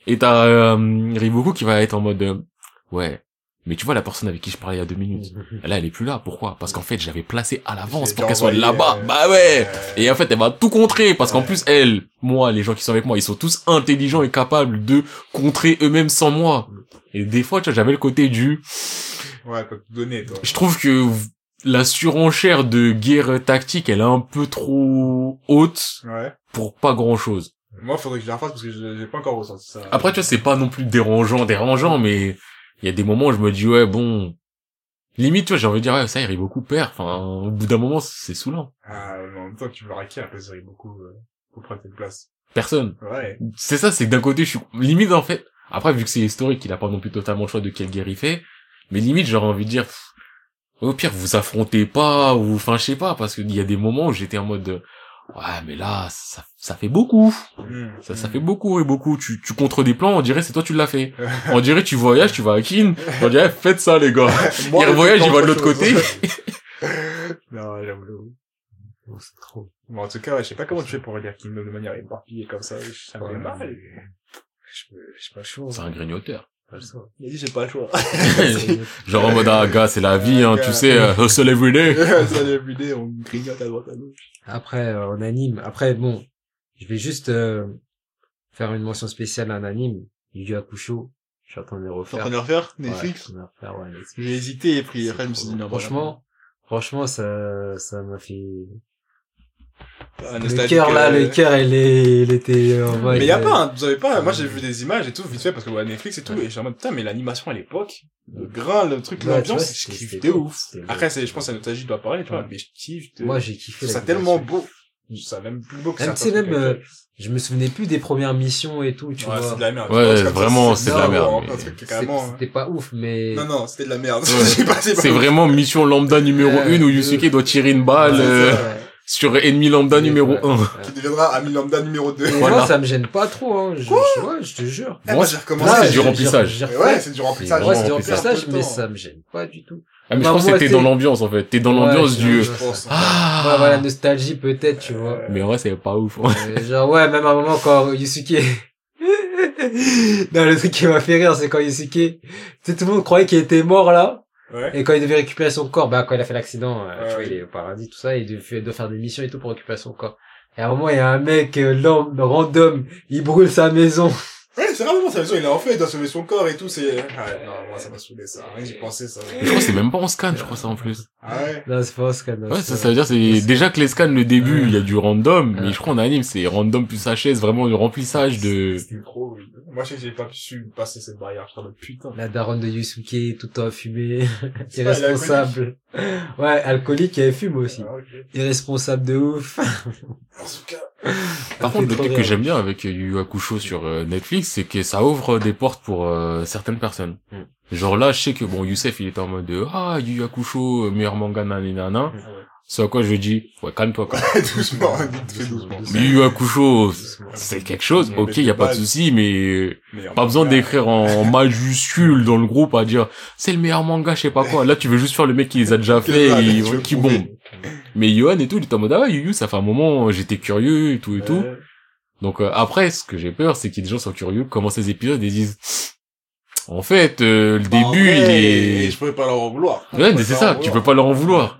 Et t'as euh, qui va être en mode, euh, ouais, mais tu vois la personne avec qui je parlais il y a deux minutes, là elle est plus là, pourquoi? Parce qu'en fait j'avais placé à l'avance pour qu'elle soit là-bas, euh, bah ouais et en fait, elle va tout contrer parce qu'en plus, elle, moi, les gens qui sont avec moi, ils sont tous intelligents et capables de contrer eux-mêmes sans moi. Et des fois, tu vois, j'avais le côté du, Ouais, quoi, donner, toi. je trouve que la surenchère de guerre tactique, elle est un peu trop haute Ouais. pour pas grand chose. Moi, faudrait que je la refasse parce que j'ai pas encore ressenti ça. Après, tu vois, c'est pas non plus dérangeant, dérangeant, mais il y a des moments où je me dis, ouais, bon, limite, tu vois, j'ai envie de dire, ouais, ça irait beaucoup perdre. Enfin, au bout d'un moment, c'est saoulant. Ah, mais en même temps, tu veux raquer après, ça beaucoup, euh, pour prendre cette place. personne. Ouais. C'est ça, c'est que d'un côté, je suis limite en fait. Après, vu que c'est historique, il a pas non plus totalement le choix de quelle guerre il fait. Mais limite, j'aurais envie de dire, pff, au pire, vous affrontez pas, ou enfin, je sais pas, parce qu'il y a des moments où j'étais en mode, de, ouais, mais là, ça, ça fait beaucoup. Hmm. Ça, ça fait beaucoup et beaucoup. Tu, tu contres des plans, on dirait c'est toi tu l'as fait. On dirait tu voyages, tu vas à Kin, on dirait faites ça les gars. Moi, il revoyage, il va de l'autre autre côté. non, j'avoue. Bon, c'est trop. Bon, en tout cas, ouais, je sais pas comment tu fais pour relire Kingdom de manière éparpillée comme ça. Ça me fait mal. mais- Je j'ai pas le choix. C'est un grignoteur. Il a dit, j'ai pas le choix. Genre en mode ah gars, c'est la vie, hein, tu sais, euh, hustle every day. ça, les vidéos, on grignote à droite à gauche. Après, euh, en anime. Après, bon, je vais juste euh, faire une mention spéciale à un anime. Yu Yu Hakusho. Je suis en train de le T'es en refaire. train de le refaire, Ouais, Netflix? je suis en train de le refaire, ouais, Netflix. J'ai hésité et puis après, je me suis dit, non, franchement, franchement, ça, ça m'a fait. Le cœur là, euh, le cœur, il est, il était. Mais y a euh, pas, hein, vous avez pas, moi j'ai vu des images et tout, vite fait, parce que ouais, Netflix et tout, et je suis en mode, putain, mais l'animation à l'époque, le grain, le truc, Ouais, l'ambiance, je c'était- kiffe de ouf. Après, c'est, je pense que la nostalgie doit parler, tu vois, Ouais. mais je kiffe de... Moi, j'ai kiffé. ça tellement beau. Ça même plus beau que Même, sais, même, trucs euh. Je me souvenais plus des premières missions et tout, tu Ouais, c'est vois. de la merde. Ouais, ça, vraiment, c'est de la merde, C'est- carrément, hein. C'était pas ouf, mais. Non, non, c'était de la merde. C'est vraiment mission lambda numéro Ouais, 1 où Yusuke doit tirer une balle Sur ennemi lambda numéro Ouais, 1. ouais. Qui deviendra ami lambda numéro 2. Et Voilà. moi, ça me gêne pas trop, hein. Je, je, ouais, je te jure. Eh, moi j'ai recommencé. C'est du remplissage. Ouais, c'est du remplissage. Ouais, c'est du remplissage. mais ça me gêne pas du tout. Ah mais je Bah, pense que t'es dans l'ambiance en fait. T'es dans l'ambiance du... je pense. Ah Ouais, voilà, nostalgie peut-être, tu vois. Mais en vrai c'est pas ouf. Euh, genre, ouais, même à un moment quand Yusuke... non, le truc qui m'a fait rire, c'est quand Yusuke... Tu sais, tout le monde croyait qu'il était mort, là. Ouais. Et quand il devait récupérer son corps, bah, quand il a fait l'accident, euh, Ouais, tu vois, ouais. il est au paradis, tout ça, il devait, doit faire des missions et tout pour récupérer son corps. Et à un moment, il y a un mec, euh, l'homme, random, il brûle sa maison. Ouais, c'est vraiment sa maison, il a en fait, il doit sauver son corps et tout, c'est... Ouais, non, moi ça m'a saoulé ça. Rien que j'y pensais, ça. Je crois que c'est même pas en scan, je crois ça en plus. Ah ouais? Non, c'est pas Oscar. non, Ouais, c'est ça, ça veut dire c'est déjà que les scans le début, Ouais. il y a du random, mais Ouais. je crois en anime c'est random plus HS, vraiment le remplissage de C'était trop, oui. Moi, je sais que j'ai pas su passer cette barrière. Je suis en mode, putain. La daronne de Yusuke, tout en pas, il est irresponsable. Ouais, alcoolique et elle fume aussi. Ah. Irresponsable de ouf. En tout cas. Par contre, le truc que j'aime bien avec Yu Yu Hakusho sur euh, Netflix, c'est que ça ouvre des portes pour euh, certaines personnes. Mm. Genre là, je sais que bon, Youssef, il était en mode de, ah Yu Yu Hakusho, euh, meilleur manga nanana. C'est à quoi je dis, ouais, calme-toi quand même. doucement, doucement. Mais Yu Yu Hakusho, c'est quelque chose, Mais ok, c'est y a pas de souci, mais pas besoin d'écrire en majuscule dans le groupe à dire, c'est le meilleur manga, je sais pas quoi. Là, tu veux juste faire le mec qui les a déjà fait et qui bombe. Mais Yohan et tout, il était en mode, ah, Yu Yu, ça fait un moment, j'étais curieux et tout et tout. Ouais. Donc euh, après, ce que j'ai peur, c'est qu'il y ait des gens qui sont curieux, commencent ces épisodes et disent, en fait, euh, le Bah, en début, vrai, il est... Je pourrais pas leur en vouloir. Ouais, mais c'est ça, tu peux pas leur en vouloir.